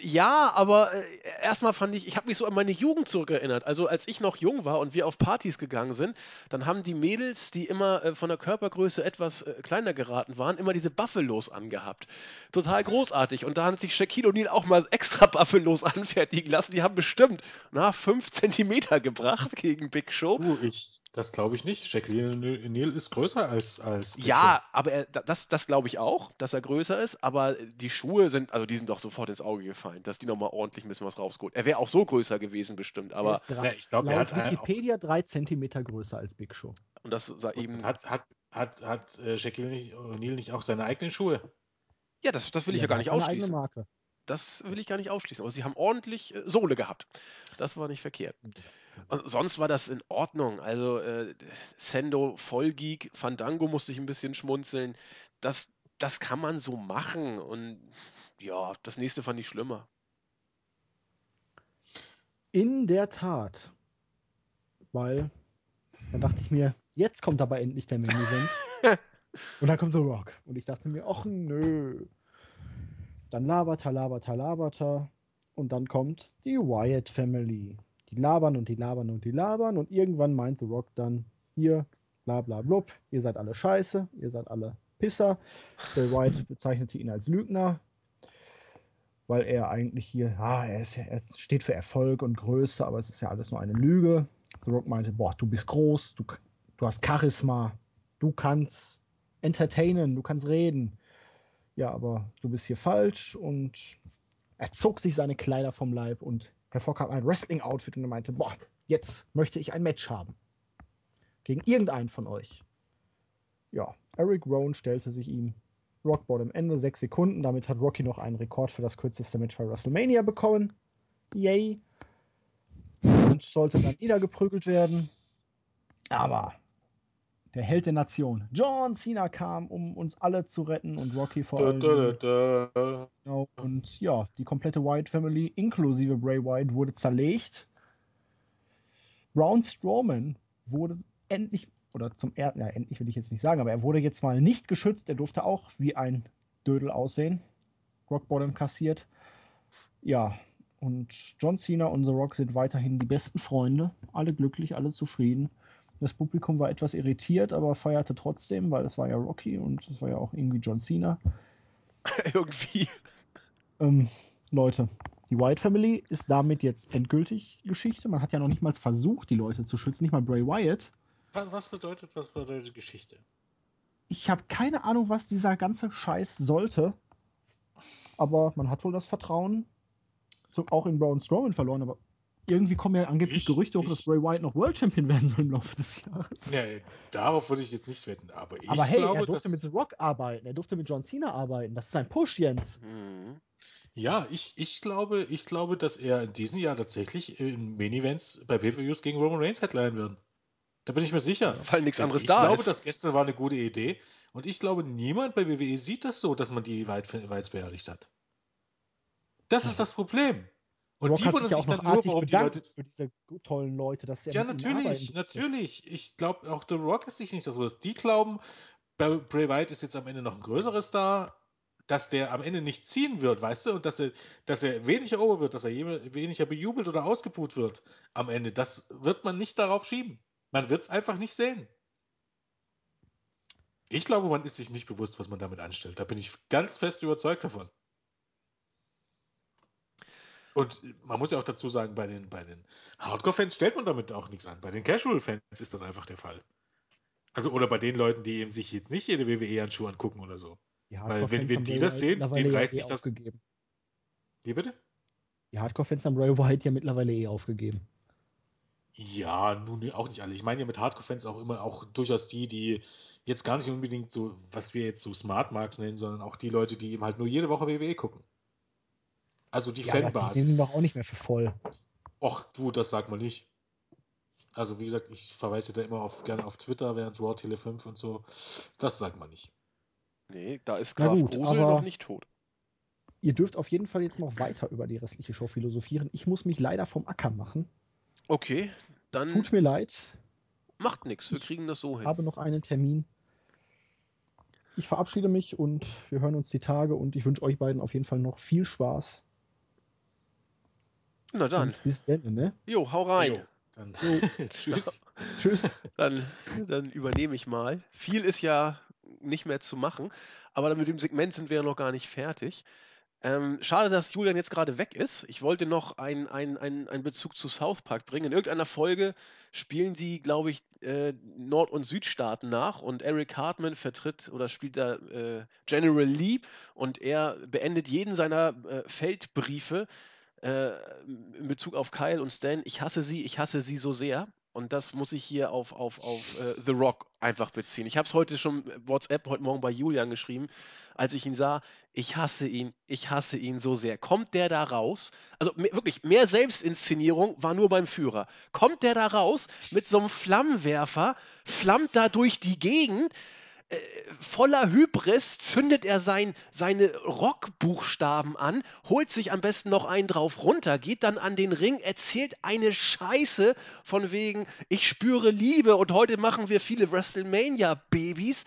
Ja, aber äh, erstmal fand ich, ich habe mich so an meine Jugend zurückerinnert. Also als ich noch jung war und wir auf Partys gegangen sind, dann haben die Mädels, die immer äh, von der Körpergröße etwas äh, kleiner geraten waren, immer diese Buffalos angehabt. Total großartig. Und da hat sich Shaquille O'Neal auch mal extra Buffalos anfertigen lassen. Die haben bestimmt na, 5 Zentimeter gebracht gegen Big Show. Du, ich, das glaube ich nicht. Shaquille O'Neal ist größer als, als Big Ja, aber er, da- das, das glaube ich auch, dass er größer ist, aber die Schuhe sind, also die sind doch sofort ins Auge gefallen, dass die nochmal ordentlich ein bisschen was rausgeholt. Er wäre auch so größer gewesen bestimmt, er aber ist drei, Ja, ich glaube, er laut hat, auch- Wikipedia drei Zentimeter größer als Big Show. und das sah eben, Und hat, hat, hat, hat äh, Shaquille nicht- O'Neal nicht auch seine eigenen Schuhe? ja, das, das will ich ja, gar nicht seine eigene ausschließen. Marke. Das will ich gar nicht ausschließen, aber sie haben ordentlich äh, Sohle gehabt. Das war nicht verkehrt. Und sonst war das in Ordnung. Also äh, Sendo Vollgeek, Fandango musste ich ein bisschen schmunzeln. Das, das kann man so machen und ja, das nächste fand ich schlimmer. In der Tat. Weil, dann dachte ich mir, jetzt kommt aber endlich der Main Event. und dann kommt The Rock. Und ich dachte mir, ach nö. Dann labert er, labert er, labert er. Und dann kommt die Wyatt Family. Die labern und die labern und die labern. Und irgendwann meint The Rock dann, hier, bla bla blub, ihr seid alle scheiße, ihr seid alle Pisser. Bray Wyatt bezeichnete ihn als Lügner weil er eigentlich hier, ah, er, ist, ja- er steht für Erfolg und Größe, aber es ist ja alles nur eine Lüge. The Rock meinte, boah, du bist groß, du, du hast Charisma, du kannst entertainen, du kannst reden. Ja, aber du bist hier falsch und er zog sich seine Kleider vom Leib und hervorkam ein Wrestling-Outfit und er meinte, boah, jetzt möchte ich ein Match haben. Gegen irgendeinen von euch. Ja, Eric Rowan stellte sich ihm Rock Bottom Ende, sechs Sekunden. Damit hat Rocky noch einen Rekord für das kürzeste Match bei WrestleMania bekommen. Yay. Und sollte dann niedergeprügelt werden. Aber der Held der Nation, John Cena, kam, um uns alle zu retten und Rocky vor allem. Genau. Und ja, die komplette White Family, inklusive Bray Wyatt, wurde zerlegt. Braun Strowman wurde endlich, oder zum ersten, ja, endlich will ich jetzt nicht sagen, aber er wurde jetzt mal nicht geschützt. Er durfte auch wie ein Dödel aussehen. Rock Bottom kassiert. Ja, und John Cena und The Rock sind weiterhin die besten Freunde. Alle glücklich, alle zufrieden. Das Publikum war etwas irritiert, aber feierte trotzdem, weil es war ja Rocky und es war ja auch irgendwie John Cena. Irgendwie. Ähm, Leute, die Wyatt Family ist damit jetzt endgültig Geschichte. Man hat ja noch nicht mal versucht, die Leute zu schützen, nicht mal Bray Wyatt. Was, was bedeutet, was bedeutet Geschichte? Ich habe keine Ahnung, was dieser ganze Scheiß sollte. Aber man hat wohl das Vertrauen so auch in Braun Strowman verloren. Aber irgendwie kommen ja angeblich Ich- Gerüchte hoch, ich- dass Bray Wyatt noch World Champion werden soll im Laufe des Jahres. Ja, darauf würde ich jetzt nicht wetten, aber ich aber hey, glaube, er durfte mit The Rock arbeiten, er durfte mit John Cena arbeiten. Das ist ein Push, Jens. Mhm. ja, ich, ich glaube, ich glaube, dass er in diesem Jahr tatsächlich in Main Events bei Pay-Per-Views gegen Roman Reigns headline werden. Da bin ich mir sicher. Weil nichts anderes ich da glaube, ist. das gestern war eine gute Idee und ich glaube, niemand bei WWE sieht das so, dass man die White Whites beerdigt hat. Das ist das Problem. Und Rock die hat sich ja auch dann noch nur, artig die bedankt Leute. für diese tollen Leute, dass er Ja, natürlich, natürlich. Ich glaube, auch The Rock ist sich nicht so. Dass die glauben, Bray Wyatt ist jetzt am Ende noch ein größeres Star, dass der am Ende nicht ziehen wird, weißt du, und dass er, dass er weniger over wird, dass er weniger bejubelt oder ausgebuht wird am Ende. Das wird man nicht darauf schieben. Man wird es einfach nicht sehen. Ich glaube, man ist sich nicht bewusst, was man damit anstellt. Da bin ich ganz fest überzeugt davon. Und man muss ja auch dazu sagen, bei den, bei den Hardcore-Fans stellt man damit auch nichts an. Bei den Casual-Fans ist das einfach der Fall. Also, oder bei den Leuten, die eben sich jetzt nicht jede WWE-Handschuhe angucken oder so. Weil wenn- wenn die das sehen, denen reißt eh sich das- aufgegeben. Wie bitte? Die Hardcore-Fans haben Bray Wyatt ja mittlerweile eh aufgegeben. Ja, nun auch nicht alle. Ich meine ja mit Hardcore-Fans auch immer auch durchaus die, die jetzt gar nicht unbedingt so, was wir jetzt so Smart Marks nennen, sondern auch die Leute, die eben halt nur jede Woche WWE gucken. Also die Ja, aber die nehmen Fanbasis. doch auch nicht mehr für voll. Och, du, das sag mal nicht. Also wie gesagt, ich verweise da immer auf, gerne auf Twitter während Raw Tele 5 und so. Das sagt man nicht. Nee, da ist Graf gut, Grusel aber- noch nicht tot. Ihr dürft auf jeden Fall jetzt noch weiter über die restliche Show philosophieren. Ich muss mich leider vom Acker machen. Okay, Es dann tut mir leid. macht nichts. Wir Ich kriegen das so hin. habe noch einen Termin. Ich verabschiede mich und wir hören uns die Tage und ich wünsche euch beiden auf jeden Fall noch viel Spaß. Na dann. Und bis dann, ne? Jo, hau rein. Jo, dann Jo. tschüss. Tschüss. Dann, dann übernehme ich mal. Viel ist ja nicht mehr zu machen, aber mit dem Segment sind wir ja noch gar nicht fertig. Ähm, schade, dass Julian jetzt gerade weg ist. Ich wollte noch einen einen Bezug zu South Park bringen. In irgendeiner Folge spielen die, glaube ich, äh, Nord- und Südstaaten nach und Eric Hartman vertritt oder spielt da äh, General Lee und er beendet jeden seiner äh, Feldbriefe äh, in Bezug auf Kyle und Stan. Ich hasse sie, ich hasse sie so sehr. Und das muss ich hier auf, auf, auf äh, The Rock einfach beziehen. Ich habe es heute schon WhatsApp heute Morgen bei Julian geschrieben, als ich ihn sah. Ich hasse ihn, ich hasse ihn so sehr. Kommt der da raus? Also me- wirklich, mehr Selbstinszenierung war nur beim Führer. Kommt der da raus mit so einem Flammenwerfer, flammt da durch die Gegend, äh, voller Hybris zündet er sein, seine Rockbuchstaben an, holt sich am besten noch einen drauf runter, geht dann an den Ring, erzählt eine Scheiße von wegen, ich spüre Liebe und heute machen wir viele WrestleMania-Babys.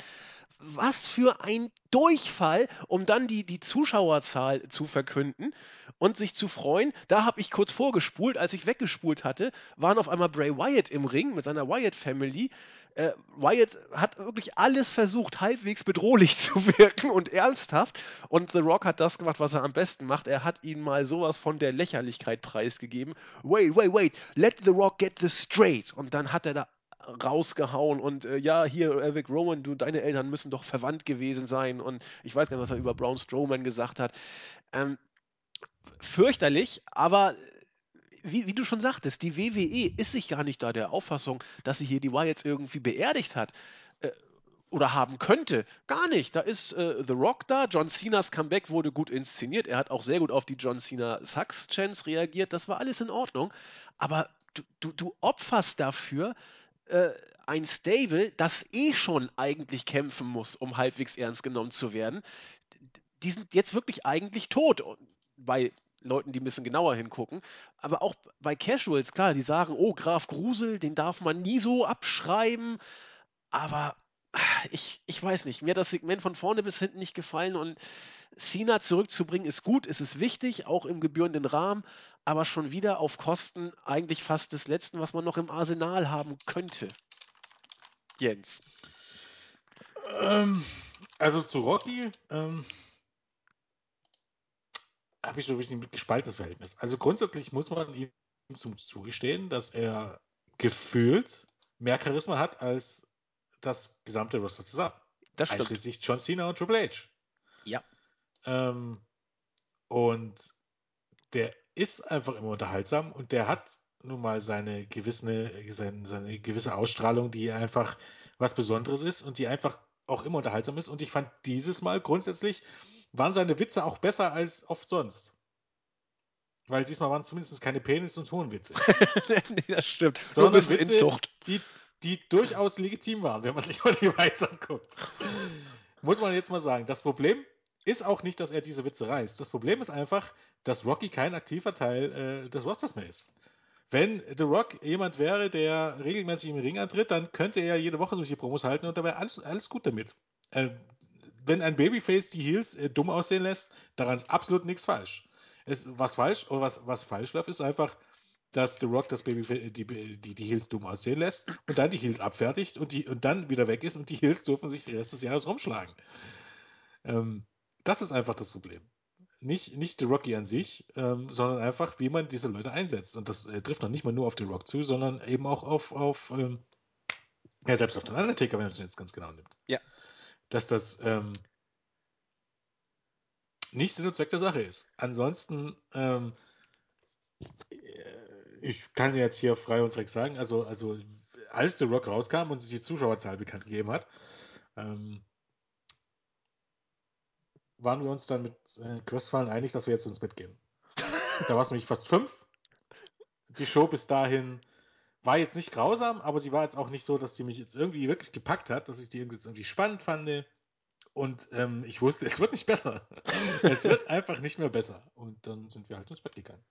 Was für ein Durchfall, um dann die, die Zuschauerzahl zu verkünden und sich zu freuen. Da habe ich kurz vorgespult, als ich weggespult hatte, waren auf einmal Bray Wyatt im Ring mit seiner Wyatt Family. Äh, Wyatt hat wirklich alles versucht, halbwegs bedrohlich zu wirken und ernsthaft. Und The Rock hat das gemacht, was er am besten macht. Er hat ihn mal sowas von der Lächerlichkeit preisgegeben. Wait, wait, wait, let The Rock get this straight. Und dann hat er da rausgehauen und äh, ja, hier, Eric Rowan, du, deine Eltern müssen doch verwandt gewesen sein und ich weiß gar nicht, was er über Braun Strowman gesagt hat. Ähm, fürchterlich, aber wie, wie, du schon sagtest, die WWE ist sich gar nicht da der Auffassung, dass sie hier die Wyatts irgendwie beerdigt hat. Äh, oder haben könnte. Gar nicht. Da ist äh, The Rock da. John Cenas Comeback wurde gut inszeniert. Er hat auch sehr gut auf die John Cena Sucks Chance reagiert. Das war alles in Ordnung. Aber du, du, du opferst dafür äh, ein Stable, das eh schon eigentlich kämpfen muss, um halbwegs ernst genommen zu werden. Die sind jetzt wirklich eigentlich tot. Bei Leuten, die ein bisschen genauer hingucken. Aber auch bei Casuals, klar, die sagen, oh, Graf Grusel, den darf man nie so abschreiben. Aber ich, ich weiß nicht, mir hat das Segment von vorne bis hinten nicht gefallen und Cena zurückzubringen ist gut, es ist wichtig, auch im gebührenden Rahmen, aber schon wieder auf Kosten eigentlich fast des Letzten, was man noch im Arsenal haben könnte. Jens. Ähm, also zu Rocky ähm, habe ich so ein bisschen ein gespaltenes Verhältnis. Also grundsätzlich muss man ihm zum zugestehen, dass er gefühlt mehr Charisma hat als das gesamte Roster zusammen. Das stimmt. Einschließlich John Cena und Triple H. Ja. Ähm, und der ist einfach immer unterhaltsam und der hat nun mal seine gewisse, seine, seine gewisse Ausstrahlung, die einfach was Besonderes ist und die einfach auch immer unterhaltsam ist. Und ich fand dieses Mal grundsätzlich waren seine Witze auch besser als oft sonst. Weil diesmal waren es zumindest keine Penis- und Hohenwitze. nee, das stimmt. Nur ein Sondern bisschen Witze, Inzucht. die, die durchaus legitim waren, wenn man sich mal die Weiz anguckt. Muss man jetzt mal sagen. Das Problem ist auch nicht, dass er diese Witze reißt. Das Problem ist einfach, dass Rocky kein aktiver Teil äh, des Rosters mehr ist. Wenn The Rock jemand wäre, der regelmäßig im Ring antritt, dann könnte er jede Woche solche Promos halten und da wäre alles, alles gut damit. Äh, wenn ein Babyface die Heels äh, dumm aussehen lässt, daran ist absolut nichts falsch. Es, was falsch oder was, was falsch läuft, ist einfach, dass The Rock das Baby die, die, die Heels dumm aussehen lässt und dann die Heels abfertigt und, die, und dann wieder weg ist und die Heels dürfen sich den Rest des Jahres rumschlagen. Ähm, das ist einfach das Problem. Nicht, nicht The Rocky an sich, ähm, sondern einfach, wie man diese Leute einsetzt. Und das äh, trifft noch nicht mal nur auf The Rock zu, sondern eben auch auf, auf ähm, ja, selbst auf den Undertaker, wenn man es jetzt ganz genau nimmt. Ja. Dass das ähm, nicht Sinn und Zweck der Sache ist. Ansonsten, ähm, ich kann jetzt hier frei und frech sagen, also, also als The Rock rauskam und sich die Zuschauerzahl bekannt gegeben hat, ähm, waren wir uns dann mit äh, Crossfallen einig, dass wir jetzt ins Bett gehen. Da war es nämlich fast fünf. Die Show bis dahin war jetzt nicht grausam, aber sie war jetzt auch nicht so, dass sie mich jetzt irgendwie wirklich gepackt hat, dass ich die jetzt irgendwie spannend fand. Und ähm, ich wusste, es wird nicht besser. es wird einfach nicht mehr besser. Und dann sind wir halt ins Bett gegangen.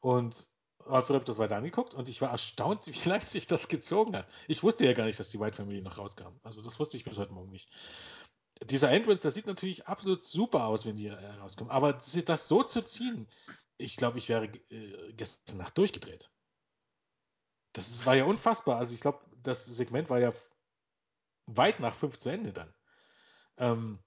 Und Alfred hat das weiter angeguckt und ich war erstaunt, wie lange sich das gezogen hat. Ich wusste ja gar nicht, dass die White Family noch rauskam. Also das wusste ich bis heute Morgen nicht. Dieser Entrance, das sieht natürlich absolut super aus, wenn die äh, rauskommen. Aber das so zu ziehen, ich glaube, ich wäre äh, gestern Nacht durchgedreht. Das ist, war ja unfassbar. Also ich glaube, das Segment war ja weit nach fünf zu Ende dann. Ähm,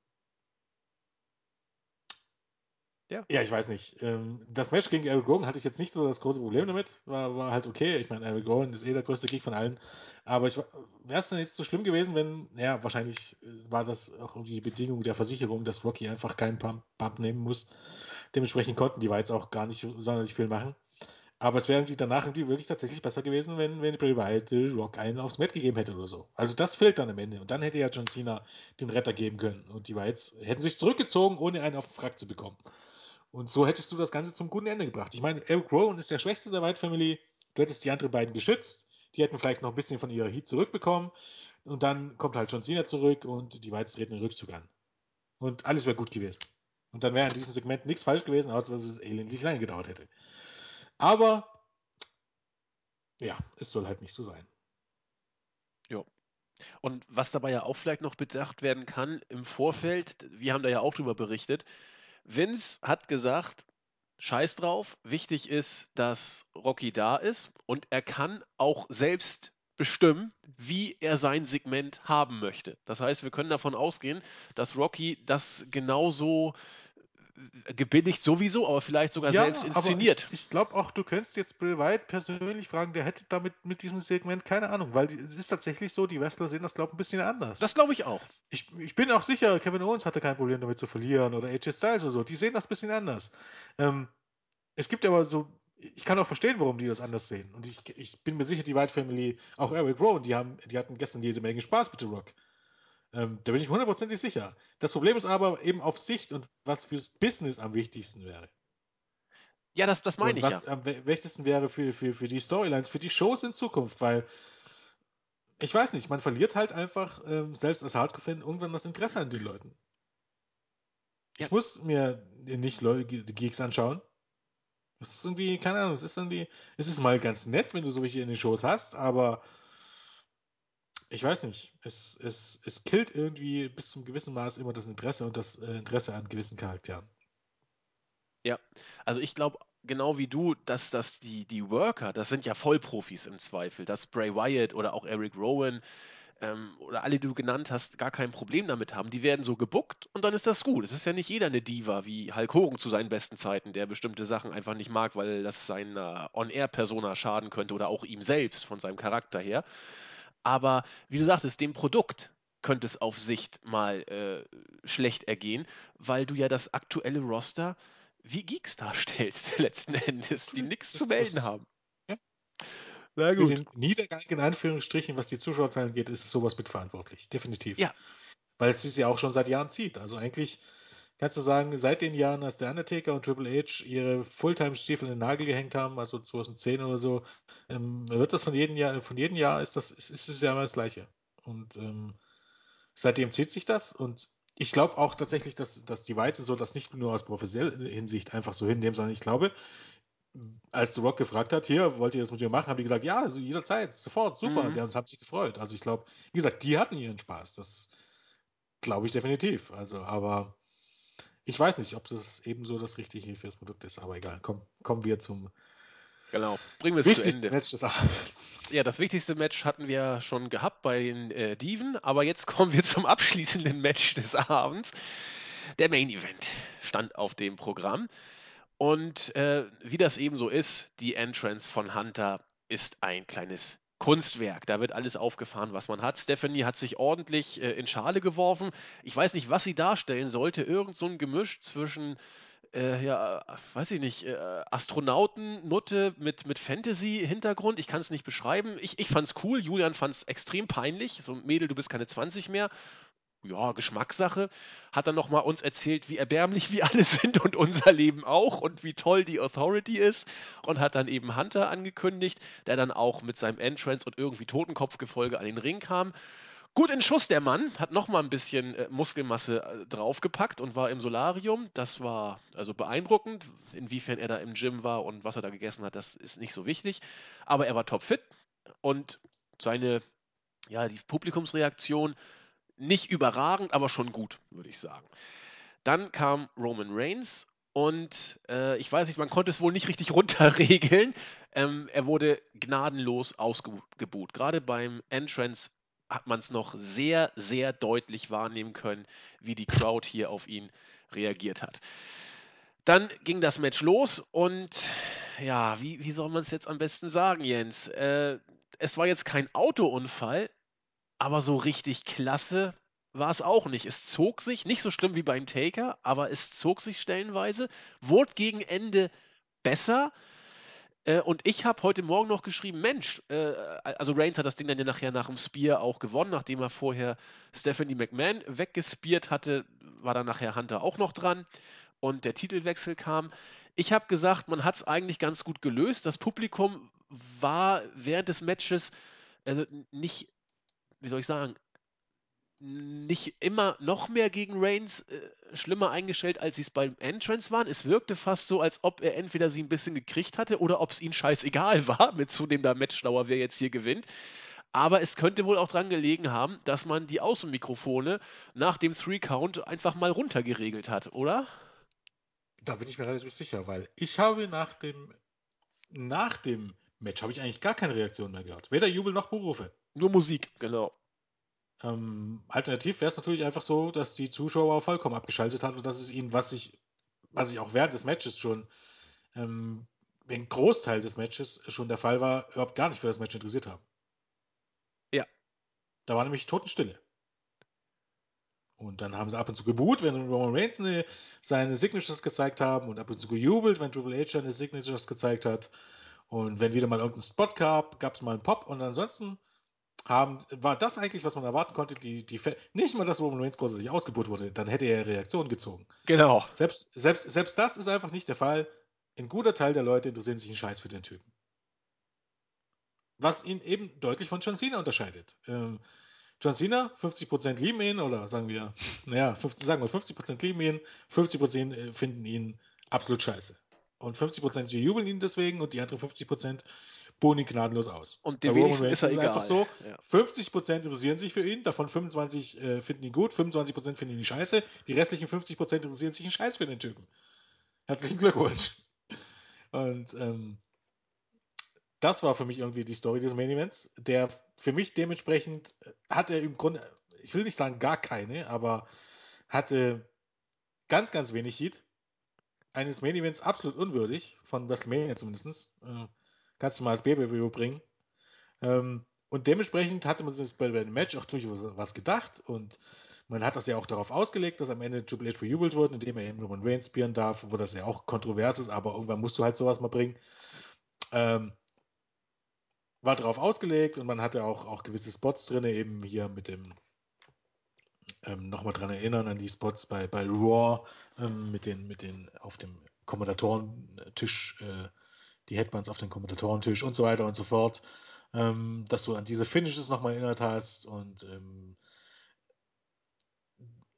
ja. ja, ich weiß nicht. Ähm, das Match gegen Eric Rowan hatte ich jetzt nicht so das große Problem damit. War, war halt okay. Ich meine, Eric Rowan ist eh der größte Geek von allen. Aber wäre es dann jetzt so schlimm gewesen, wenn, ja, wahrscheinlich äh, war das auch irgendwie die Bedingung der Versicherung, dass Rocky einfach keinen Pump, Pump nehmen muss. Dementsprechend konnten die jetzt auch gar nicht sonderlich viel machen. Aber es wäre irgendwie danach irgendwie wirklich tatsächlich besser gewesen, wenn, wenn Bray Wyatt Rock einen aufs Met gegeben hätte oder so. Also das fehlt dann am Ende. Und dann hätte ja John Cena den Retter geben können. Und die Wyatts hätten sich zurückgezogen, ohne einen auf den Frack zu bekommen. Und so hättest du das Ganze zum guten Ende gebracht. Ich meine, Eric Rowan ist der Schwächste der White Family. Du hättest die anderen beiden geschützt. Die hätten vielleicht noch ein bisschen von ihrer Heat zurückbekommen. Und dann kommt halt John Cena zurück und die Whites treten den Rückzug an. Und alles wäre gut gewesen. Und dann wäre in diesem Segment nichts falsch gewesen, außer dass es elendlich lange gedauert hätte. Aber ja, es soll halt nicht so sein. Ja. Und was dabei ja auch vielleicht noch bedacht werden kann im Vorfeld, wir haben da ja auch drüber berichtet, Vince hat gesagt, scheiß drauf, wichtig ist, dass Rocky da ist und er kann auch selbst bestimmen, wie er sein Segment haben möchte. Das heißt, wir können davon ausgehen, dass Rocky das genauso gebilligt sowieso, aber vielleicht sogar ja, selbst inszeniert. ich, ich glaube auch, du könntest jetzt Bill White persönlich fragen, der hätte damit mit diesem Segment keine Ahnung, weil es ist tatsächlich so, die Wrestler sehen das, glaube ich, ein bisschen anders. Das glaube ich auch. Ich, ich bin auch sicher, Kevin Owens hatte kein Problem damit zu verlieren oder AJ Styles oder so. Die sehen das ein bisschen anders. Ähm, es gibt aber so, ich kann auch verstehen, warum die das anders sehen. Und ich, ich bin mir sicher, die White Family, auch Eric Rowan, die, haben, die hatten gestern jede Menge Spaß mit The Rock. Ähm, da bin ich hundertprozentig sicher. Das Problem ist aber eben auf Sicht und was fürs Business am wichtigsten wäre. Ja, das, das meine ich. Was ja. am wichtigsten wäre für, für, für die Storylines, für die Shows in Zukunft, weil ich weiß nicht, man verliert halt einfach, ähm, selbst als Hardcore-Fan, irgendwann das Interesse an den Leuten. Ja. Ich muss mir nicht Leute, die Geeks anschauen. Das ist irgendwie, keine Ahnung, es ist irgendwie, es ist mal ganz nett, wenn du so welche in den Shows hast, aber ich weiß nicht, es, es, es killt irgendwie bis zum gewissen Maß immer das Interesse und das äh, Interesse an gewissen Charakteren. Ja, also ich glaube genau wie du, dass das die, die Worker, das sind ja Vollprofis im Zweifel, dass Bray Wyatt oder auch Eric Rowan ähm, oder alle, die du genannt hast, gar kein Problem damit haben. Die werden so gebuckt und dann ist das gut. Es ist ja nicht jeder eine Diva wie Hulk Hogan zu seinen besten Zeiten, der bestimmte Sachen einfach nicht mag, weil das seiner On-Air-Persona schaden könnte oder auch ihm selbst von seinem Charakter her. Aber wie du sagtest, dem Produkt könnte es auf Sicht mal äh, schlecht ergehen, weil du ja das aktuelle Roster wie Geeks darstellst, letzten Endes, die nichts zu melden haben. Ja. Na gut. Für den Niedergang in Anführungsstrichen, was die Zuschauerzahlen geht, ist sowas mitverantwortlich. Definitiv. Ja. Weil es sich ja auch schon seit Jahren zieht. Also eigentlich kannst du sagen, seit den Jahren, als der Undertaker und Triple H ihre Fulltime-Stiefel in den Nagel gehängt haben, also 2010 oder so, ähm, wird das von jedem Jahr, von jedem Jahr ist das, ist, ist es ja immer das Gleiche. Und ähm, seitdem zieht sich das und ich glaube auch tatsächlich, dass, dass die Weize so das nicht nur aus professioneller Hinsicht einfach so hinnehmen, sondern ich glaube, als The Rock gefragt hat, hier, wollt ihr das mit mir machen, haben die gesagt, ja, also jederzeit, sofort, super. Mhm. Die haben, haben sich gefreut. Also ich glaube, wie gesagt, die hatten ihren Spaß. Das glaube ich definitiv. Also, aber ich weiß nicht, ob das ebenso das Richtige für das Produkt ist, aber egal. Komm, kommen wir zum Genau, bringen wir es zu Ende. Match des Abends. Ja, das wichtigste Match hatten wir schon gehabt bei den äh, Diven, aber jetzt kommen wir zum abschließenden Match des Abends. Der Main Event stand auf dem Programm. Und äh, wie das eben so ist, die Entrance von Hunter ist ein kleines Kunstwerk. Da wird alles aufgefahren, was man hat. Stephanie hat sich ordentlich äh, in Schale geworfen. Ich weiß nicht, was sie darstellen sollte. Irgend so ein Gemisch zwischen, äh, ja, weiß ich nicht, äh, Astronauten-Nutte mit, mit Fantasy-Hintergrund. Ich kann es nicht beschreiben. Ich, ich es cool. Julian fand es extrem peinlich. So, Mädel, du bist keine 20 mehr. Ja, Geschmackssache, hat dann nochmal uns erzählt, wie erbärmlich wir alle sind und unser Leben auch und wie toll die Authority ist und hat dann eben Hunter angekündigt, der dann auch mit seinem Entrance und irgendwie Totenkopfgefolge an den Ring kam. Gut in Schuss der Mann, hat nochmal ein bisschen äh, Muskelmasse äh, draufgepackt und war im Solarium. Das war also beeindruckend. Inwiefern er da im Gym war und was er da gegessen hat, das ist nicht so wichtig. Aber er war topfit und seine, ja, die Publikumsreaktion nicht überragend, aber schon gut, würde ich sagen. Dann kam Roman Reigns und äh, ich weiß nicht, man konnte es wohl nicht richtig runterregeln. Ähm, er wurde gnadenlos ausgebuht. Gerade beim Entrance hat man es noch sehr, sehr deutlich wahrnehmen können, wie die Crowd hier auf ihn reagiert hat. Dann ging das Match los und ja, wie, wie soll man es jetzt am besten sagen, Jens? Äh, es war jetzt kein Autounfall, aber so richtig klasse war es auch nicht. Es zog sich, nicht so schlimm wie beim Taker, aber es zog sich stellenweise, wurde gegen Ende besser. Äh, und ich habe heute Morgen noch geschrieben, Mensch, äh, also Reigns hat das Ding dann ja nachher nach dem Spear auch gewonnen, nachdem er vorher Stephanie McMahon weggespiert hatte, war dann nachher Hunter auch noch dran und der Titelwechsel kam. Ich habe gesagt, man hat es eigentlich ganz gut gelöst. Das Publikum war während des Matches also nicht, wie soll ich sagen, nicht immer noch mehr gegen Reigns äh, schlimmer eingestellt, als sie es beim Entrance waren. Es wirkte fast so, als ob er entweder sie ein bisschen gekriegt hatte oder ob es ihm scheißegal war, mit zunehmender Matchdauer, wer jetzt hier gewinnt. Aber es könnte wohl auch dran gelegen haben, dass man die Außenmikrofone nach dem Three-Count einfach mal runtergeregelt hat, oder? Da bin ich mir relativ sicher, weil ich habe nach dem, nach dem Match habe ich eigentlich gar keine Reaktion mehr gehört. Weder Jubel noch Berufe. Nur Musik, genau. Ähm, alternativ wäre es natürlich einfach so, dass die Zuschauer vollkommen abgeschaltet haben und dass es ihnen, was ich, was ich auch während des Matches schon, ähm, den Großteil des Matches schon der Fall war, überhaupt gar nicht für das Match interessiert haben. Ja. Da war nämlich Totenstille. Und dann haben sie ab und zu geboot, wenn Roman Reigns eine, seine Signatures gezeigt haben und ab und zu gejubelt, wenn Triple H seine Signatures gezeigt hat. Und wenn wieder mal irgendein Spot gab, gab es mal einen Pop. Und ansonsten haben, war das eigentlich, was man erwarten konnte, die, die nicht mal das, wo Roman Reigns großartig ausgebucht wurde, dann hätte er Reaktionen gezogen. Genau. Selbst, selbst, selbst das ist einfach nicht der Fall. Ein guter Teil der Leute interessieren sich einen Scheiß für den Typen. Was ihn eben deutlich von John Cena unterscheidet. Ähm, John Cena, 50% lieben ihn, oder sagen wir, naja, 50, sagen wir 50% lieben ihn, 50% äh, finden ihn absolut scheiße. Und 50% jubeln ihn deswegen und die anderen 50% ihn gnadenlos aus. Und den wenigsten ist er ist egal. einfach so, Ja. 50% interessieren sich für ihn, davon 25 äh, finden ihn gut, 25% finden ihn scheiße, die restlichen 50% interessieren sich einen Scheiß für den Typen. Herzlichen Glückwunsch. Und ähm, das war für mich irgendwie die Story des Main Events, der für mich dementsprechend äh, hatte im Grunde, ich will nicht sagen gar keine, aber hatte ganz, ganz wenig Heat. Eines Main Events absolut unwürdig, von WrestleMania zumindest. Äh, kannst du mal als Baby-Review bringen. Ähm, und dementsprechend hatte man sich bei dem Match auch durchaus was gedacht und man hat das ja auch darauf ausgelegt, dass am Ende Triple H bejubelt wird, indem er eben Roman Reigns spielen darf, wo das ja auch kontrovers ist, aber irgendwann musst du halt sowas mal bringen. Ähm, war darauf ausgelegt und man hatte auch, auch gewisse Spots drin, eben hier mit dem ähm, nochmal dran erinnern an die Spots bei, bei Raw ähm, mit den, mit den auf dem Kommentatorentisch, äh, die Headbands auf dem Kommentatorentisch und so weiter und so fort, ähm, dass du an diese Finishes nochmal erinnert hast und ähm,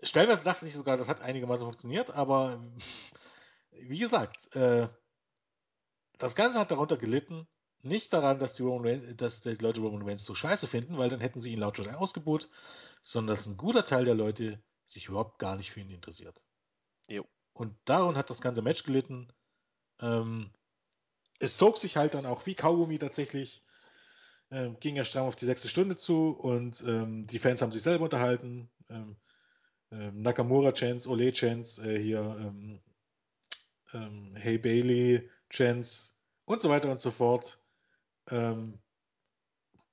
stellenweise dachte ich sogar, das hat einigermaßen funktioniert, aber wie gesagt, äh, das Ganze hat darunter gelitten, nicht daran, dass die, Roman dass die Leute Roman Reigns so scheiße finden, weil dann hätten sie ihn laut Jordan ausgebucht, sondern dass ein guter Teil der Leute sich überhaupt gar nicht für ihn interessiert. Jo. Und daran hat das ganze Match gelitten. Ähm, es zog sich halt dann auch wie Kaugummi tatsächlich. Ähm, ging ja stramm auf die sechste Stunde zu und ähm, die Fans haben sich selber unterhalten. Ähm, ähm, Nakamura-Chance, Ole-Chance, äh, hier ähm, ähm, Hey Bailey-Chance und so weiter und so fort. Ähm,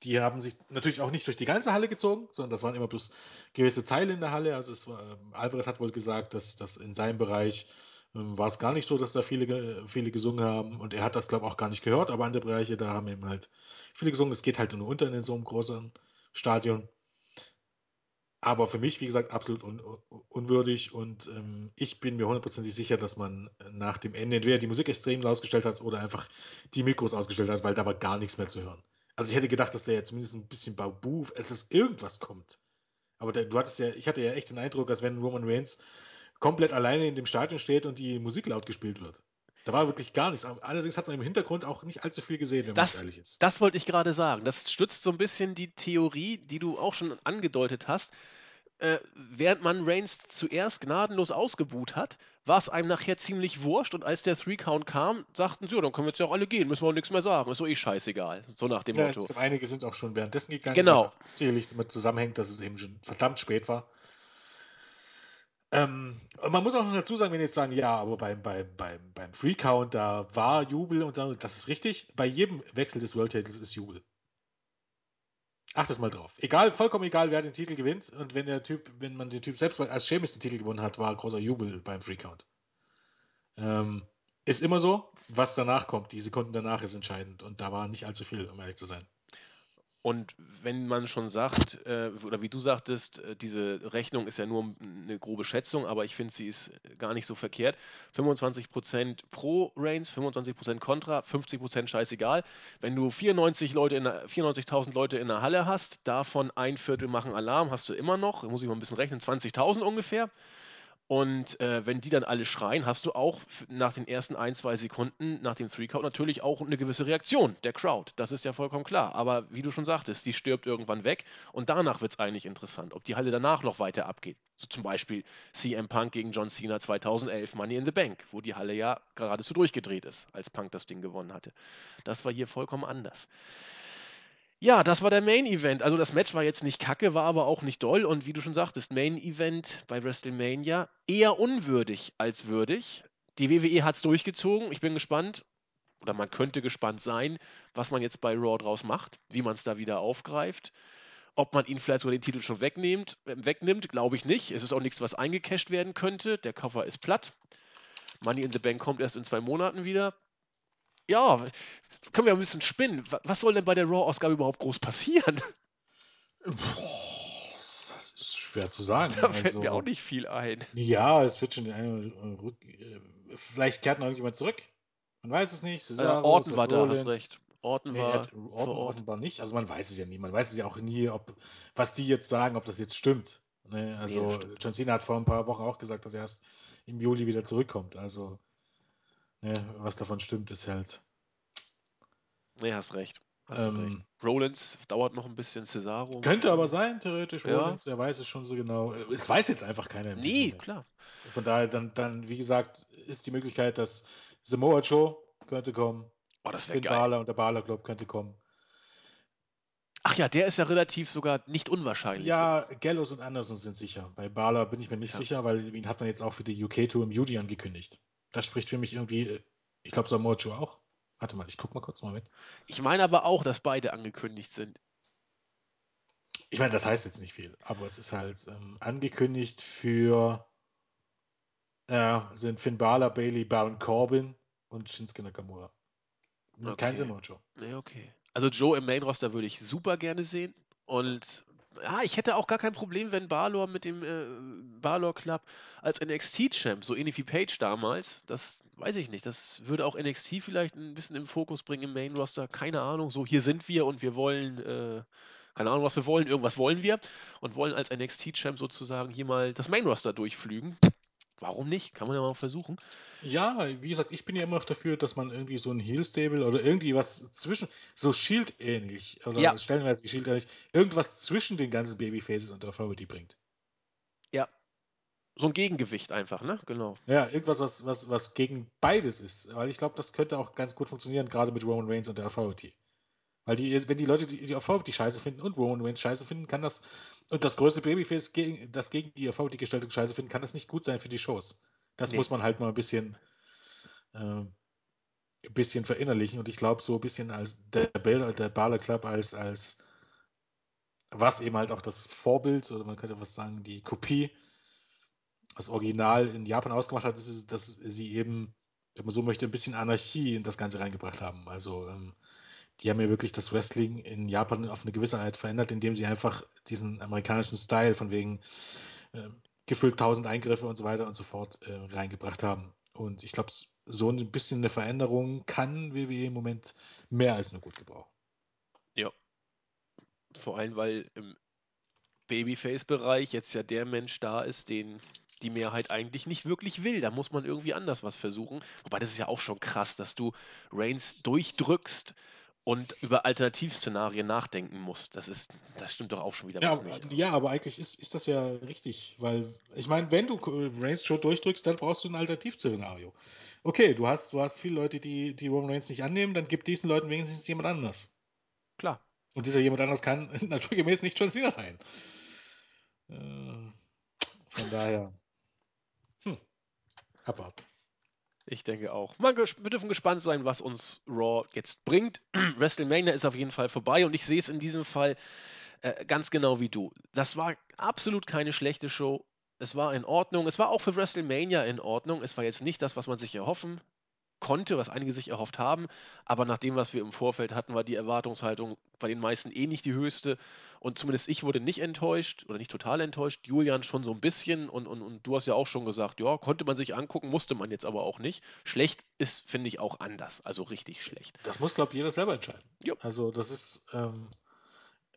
die haben sich natürlich auch nicht durch die ganze Halle gezogen, sondern das waren immer bloß gewisse Teile in der Halle. Also es war, Alvarez hat wohl gesagt, dass, dass in seinem Bereich ähm, war es gar nicht so, dass da viele, viele gesungen haben. Und er hat das, glaube ich, auch gar nicht gehört, aber andere Bereiche, da haben eben halt viele gesungen. Es geht halt nur unter in so einem großen Stadion. aber für mich, wie gesagt, absolut un unwürdig und ähm, ich bin mir hundertprozentig sicher, dass man nach dem Ende entweder die Musik extrem ausgestellt hat oder einfach die Mikros ausgestellt hat, weil da war gar nichts mehr zu hören. Also ich hätte gedacht, dass der ja zumindest ein bisschen Babu, als es irgendwas kommt. Aber der, du hattest ja, ich hatte ja echt den Eindruck, als wenn Roman Reigns komplett alleine in dem Stadion steht und die Musik laut gespielt wird. Da war wirklich gar nichts. Allerdings hat man im Hintergrund auch nicht allzu viel gesehen, wenn Das, man ehrlich ist. das wollte ich gerade sagen. Das stützt so ein bisschen die Theorie, die du auch schon angedeutet hast. Äh, während man Reigns zuerst gnadenlos ausgebuht hat, war es einem nachher ziemlich wurscht und als der Three-Count kam, sagten sie, ja, dann können wir jetzt ja auch alle gehen, müssen wir auch nichts mehr sagen, ist doch eh scheißegal. So nach dem Ja, Motto. ich glaube, einige sind auch schon währenddessen gegangen, Genau. was sicherlich damit zusammenhängt, dass es eben schon verdammt spät war. Ähm, man muss auch noch dazu sagen, wenn jetzt sagen, ja, aber beim, beim, beim, beim Free Count, da war Jubel und so, das ist richtig. Bei jedem Wechsel des World Titles ist Jubel. Achtet mal drauf. Egal, vollkommen egal, wer den Titel gewinnt. Und wenn der Typ, wenn man den Typ selbst als Sheamus den Titel gewonnen hat, war großer Jubel beim Free Count. Ähm, ist immer so. Was danach kommt, die Sekunden danach ist entscheidend. Und da war nicht allzu viel, um ehrlich zu sein. Und wenn man schon sagt, äh, oder wie du sagtest, äh, diese Rechnung ist ja nur eine grobe Schätzung, aber ich finde, sie ist gar nicht so verkehrt. 25% pro Reigns, 25% Contra, 50% scheißegal. Wenn du 94 Leute in der- 94.000 Leute in der Halle hast, davon ein Viertel machen Alarm, hast du immer noch, muss ich mal ein bisschen rechnen, 20.000 ungefähr. Und äh, wenn die dann alle schreien, hast du auch nach den ersten ein, zwei Sekunden nach dem Three-Count natürlich auch eine gewisse Reaktion der Crowd. Das ist ja vollkommen klar. Aber wie du schon sagtest, die stirbt irgendwann weg und danach wird es eigentlich interessant, ob die Halle danach noch weiter abgeht. So zum Beispiel CM Punk gegen John Cena 2011 Money in the Bank, wo die Halle ja geradezu durchgedreht ist, als Punk das Ding gewonnen hatte. Das war hier vollkommen anders. Ja, das war der Main Event. Also das Match war jetzt nicht kacke, war aber auch nicht doll. Und wie du schon sagtest, Main Event bei WrestleMania eher unwürdig als würdig. Die WWE hat es durchgezogen. Ich bin gespannt, oder man könnte gespannt sein, was man jetzt bei Raw draus macht, wie man es da wieder aufgreift. Ob man ihn vielleicht sogar den Titel schon wegnimmt, äh, wegnimmt glaube ich nicht. Es ist auch nichts, was eingecasht werden könnte. Der Koffer ist platt. Money in the Bank kommt erst in zwei Monaten wieder. Ja, können wir ein bisschen spinnen. Wa- Was soll denn bei der Raw-Ausgabe überhaupt groß passieren? Boah, das ist schwer zu sagen. Da fällt mir Also, auch nicht viel ein. ja, es wird schon anderen Rück. äh, Vielleicht kehrt noch jemand zurück. Man weiß es nicht. Äh, Cesaro, Orton Seth war da, hast recht. Orton Nee, war vor Orton Ort. offenbar nicht. Also man weiß es ja nie. Man weiß es ja auch nie, ob was die jetzt sagen, ob das jetzt stimmt. Ne? Also stimmt. John Cena hat vor ein paar Wochen auch gesagt, dass er erst im Juli wieder zurückkommt. Also ne, was davon stimmt, ist halt. Nee, hast recht. Hast du recht. Ähm, Rollins dauert noch ein bisschen, Cesaro. könnte aber sein, theoretisch. Ja. Rollins, wer weiß es schon so genau. Es weiß jetzt einfach keiner Nee, klar. Von daher, dann, dann, wie gesagt, ist die Möglichkeit, dass Samoa Joe könnte kommen, Oh, das wäre Finn geil. Balor und der Balor Club könnte kommen. Ach ja, der ist ja relativ sogar nicht unwahrscheinlich. Ja, Gallows und Anderson sind sicher. Bei Balor bin ich mir nicht Ja. sicher, weil ihn hat man jetzt auch für die UK-Tour im Juli angekündigt. Das spricht für mich irgendwie, äh, ich glaube Samoa Joe auch. Warte mal, ich guck mal kurz mal mit. Ich meine aber auch, dass beide angekündigt sind. Ich meine, das heißt jetzt nicht viel, aber es ist halt ähm, angekündigt für ja, sind Finn Balor, Bailey, Baron Corbin und Shinsuke Nakamura. Kein Okay. Samoa Joe. Nee, okay. Also Joe im Main-Roster würde ich super gerne sehen. Und ja, ich hätte auch gar kein Problem, wenn Balor mit dem äh, Balor Club als NXT-Champ, so ähnlich wie Page damals, das weiß ich nicht, das würde auch NXT vielleicht ein bisschen im Fokus bringen im Main-Roster. Keine Ahnung, so hier sind wir und wir wollen, äh, keine Ahnung, was wir wollen, irgendwas wollen wir und wollen als NXT-Champ sozusagen hier mal das Main-Roster durchflügen. Warum nicht? Kann man ja mal versuchen. Ja, wie gesagt, ich bin ja immer noch dafür, dass man irgendwie so ein Heel-Stable oder irgendwie was zwischen, so Shield-ähnlich oder Ja. stellenweise wie Shield ähnlich, irgendwas zwischen den ganzen Babyfaces und der Authority bringt. Ja. So ein Gegengewicht einfach, ne? Genau. Ja, irgendwas, was, was, was gegen beides ist. Weil ich glaube, das könnte auch ganz gut funktionieren, gerade mit Roman Reigns und der Authority. Weil die, wenn die Leute die, die Authority scheiße finden und Roman Reigns scheiße finden, kann das, und das größte Babyface, gegen, das gegen die Authority gestellte scheiße finden, kann das nicht gut sein für die Shows. Das Nee. muss man halt mal ein bisschen, äh, ein bisschen verinnerlichen. Und ich glaube, so ein bisschen als der, Bal- der Balor Club als, als was eben halt auch das Vorbild, oder man könnte was sagen, die Kopie, das Original in Japan ausgemacht hat, ist dass sie eben, wenn man so möchte, ein bisschen Anarchie in das Ganze reingebracht haben. Also ähm, die haben ja wirklich das Wrestling in Japan auf eine gewisse Art verändert, indem sie einfach diesen amerikanischen Style von wegen äh, gefühlt 1000 Eingriffe und so weiter und so fort äh, reingebracht haben. Und ich glaube, so ein bisschen eine Veränderung kann WWE im Moment mehr als nur gut gebrauchen. Ja. Vor allem, weil im Babyface-Bereich jetzt ja der Mensch da ist, den die Mehrheit eigentlich nicht wirklich will. Da muss man irgendwie anders was versuchen. Wobei das ist ja auch schon krass, dass du Reigns durchdrückst und über Alternativszenarien nachdenken musst. Das ist, das stimmt doch auch schon wieder ja, was nicht. Ja, aber eigentlich ist, ist das ja richtig, weil ich meine, wenn du Reigns schon durchdrückst, dann brauchst du ein Alternativszenario. Okay, du hast, du hast viele Leute, die, die Roman Reigns nicht annehmen, dann gib diesen Leuten wenigstens jemand anders. Klar. Und dieser jemand anders kann naturgemäß nicht John Cena sein. Äh, von daher. Hm. Abwarten. Ich denke auch. Mal wir dürfen gespannt sein, was uns Raw jetzt bringt. WrestleMania ist auf jeden Fall vorbei und ich sehe es in diesem Fall äh, ganz genau wie du. Das war absolut keine schlechte Show. Es war in Ordnung. Es war auch für WrestleMania in Ordnung. Es war jetzt nicht das, was man sich erhoffen konnte, was einige sich erhofft haben. Aber nach dem, was wir im Vorfeld hatten, war die Erwartungshaltung bei den meisten eh nicht die höchste. Und zumindest ich wurde nicht enttäuscht oder nicht total enttäuscht. Julian schon so ein bisschen. Und, und, und du hast ja auch schon gesagt, ja, konnte man sich angucken, musste man jetzt aber auch nicht. Schlecht ist, finde ich, auch anders. Also richtig schlecht. Das muss, glaube ich, jeder selber entscheiden. Jo. Also, das ist. Ähm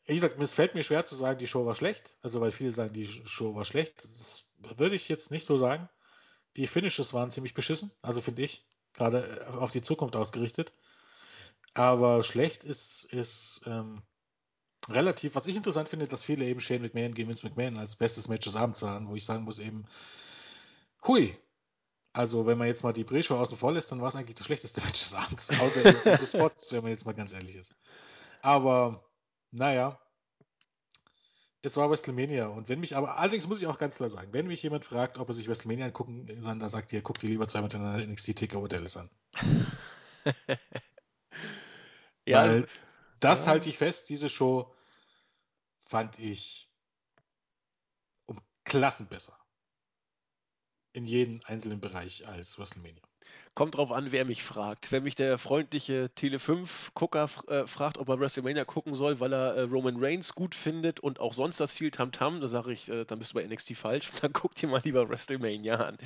wie gesagt, es fällt mir schwer zu sagen, die Show war schlecht. Also, weil viele sagen, die Show war schlecht. Das würde ich jetzt nicht so sagen. Die Finishes waren ziemlich beschissen, also finde ich gerade äh, auf die Zukunft ausgerichtet. Aber schlecht ist, ist ähm, relativ, was ich interessant finde, dass viele eben Shane McMahon gegen Vince McMahon als bestes Match des Abends sahen, wo ich sagen muss eben, hui. Also, wenn man jetzt mal die Pre-Show außen vor lässt, dann war es eigentlich das schlechteste Match des Abends. Außer diese Spots, wenn man jetzt mal ganz ehrlich ist. Aber, naja, es war WrestleMania. Und wenn mich, aber allerdings muss ich auch ganz klar sagen, wenn mich jemand fragt, ob er sich WrestleMania angucken soll, dann sagt ihr, guckt ihr lieber zwei miteinander NXT Takeover Dallas an. ja, Weil also, das ja. halte ich fest, diese Show fand ich um Klassen besser. In jedem einzelnen Bereich als WrestleMania. Kommt drauf an, wer mich fragt. Wenn mich der freundliche Tele5-Gucker äh, fragt, ob er WrestleMania gucken soll, weil er äh, Roman Reigns gut findet und auch sonst das viel Tamtam, da sage ich, äh, dann bist du bei NXT falsch. Dann guck dir mal lieber WrestleMania an.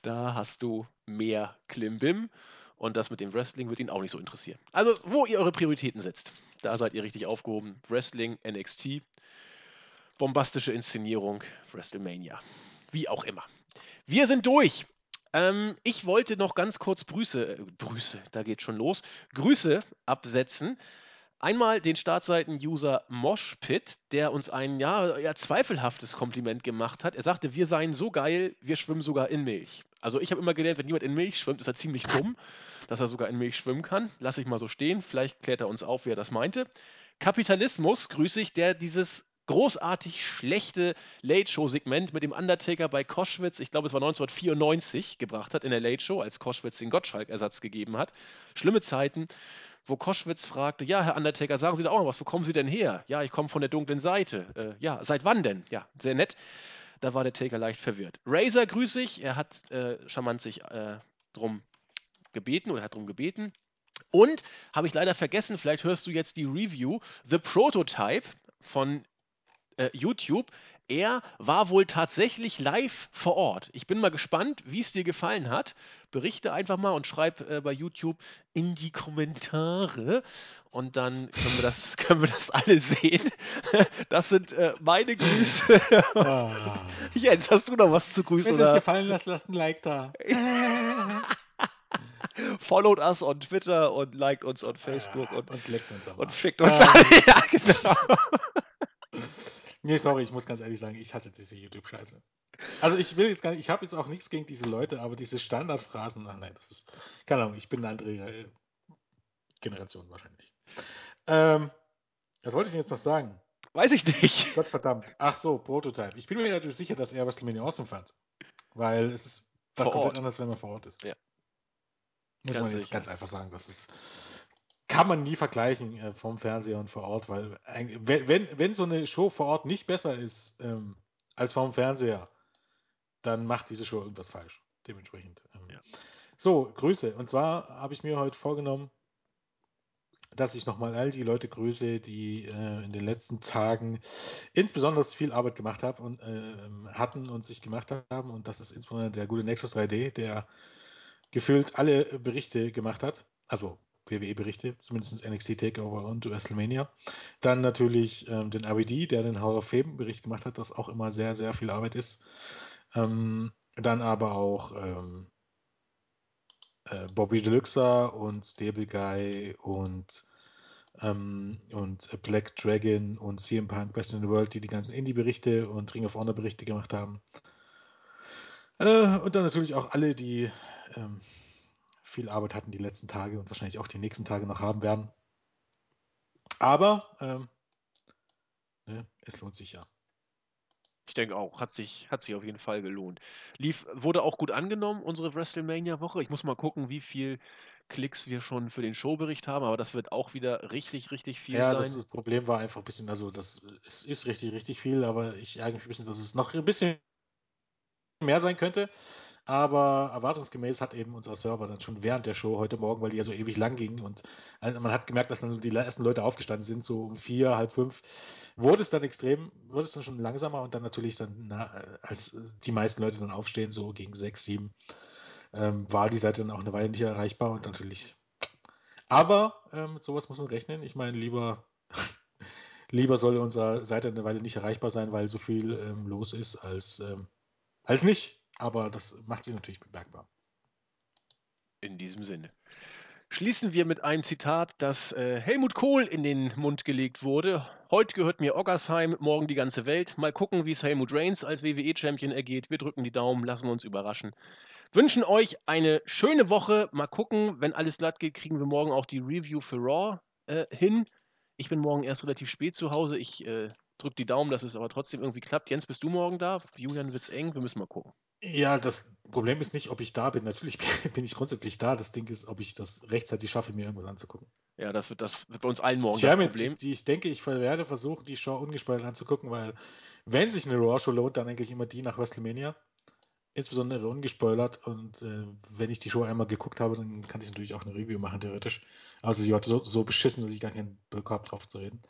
Da hast du mehr Klimbim und das mit dem Wrestling wird ihn auch nicht so interessieren. Also, wo ihr eure Prioritäten setzt, da seid ihr richtig aufgehoben. Wrestling, NXT, bombastische Inszenierung, WrestleMania. Wie auch immer. Wir sind durch. Ähm, ich wollte noch ganz kurz Grüße, äh, da geht schon los, Grüße absetzen. Einmal den Startseiten-User Moshpit, der uns ein ja, ja, zweifelhaftes Kompliment gemacht hat. Er sagte, wir seien so geil, wir schwimmen sogar in Milch. Also ich habe immer gelernt, wenn jemand in Milch schwimmt, ist er ziemlich dumm, dass er sogar in Milch schwimmen kann. Lass ich mal so stehen. Vielleicht klärt er uns auf, wie er das meinte. Kapitalismus grüße ich, der dieses großartig schlechte Late-Show-Segment mit dem Undertaker bei Koschwitz, ich glaube es war 1994, gebracht hat in der Late-Show, als Koschwitz den Gottschalk-Ersatz gegeben hat. Schlimme Zeiten, wo Koschwitz fragte, ja, Herr Undertaker, sagen Sie da auch noch was, wo kommen Sie denn her? Ja, ich komme von der dunklen Seite. Äh, ja, seit wann denn? Ja, sehr nett. Da war der Taker leicht verwirrt. Razor grüße ich, er hat äh, charmant sich äh, drum gebeten oder hat drum gebeten. Und habe ich leider vergessen, vielleicht hörst du jetzt die Review, The Prototype von äh, YouTube. Er war wohl tatsächlich live vor Ort. Ich bin mal gespannt, wie es dir gefallen hat. Berichte einfach mal und schreib äh, bei YouTube in die Kommentare und dann können wir das, können wir das alle sehen. Das sind äh, meine Grüße. Ah. Jens, hast du noch was zu grüßen? Wenn es euch gefallen hat, lasst ein Like da. Followt us on Twitter und liked uns on Facebook ja, und, und, uns und fickt uns ah. an. Ja, genau. Nee, sorry, ich muss ganz ehrlich sagen, ich hasse diese YouTube-Scheiße. Also ich will jetzt gar nicht, ich habe jetzt auch nichts gegen diese Leute, aber diese Standardphrasen, ach nein, das ist, keine Ahnung, ich bin eine andere äh, Generation wahrscheinlich. Ähm, was wollte ich denn jetzt noch sagen? Weiß ich nicht. Gott verdammt. Ach so, Prototype. Ich bin mir natürlich sicher, dass er WrestleMania awesome fand. Weil es ist was vor komplett Ort. anderes, wenn man vor Ort ist. Ja. Muss ganz man jetzt sicher. ganz einfach sagen. Das ist kann man nie vergleichen äh, vom Fernseher und vor Ort, weil äh, wenn, wenn so eine Show vor Ort nicht besser ist ähm, als vom Fernseher, dann macht diese Show irgendwas falsch. Dementsprechend. Ähm. Ja. So, Grüße. Und zwar habe ich mir heute vorgenommen, dass ich nochmal all die Leute grüße, die äh, in den letzten Tagen insbesondere viel Arbeit gemacht haben und äh, hatten und sich gemacht haben. Und das ist insbesondere der gute Nexus 3D, der gefühlt alle Berichte gemacht hat. Also WWE-Berichte, zumindest NXT Takeover und WrestleMania. Dann natürlich ähm, den RED, der den Hall of Fame-Bericht gemacht hat, das auch immer sehr, sehr viel Arbeit ist. Ähm, dann aber auch ähm, äh, Bobby Deluxa und Stable Guy und, ähm, und Black Dragon und CM Punk Best in the World, die die ganzen Indie-Berichte und Ring of Honor-Berichte gemacht haben. Äh, und dann natürlich auch alle, die ähm, viel Arbeit hatten die letzten Tage und wahrscheinlich auch die nächsten Tage noch haben werden. Aber ähm, ne, es lohnt sich ja. Ich denke auch, hat sich, hat sich auf jeden Fall gelohnt. Lief, wurde auch gut angenommen, unsere WrestleMania-Woche. Ich muss mal gucken, wie viel Klicks wir schon für den Showbericht haben, aber das wird auch wieder richtig, richtig viel ja, sein. das, das Problem war einfach ein bisschen, also das es ist richtig, richtig viel, aber ich ärgere mich ein bisschen, dass es noch ein bisschen mehr sein könnte. Aber erwartungsgemäß hat eben unser Server dann schon während der Show heute Morgen, weil die ja so ewig lang ging und äh, man hat gemerkt, dass dann die ersten Leute aufgestanden sind, so um vier, halb fünf, wurde es dann extrem, wurde es dann schon langsamer und dann natürlich dann, na, als die meisten Leute dann aufstehen, so gegen sechs, sieben, ähm, war die Seite dann auch eine Weile nicht erreichbar und natürlich. Aber ähm, mit sowas muss man rechnen. Ich meine, lieber, lieber soll unsere Seite eine Weile nicht erreichbar sein, weil so viel ähm, los ist, als, ähm, als nicht. Aber das macht sich natürlich bemerkbar. In diesem Sinne. Schließen wir mit einem Zitat, das äh, Helmut Kohl in den Mund gelegt wurde. Heute gehört mir Oggersheim, morgen die ganze Welt. Mal gucken, wie es Helmut Reigns als WWE-Champion ergeht. Wir drücken die Daumen, lassen uns überraschen. Wünschen euch eine schöne Woche. Mal gucken, wenn alles glatt geht, kriegen wir morgen auch die Review für Raw äh, hin. Ich bin morgen erst relativ spät zu Hause. Ich äh, drücke die Daumen, dass es aber trotzdem irgendwie klappt. Jens, bist du morgen da? Julian wird's eng. Wir müssen mal gucken. Ja, das Problem ist nicht, ob ich da bin. Natürlich bin ich grundsätzlich da. Das Ding ist, ob ich das rechtzeitig schaffe, mir irgendwas anzugucken. Ja, das wird, das wird bei uns allen morgen Ich, das Problem. die, ich denke, ich werde versuchen, die Show ungespoilt anzugucken, weil wenn sich eine Raw-Show lohnt, dann eigentlich immer die nach WrestleMania. Insbesondere ungespoilert. Und äh, wenn ich die Show einmal geguckt habe, dann kann ich natürlich auch eine Review machen, theoretisch. Also sie war so, so beschissen, dass ich gar keinen Bock habe, drauf zu reden.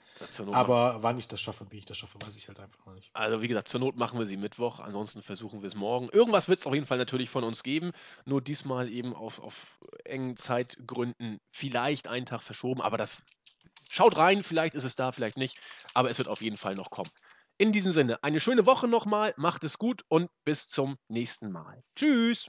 Aber wann ich das schaffe und wie ich das schaffe, weiß ich halt einfach noch nicht. Also wie gesagt, zur Not machen wir sie Mittwoch, ansonsten versuchen wir es morgen. Irgendwas wird es auf jeden Fall natürlich von uns geben, nur diesmal eben auf, auf engen Zeitgründen vielleicht einen Tag verschoben, aber das schaut rein, vielleicht ist es da, vielleicht nicht, aber es wird auf jeden Fall noch kommen. In diesem Sinne, eine schöne Woche nochmal, macht es gut und bis zum nächsten Mal. Tschüss!